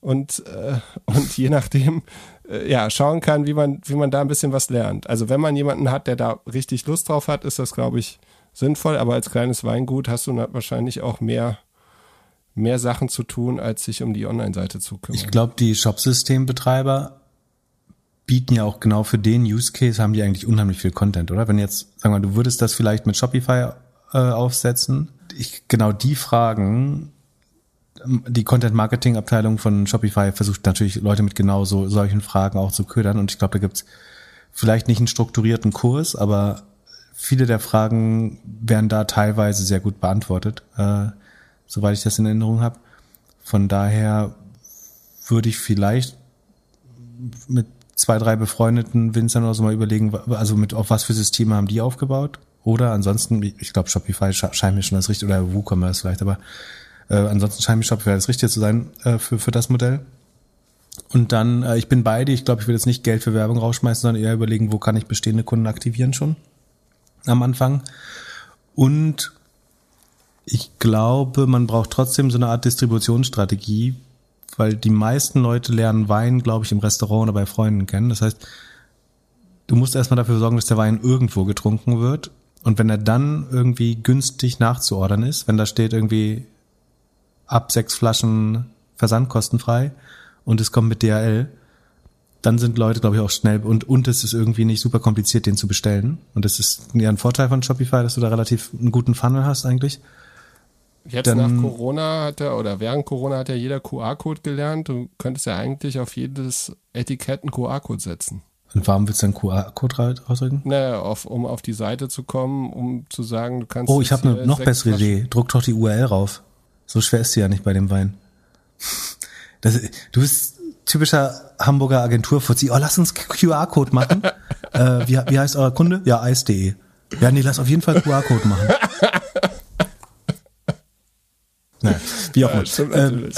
Und, äh, und je nachdem, äh, ja, schauen kann, wie man, wie man da ein bisschen was lernt. Also wenn man jemanden hat, der da richtig Lust drauf hat, ist das, glaube ich, sinnvoll. Aber als kleines Weingut hast du wahrscheinlich auch mehr mehr Sachen zu tun, als sich um die Online-Seite zu kümmern. Ich glaube, die Shopsystembetreiber bieten ja auch genau für den Use Case haben die eigentlich unheimlich viel Content, oder? Wenn jetzt, sagen wir mal, du würdest das vielleicht mit Shopify äh, aufsetzen, ich, genau die Fragen, die Content-Marketing-Abteilung von Shopify versucht natürlich Leute mit genau so solchen Fragen auch zu ködern und ich glaube, da gibt's vielleicht nicht einen strukturierten Kurs, aber viele der Fragen werden da teilweise sehr gut beantwortet. Äh, soweit ich das in Erinnerung habe. Von daher würde ich vielleicht mit zwei, drei befreundeten Winzern oder so mal überlegen, also mit auf was für Systeme haben die aufgebaut? Oder ansonsten, ich glaube Shopify scheint mir schon das Richtige, oder WooCommerce vielleicht, aber äh, ansonsten scheint mir Shopify das Richtige zu sein äh, für, für das Modell. Und dann, äh, ich bin beide, ich glaube, ich will jetzt nicht Geld für Werbung rausschmeißen, sondern eher überlegen, wo kann ich bestehende Kunden aktivieren schon am Anfang. Und ich glaube, man braucht trotzdem so eine Art Distributionsstrategie, weil die meisten Leute lernen Wein, glaube ich, im Restaurant oder bei Freunden kennen. Das heißt, du musst erstmal dafür sorgen, dass der Wein irgendwo getrunken wird. Und wenn er dann irgendwie günstig nachzuordern ist, wenn da steht irgendwie ab sechs Flaschen versandkostenfrei und es kommt mit DHL, dann sind Leute, glaube ich, auch schnell und, und es ist irgendwie nicht super kompliziert, den zu bestellen. Und das ist ja ein Vorteil von Shopify, dass du da relativ einen guten Funnel hast eigentlich. Jetzt Dann- nach Corona hat er, oder während Corona hat ja jeder QR-Code gelernt. Du könntest ja eigentlich auf jedes Etikett einen QR-Code setzen. Und warum willst du einen QR-Code ra- rausdrücken? Naja, auf, um auf die Seite zu kommen, um zu sagen, du kannst. Oh, ich habe eine noch bessere Flaschen- Idee. Druck doch die URL rauf. So schwer ist sie ja nicht bei dem Wein. Das, du bist typischer Hamburger Agenturfuzzi. Oh, lass uns QR-Code machen. äh, wie, wie heißt euer Kunde? Ja, eis.de. Ja, nee, lass auf jeden Fall QR-Code machen. Naja, wie auch Ja, immer. stimmt Ähm,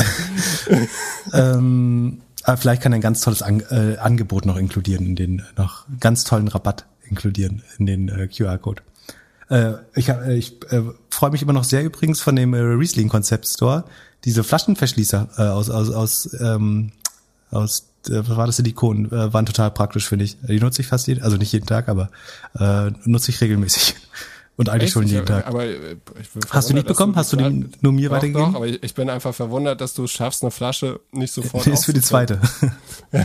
ähm, aber vielleicht kann er ein ganz tolles An äh, Angebot noch inkludieren, in den noch ganz tollen Rabatt inkludieren in den äh, QR-Code. Äh, ich äh, ich äh, freue mich immer noch sehr übrigens von dem äh, Riesling Concept Store. Diese Flaschenverschließer äh, aus aus aus ähm, aus äh, was war das Silikon äh, waren total praktisch finde ich. Die nutze ich fast jeden, also nicht jeden Tag, aber äh, nutze ich regelmäßig und eigentlich schon jeden Tag. Aber äh, Hast du nicht bekommen? Hast du den nur mir doch, weitergegeben? Doch, aber ich, ich bin einfach verwundert, dass du schaffst, eine Flasche nicht sofort Nee, ist für die zweite.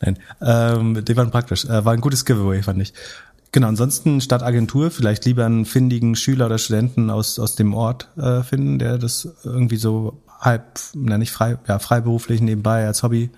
Nein, ähm, die waren praktisch. Äh, war ein gutes Giveaway, fand ich. Genau, ansonsten statt Agentur vielleicht lieber einen findigen Schüler oder Studenten aus, aus dem Ort äh, finden, der das irgendwie so halb, na nicht frei, ja, freiberuflich nebenbei als Hobby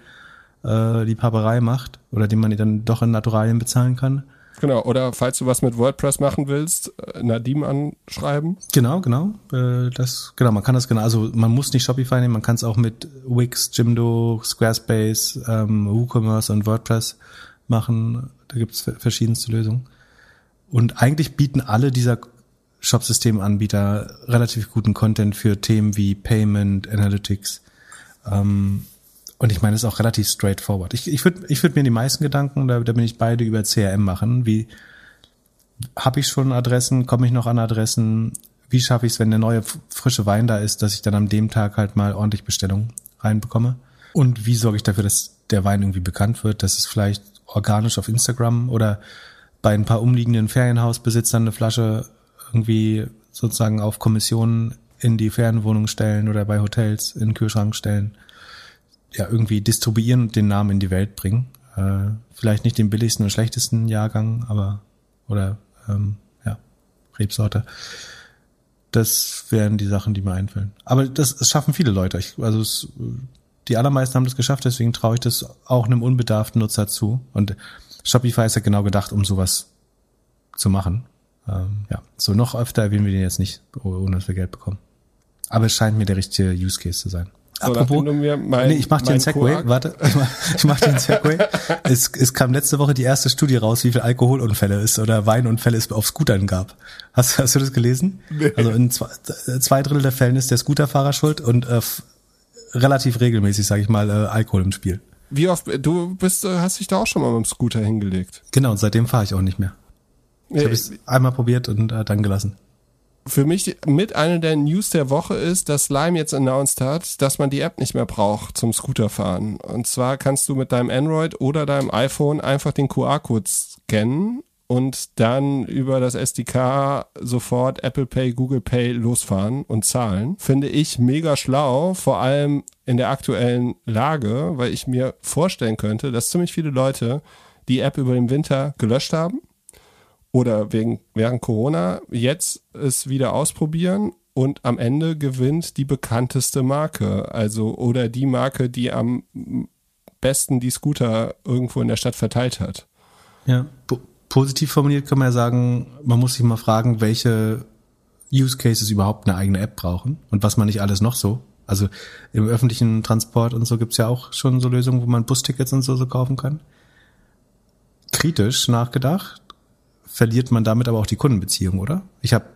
äh, die Paperei macht oder den man dann doch in Naturalien bezahlen kann. Genau, oder falls du was mit WordPress machen willst, äh, Nadim anschreiben. Genau, genau. Äh, das, genau, man kann das genau, also man muss nicht Shopify nehmen, man kann es auch mit Wix, Jimdo, Squarespace, ähm, WooCommerce und WordPress machen. Da gibt es verschiedenste Lösungen. Und eigentlich bieten alle dieser Shopsystemanbieter relativ guten Content für Themen wie Payment, Analytics. Ähm, und ich meine, das ist auch relativ straightforward. Ich, ich würde ich würd mir die meisten Gedanken, da, da bin ich beide über CRM machen, wie habe ich schon Adressen, komme ich noch an Adressen, wie schaffe ich es, wenn der neue frische Wein da ist, dass ich dann an dem Tag halt mal ordentlich Bestellungen reinbekomme? Und wie sorge ich dafür, dass der Wein irgendwie bekannt wird, dass es vielleicht organisch auf Instagram oder bei ein paar umliegenden Ferienhausbesitzern eine Flasche irgendwie sozusagen auf Kommission in die Ferienwohnung stellen oder bei Hotels in den Kühlschrank stellen. Ja, irgendwie distribuieren und den Namen in die Welt bringen. Äh, vielleicht nicht den billigsten und schlechtesten Jahrgang, aber oder ähm, ja, Rebsorte. Das wären die Sachen, die mir einfallen. Aber das, das schaffen viele Leute. Ich, also es, die allermeisten haben das geschafft, deswegen traue ich das auch einem unbedarften Nutzer zu. Und Shopify ist ja genau gedacht, um sowas zu machen. Ähm, ja, so noch öfter erwähnen wir den jetzt nicht, ohne dass wir Geld bekommen. Aber es scheint mir der richtige Use Case zu sein. Mir mein, nee, ich mach dir einen Segway. Warte, ich mach, ich mach dir einen Segway. es, es kam letzte Woche die erste Studie raus, wie viel Alkoholunfälle es oder Weinunfälle es auf Scootern gab. Hast, hast du das gelesen? Nee. Also in zwei, zwei Drittel der Fällen ist der Scooterfahrer schuld und äh, relativ regelmäßig, sage ich mal, äh, Alkohol im Spiel. Wie oft, du bist, äh, hast dich da auch schon mal mit dem Scooter hingelegt. Genau, und seitdem fahre ich auch nicht mehr. Ich habe Äh, es einmal probiert und äh, dann gelassen. Für mich mit einer der News der Woche ist, dass Lime jetzt announced hat, dass man die App nicht mehr braucht zum Scooterfahren. Und zwar kannst du mit deinem Android oder deinem iPhone einfach den QR-Code scannen und dann über das SDK sofort Apple Pay, Google Pay losfahren und zahlen. Finde ich mega schlau, vor allem in der aktuellen Lage, weil ich mir vorstellen könnte, dass ziemlich viele Leute die App über den Winter gelöscht haben oder wegen, während Corona jetzt es wieder ausprobieren und am Ende gewinnt die bekannteste Marke, also oder die Marke, die am besten die Scooter irgendwo in der Stadt verteilt hat. Ja. Po positiv formuliert kann man ja sagen, man muss sich mal fragen, welche Use Cases überhaupt eine eigene App brauchen und was man nicht alles noch so. Also im öffentlichen Transport und so gibt's ja auch schon so Lösungen, wo man Bustickets und so, so kaufen kann. Kritisch nachgedacht, verliert man damit aber auch die Kundenbeziehung, oder? Ich habe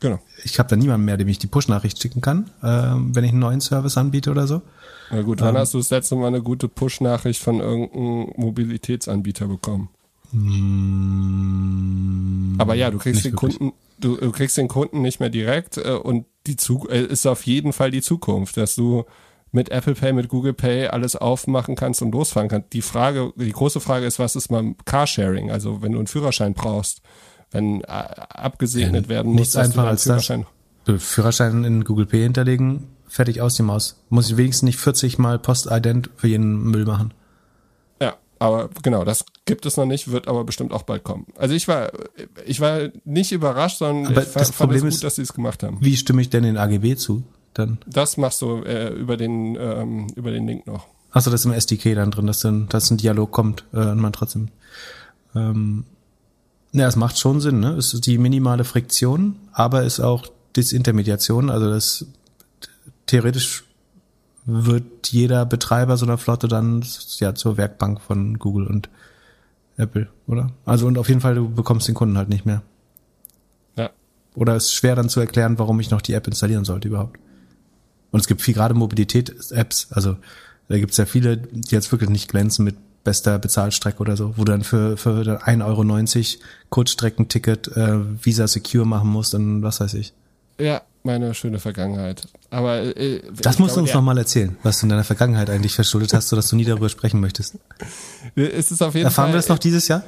Genau. ich hab da niemanden mehr, dem ich die Push-Nachricht schicken kann, ähm, wenn ich einen neuen Service anbiete oder so. Na gut, wann Ähm. hast du das letzte Mal eine gute Push-Nachricht von irgendeinem Mobilitätsanbieter bekommen? Aber ja, du kriegst den wirklich. Kunden, du, du kriegst den Kunden nicht mehr direkt äh, und die Zu äh, ist auf jeden Fall die Zukunft, dass du mit Apple Pay, mit Google Pay alles aufmachen kannst und losfahren kannst. Die Frage, die große Frage ist, was ist mal Carsharing? Also wenn du einen Führerschein brauchst, wenn äh, abgesegnet werden muss, nichts dass du deinen als das. Führerschein Führerschein in Google Pay hinterlegen, fertig aus dem Maus. Muss ich wenigstens nicht 40 mal Postident für jeden Müll machen. Ja, Aber genau, das gibt es noch nicht, wird aber bestimmt auch bald kommen. Also ich war, ich war nicht überrascht, sondern Aber ich das fand Problem es gut, ist- dass sie es gemacht haben. Wie stimme ich denn den AGB zu? Dann. Das machst du äh, über den ähm, über den Link noch. Achso, das ist im SDK dann drin, dass dann, dass ein Dialog kommt äh, und man trotzdem. Ähm, ja, es macht schon Sinn, ne? Es ist die minimale Friktion, aber ist auch Disintermediation, also das theoretisch wird jeder Betreiber so einer Flotte dann ja zur Werkbank von Google und Apple, oder? Also und auf jeden Fall, du bekommst den Kunden halt nicht mehr. Ja. Oder es ist schwer dann zu erklären, warum ich noch die App installieren sollte überhaupt. Und es gibt viel gerade Mobilität-Apps, also da gibt's ja viele, die jetzt wirklich nicht glänzen mit bester Bezahlstrecke oder so, wo du dann für, für 1,90 Euro Kurzstreckenticket äh, Visa Secure machen musst und was weiß ich. Ja, meine schöne Vergangenheit. Aber äh, Das ich musst du glaube, uns der- nochmal erzählen, was du in deiner Vergangenheit eigentlich verschuldet hast, sodass du nie darüber sprechen möchtest. Es ist auf jeden Erfahren Fall. wir das noch dieses Jahr?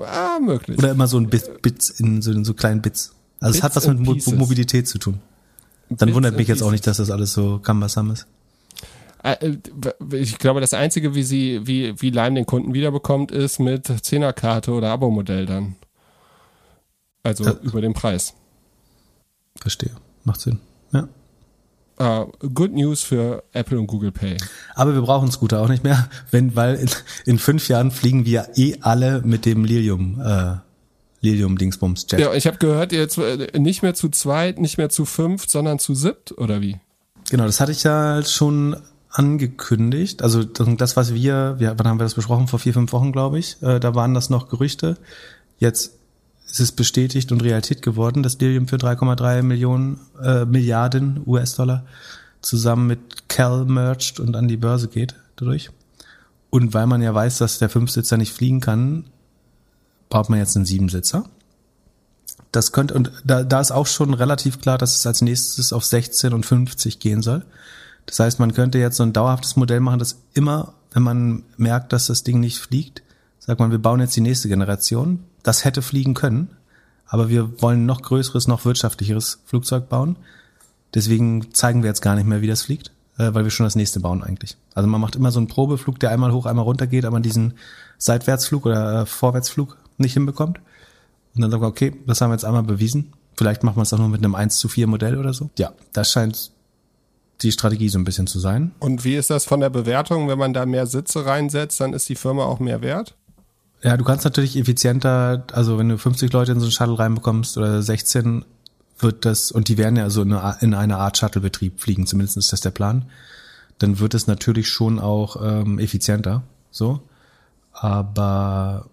Ah, möglich. Oder immer so ein Bit, Bits in so, in so kleinen Bits? Also es Bits hat was mit Mo. Mobilität zu tun. Dann wundert mich jetzt auch nicht, dass das alles so cumbersome ist. Äh, Ich glaube, das Einzige, wie sie, wie, wie Lime den Kunden wiederbekommt, ist mit Zehnerkarte oder Abo-Modell dann. Also Ja. über den Preis. Verstehe. Macht Sinn. Ja. Ah, good News für Apple und Google Pay. Aber wir brauchen Scooter auch nicht mehr, wenn, weil in, in fünf Jahren fliegen wir eh alle mit dem Lilium, äh, Lilium-Dingsbums Jet. Ja, ich habe gehört, jetzt äh, nicht mehr zu zweit, nicht mehr zu fünft, sondern zu siebt, oder wie? Genau, das hatte ich ja schon angekündigt. Also das, was wir, wir wann haben wir das besprochen? Vor vier, fünf Wochen, glaube ich. Äh, da waren das noch Gerüchte. Jetzt ist es bestätigt und Realität geworden, dass Lilium für 3,3 Millionen äh, Milliarden US-Dollar zusammen mit Cal merged und an die Börse geht dadurch. Und weil man ja weiß, dass der Fünfsitzer nicht fliegen kann, baut man jetzt einen Siebensitzer. Das könnte, und da, da ist auch schon relativ klar, dass es als nächstes auf 16 und 50 gehen soll. Das heißt, man könnte jetzt so ein dauerhaftes Modell machen, das immer, wenn man merkt, dass das Ding nicht fliegt, sagt man, wir bauen jetzt die nächste Generation. Das hätte fliegen können, aber wir wollen noch größeres, noch wirtschaftlicheres Flugzeug bauen. Deswegen zeigen wir jetzt gar nicht mehr, wie das fliegt, äh, weil wir schon das nächste bauen eigentlich. Also man macht immer so einen Probeflug, der einmal hoch, einmal runter geht, aber diesen Seitwärtsflug oder äh, Vorwärtsflug nicht hinbekommt. Und dann sagen wir, okay, das haben wir jetzt einmal bewiesen. Vielleicht machen wir es auch nur mit einem 1 zu 4 Modell oder so. Ja, das scheint die Strategie so ein bisschen zu sein. Und wie ist das von der Bewertung? Wenn man da mehr Sitze reinsetzt, dann ist die Firma auch mehr wert? Ja, du kannst natürlich effizienter, also wenn du 50 Leute in so einen Shuttle reinbekommst oder 16, wird das, und die werden ja so in in einer Art Shuttle-Betrieb fliegen, zumindest ist das der Plan, dann wird es natürlich schon auch ähm, effizienter, so. Aber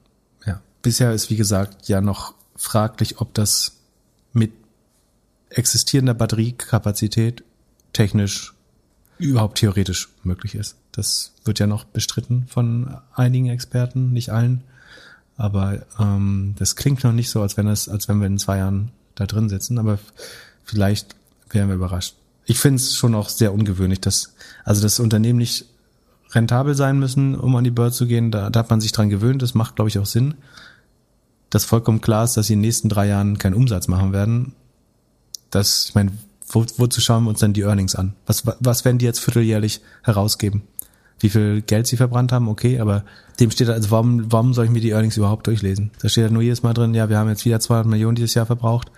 bisher ist wie gesagt ja noch fraglich, ob das mit existierender Batteriekapazität technisch überhaupt theoretisch möglich ist. Das wird ja noch bestritten von einigen Experten, nicht allen. Aber ähm, das klingt noch nicht so, als wenn es, als wenn wir in zwei Jahren da drin sitzen. Aber vielleicht wären wir überrascht. Ich finde es schon auch sehr ungewöhnlich, dass also das Unternehmen nicht rentabel sein müssen, um an die Börse zu gehen. Da, da hat man sich dran gewöhnt. Das macht, glaube ich, auch Sinn. Dass vollkommen klar ist, dass sie in den nächsten drei Jahren keinen Umsatz machen werden. Das, ich meine, wo, wozu schauen wir uns denn die Earnings an? Was, was werden die jetzt vierteljährlich herausgeben? Wie viel Geld sie verbrannt haben, okay, aber dem steht, also warum, warum soll ich mir die Earnings überhaupt durchlesen? Da steht ja nur jedes Mal drin, ja, wir haben jetzt wieder 200 Millionen dieses Jahr verbraucht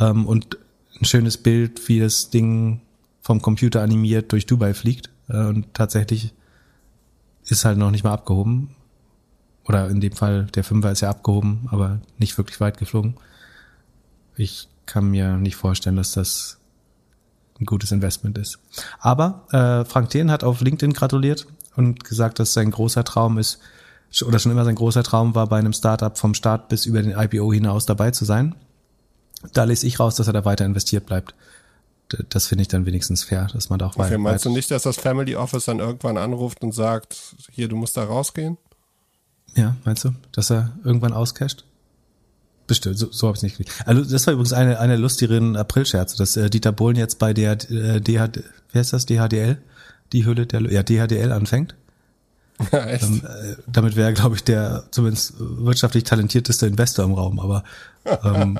ähm, und ein schönes Bild, wie das Ding vom Computer animiert durch Dubai fliegt äh, und tatsächlich ist halt noch nicht mal abgehoben. Oder in dem Fall, der Fünfer ist ja abgehoben, aber nicht wirklich weit geflogen. Ich kann mir nicht vorstellen, dass das ein gutes Investment ist. Aber äh, Frank Thien hat auf LinkedIn gratuliert und gesagt, dass sein großer Traum ist, oder schon immer sein großer Traum war, bei einem Startup vom Start bis über den IPO hinaus dabei zu sein. Da lese ich raus, dass er da weiter investiert bleibt. Das finde ich dann wenigstens fair, dass man da auch Okay, weit- meinst du nicht, dass das Family Office dann irgendwann anruft und sagt, hier, du musst da rausgehen? Ja, meinst du, dass er irgendwann auscasht? Bestimmt, so, so habe ich nicht gekriegt. Also das war übrigens eine, eine lustigeren Aprilscherze, dass äh, Dieter Bohlen jetzt bei der äh, DHD, wie heißt das, DHDL? Die Hülle der, ja, DHDL anfängt. Echt? Äh, damit wäre, glaube ich, der zumindest wirtschaftlich talentierteste Investor im Raum, aber ähm,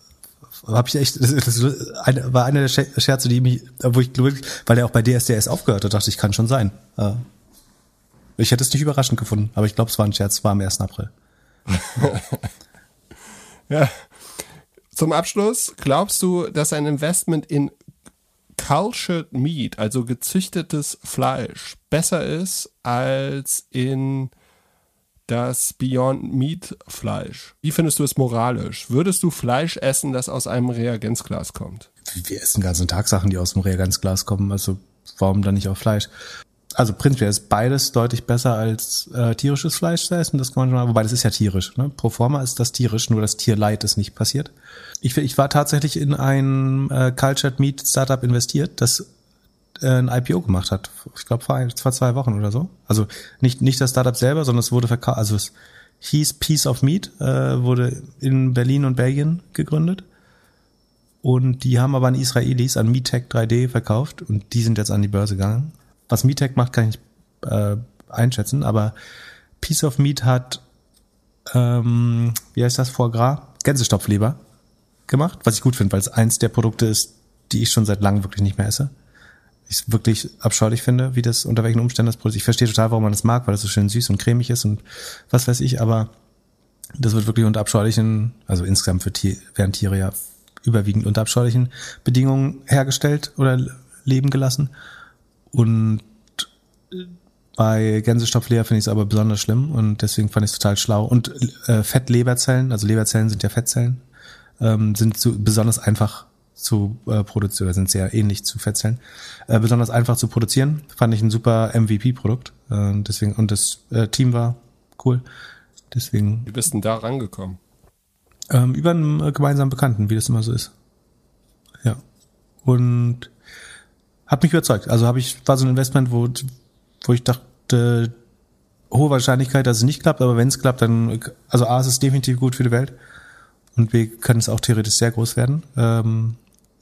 habe ich echt, das, das eine, war einer der Sche- Scherze, die mich, wo ich weil er auch bei DSDS aufgehört hat, dachte ich, kann schon sein. Äh, Ich hätte es nicht überraschend gefunden, aber ich glaube, es war ein Scherz, es war am 1. April. ja. Zum Abschluss, glaubst du, dass ein Investment in Cultured Meat, also gezüchtetes Fleisch, besser ist als in das Beyond Meat Fleisch? Wie findest du es moralisch? Würdest du Fleisch essen, das aus einem Reagenzglas kommt? Wir essen den ganzen Tag Sachen, die aus dem Reagenzglas kommen, also warum dann nicht auch Fleisch? Also prinzipiell ist beides deutlich besser als äh, tierisches Fleisch zu essen. Das kann man schon mal, wobei das ist ja tierisch. Ne? Pro forma ist das tierisch, nur das Tierleid ist nicht passiert. Ich, ich war tatsächlich in ein äh, Cultured Meat Startup investiert, das äh, ein IPO gemacht hat. Ich glaube vor, vor zwei Wochen oder so. Also nicht nicht das Startup selber, sondern es wurde verkauft. Also es hieß Piece of Meat, äh, wurde in Berlin und Belgien gegründet. Und die haben aber an Israelis, an MeatTech 3D verkauft und die sind jetzt an die Börse gegangen was MeatTech macht, kann ich äh, einschätzen, aber Piece of Meat hat, ähm, wie heißt das, Foie Gras, Gänsestopfleber gemacht, was ich gut finde, weil es eins der Produkte ist, die ich schon seit langem wirklich nicht mehr esse. Ich wirklich abscheulich finde, wie das, unter welchen Umständen das Produkt. Ich verstehe total, warum man das mag, weil es so schön süß und cremig ist und was weiß ich, aber das wird wirklich unter abscheulichen, also insgesamt für Tier, werden Tiere ja überwiegend unter abscheulichen Bedingungen hergestellt oder leben gelassen. Und bei Gänsestopfleber finde ich es aber besonders schlimm und deswegen fand ich es total schlau. Und äh, Fettleberzellen, also Leberzellen sind ja Fettzellen, ähm, sind zu, besonders einfach zu äh, produzieren, oder sind sehr ähnlich zu Fettzellen, äh, besonders einfach zu produzieren. Fand ich ein super MVP-Produkt. Äh, deswegen, und das äh, Team war cool. Deswegen. Wie bist denn da rangekommen? Ähm, über einen äh, gemeinsamen Bekannten, wie das immer so ist. Ja. Und hat mich überzeugt. Also habe ich, war so ein Investment, wo, wo ich dachte, hohe Wahrscheinlichkeit, dass es nicht klappt, aber wenn es klappt, dann, also A, es ist definitiv gut für die Welt und B, kann es auch theoretisch sehr groß werden. Ähm,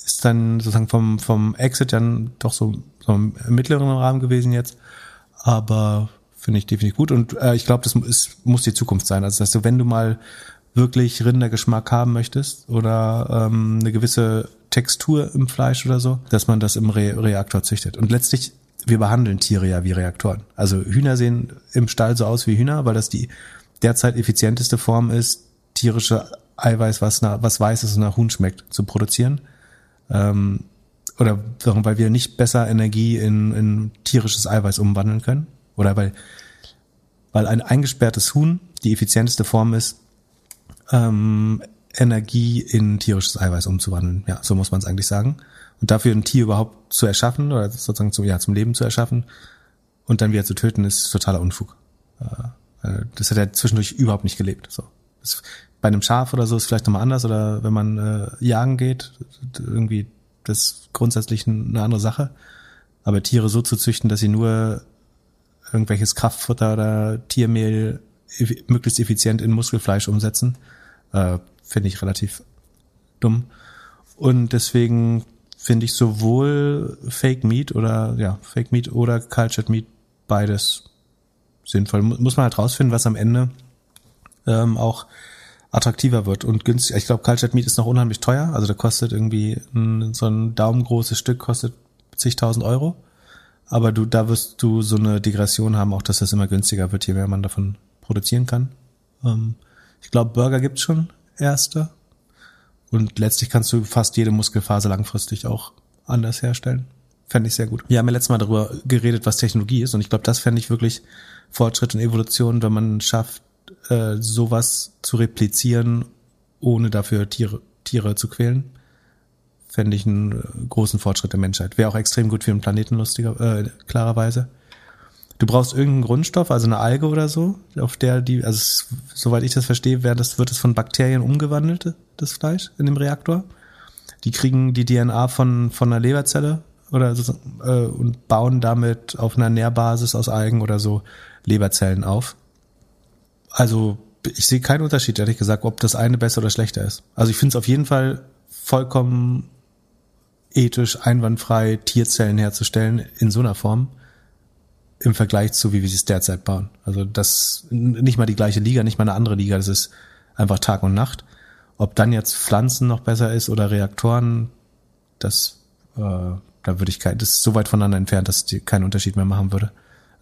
ist dann sozusagen vom, vom Exit dann doch so, so im mittleren Rahmen gewesen jetzt, aber finde ich definitiv gut und äh, ich glaube, das ist, muss die Zukunft sein. Also, dass du, wenn du mal wirklich Rindergeschmack haben möchtest oder ähm, eine gewisse Textur im Fleisch oder so, dass man das im Re Reaktor züchtet. Und letztlich, wir behandeln Tiere ja wie Reaktoren. Also Hühner sehen im Stall so aus wie Hühner, weil das die derzeit effizienteste Form ist, tierische Eiweiß, was, nach, was weiß es nach Huhn schmeckt, zu produzieren. Ähm, oder weil wir nicht besser Energie in, in tierisches Eiweiß umwandeln können. Oder weil, weil ein eingesperrtes Huhn die effizienteste Form ist, ähm, Energie in tierisches Eiweiß umzuwandeln. Ja, so muss man es eigentlich sagen. Und dafür ein Tier überhaupt zu erschaffen oder sozusagen zum, ja, zum Leben zu erschaffen und dann wieder zu töten, ist totaler Unfug. Äh, das hat er zwischendurch überhaupt nicht gelebt. So. Das, bei einem Schaf oder so ist vielleicht nochmal anders oder wenn man äh, jagen geht, irgendwie das grundsätzlich eine andere Sache. Aber Tiere so zu züchten, dass sie nur irgendwelches Kraftfutter oder Tiermehl möglichst effizient in Muskelfleisch umsetzen, äh, finde ich relativ dumm. Und deswegen finde ich sowohl Fake Meat oder ja, Fake Meat oder Cultured Meat beides sinnvoll. Muss man halt rausfinden, was am Ende ähm, auch attraktiver wird und günstig. Ich glaube, Cultured Meat ist noch unheimlich teuer. Also da kostet irgendwie ein, so ein daumengroßes Stück kostet zigtausend Euro. Aber du, da wirst du so eine Degression haben, auch dass das immer günstiger wird, je mehr man davon produzieren kann. Ähm, ich glaube, Burger gibt's schon erste. Und letztlich kannst du fast jede Muskelphase langfristig auch anders herstellen. Fände ich sehr gut. Wir haben ja letztes Mal darüber geredet, was Technologie ist. Und ich glaube, das fände ich wirklich Fortschritt und Evolution, wenn man schafft, äh, sowas zu replizieren, ohne dafür Tiere, Tiere zu quälen. Fände ich einen äh, großen Fortschritt der Menschheit. Wäre auch extrem gut für den Planeten, lustiger, äh, klarerweise. Du brauchst irgendeinen Grundstoff, also eine Alge oder so, auf der die, also soweit ich das verstehe, wird das, wird es von Bakterien umgewandelt, das Fleisch in dem Reaktor. Die kriegen die DNA von, von einer Leberzelle oder so, äh, und bauen damit auf einer Nährbasis aus Algen oder so Leberzellen auf. Also ich sehe keinen Unterschied, ehrlich gesagt, ob das eine besser oder schlechter ist. Also ich finde es auf jeden Fall vollkommen ethisch einwandfrei, Tierzellen herzustellen in so einer Form im Vergleich zu, wie wir es derzeit bauen. Also das nicht mal die gleiche Liga, nicht mal eine andere Liga, das ist einfach Tag und Nacht. Ob dann jetzt Pflanzen noch besser ist oder Reaktoren, das äh, da würde ich kein, das ist so weit voneinander entfernt, dass die keinen Unterschied mehr machen würde.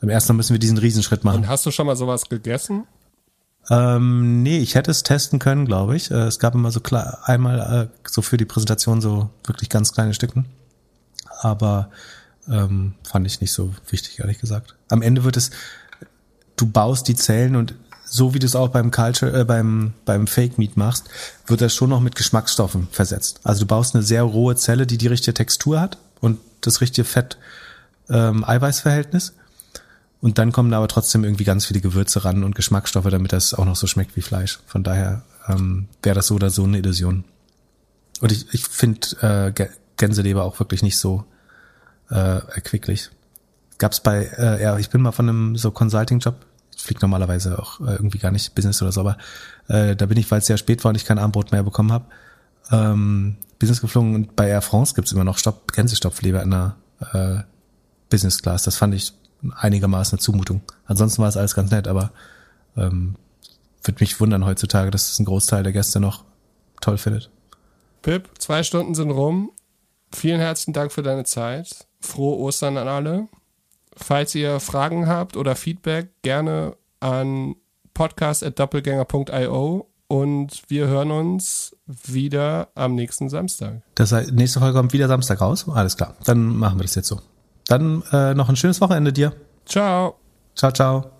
Im ersten Mal müssen wir diesen Riesenschritt machen. Und hast du schon mal sowas gegessen? Ähm, nee, ich hätte es testen können, glaube ich. Äh, Es gab immer so klar, einmal äh, so für die Präsentation so wirklich ganz kleine Stücken. Aber ähm, fand ich nicht so wichtig, ehrlich gesagt. Am Ende wird es, du baust die Zellen und so wie du es auch beim Culture, äh, beim, beim Fake Meat machst, wird das schon noch mit Geschmacksstoffen versetzt. Also du baust eine sehr rohe Zelle, die die richtige Textur hat und das richtige Fett ähm. Und dann kommen da aber trotzdem irgendwie ganz viele Gewürze ran und Geschmacksstoffe, damit das auch noch so schmeckt wie Fleisch. Von daher ähm, wäre das so oder so eine Illusion. Und ich, ich finde äh, Gä- Gänseleber auch wirklich nicht so äh, erquicklich. Gab's bei, äh, ja, ich bin mal von einem so Consulting-Job, ich fliege normalerweise auch äh, irgendwie gar nicht Business oder so, aber äh, da bin ich, weil es sehr spät war und ich kein Abendbrot mehr bekommen habe, ähm, Business geflogen und bei Air France gibt's immer noch Stopp, Gänsestopfleber in der äh, Business Class. Das fand ich einigermaßen eine Zumutung. Ansonsten war es alles ganz nett, aber ähm, würde mich wundern heutzutage, dass das ein Großteil der Gäste noch toll findet. Pip, zwei Stunden sind rum. Vielen herzlichen Dank für deine Zeit. Frohe Ostern an alle. Falls ihr Fragen habt oder Feedback, gerne an podcast.doppelgänger.io und wir hören uns wieder am nächsten Samstag. Das heißt, nächste Folge kommt wieder Samstag raus. Alles klar. Dann machen wir das jetzt so. Dann äh, noch ein schönes Wochenende dir. Ciao. Ciao, ciao.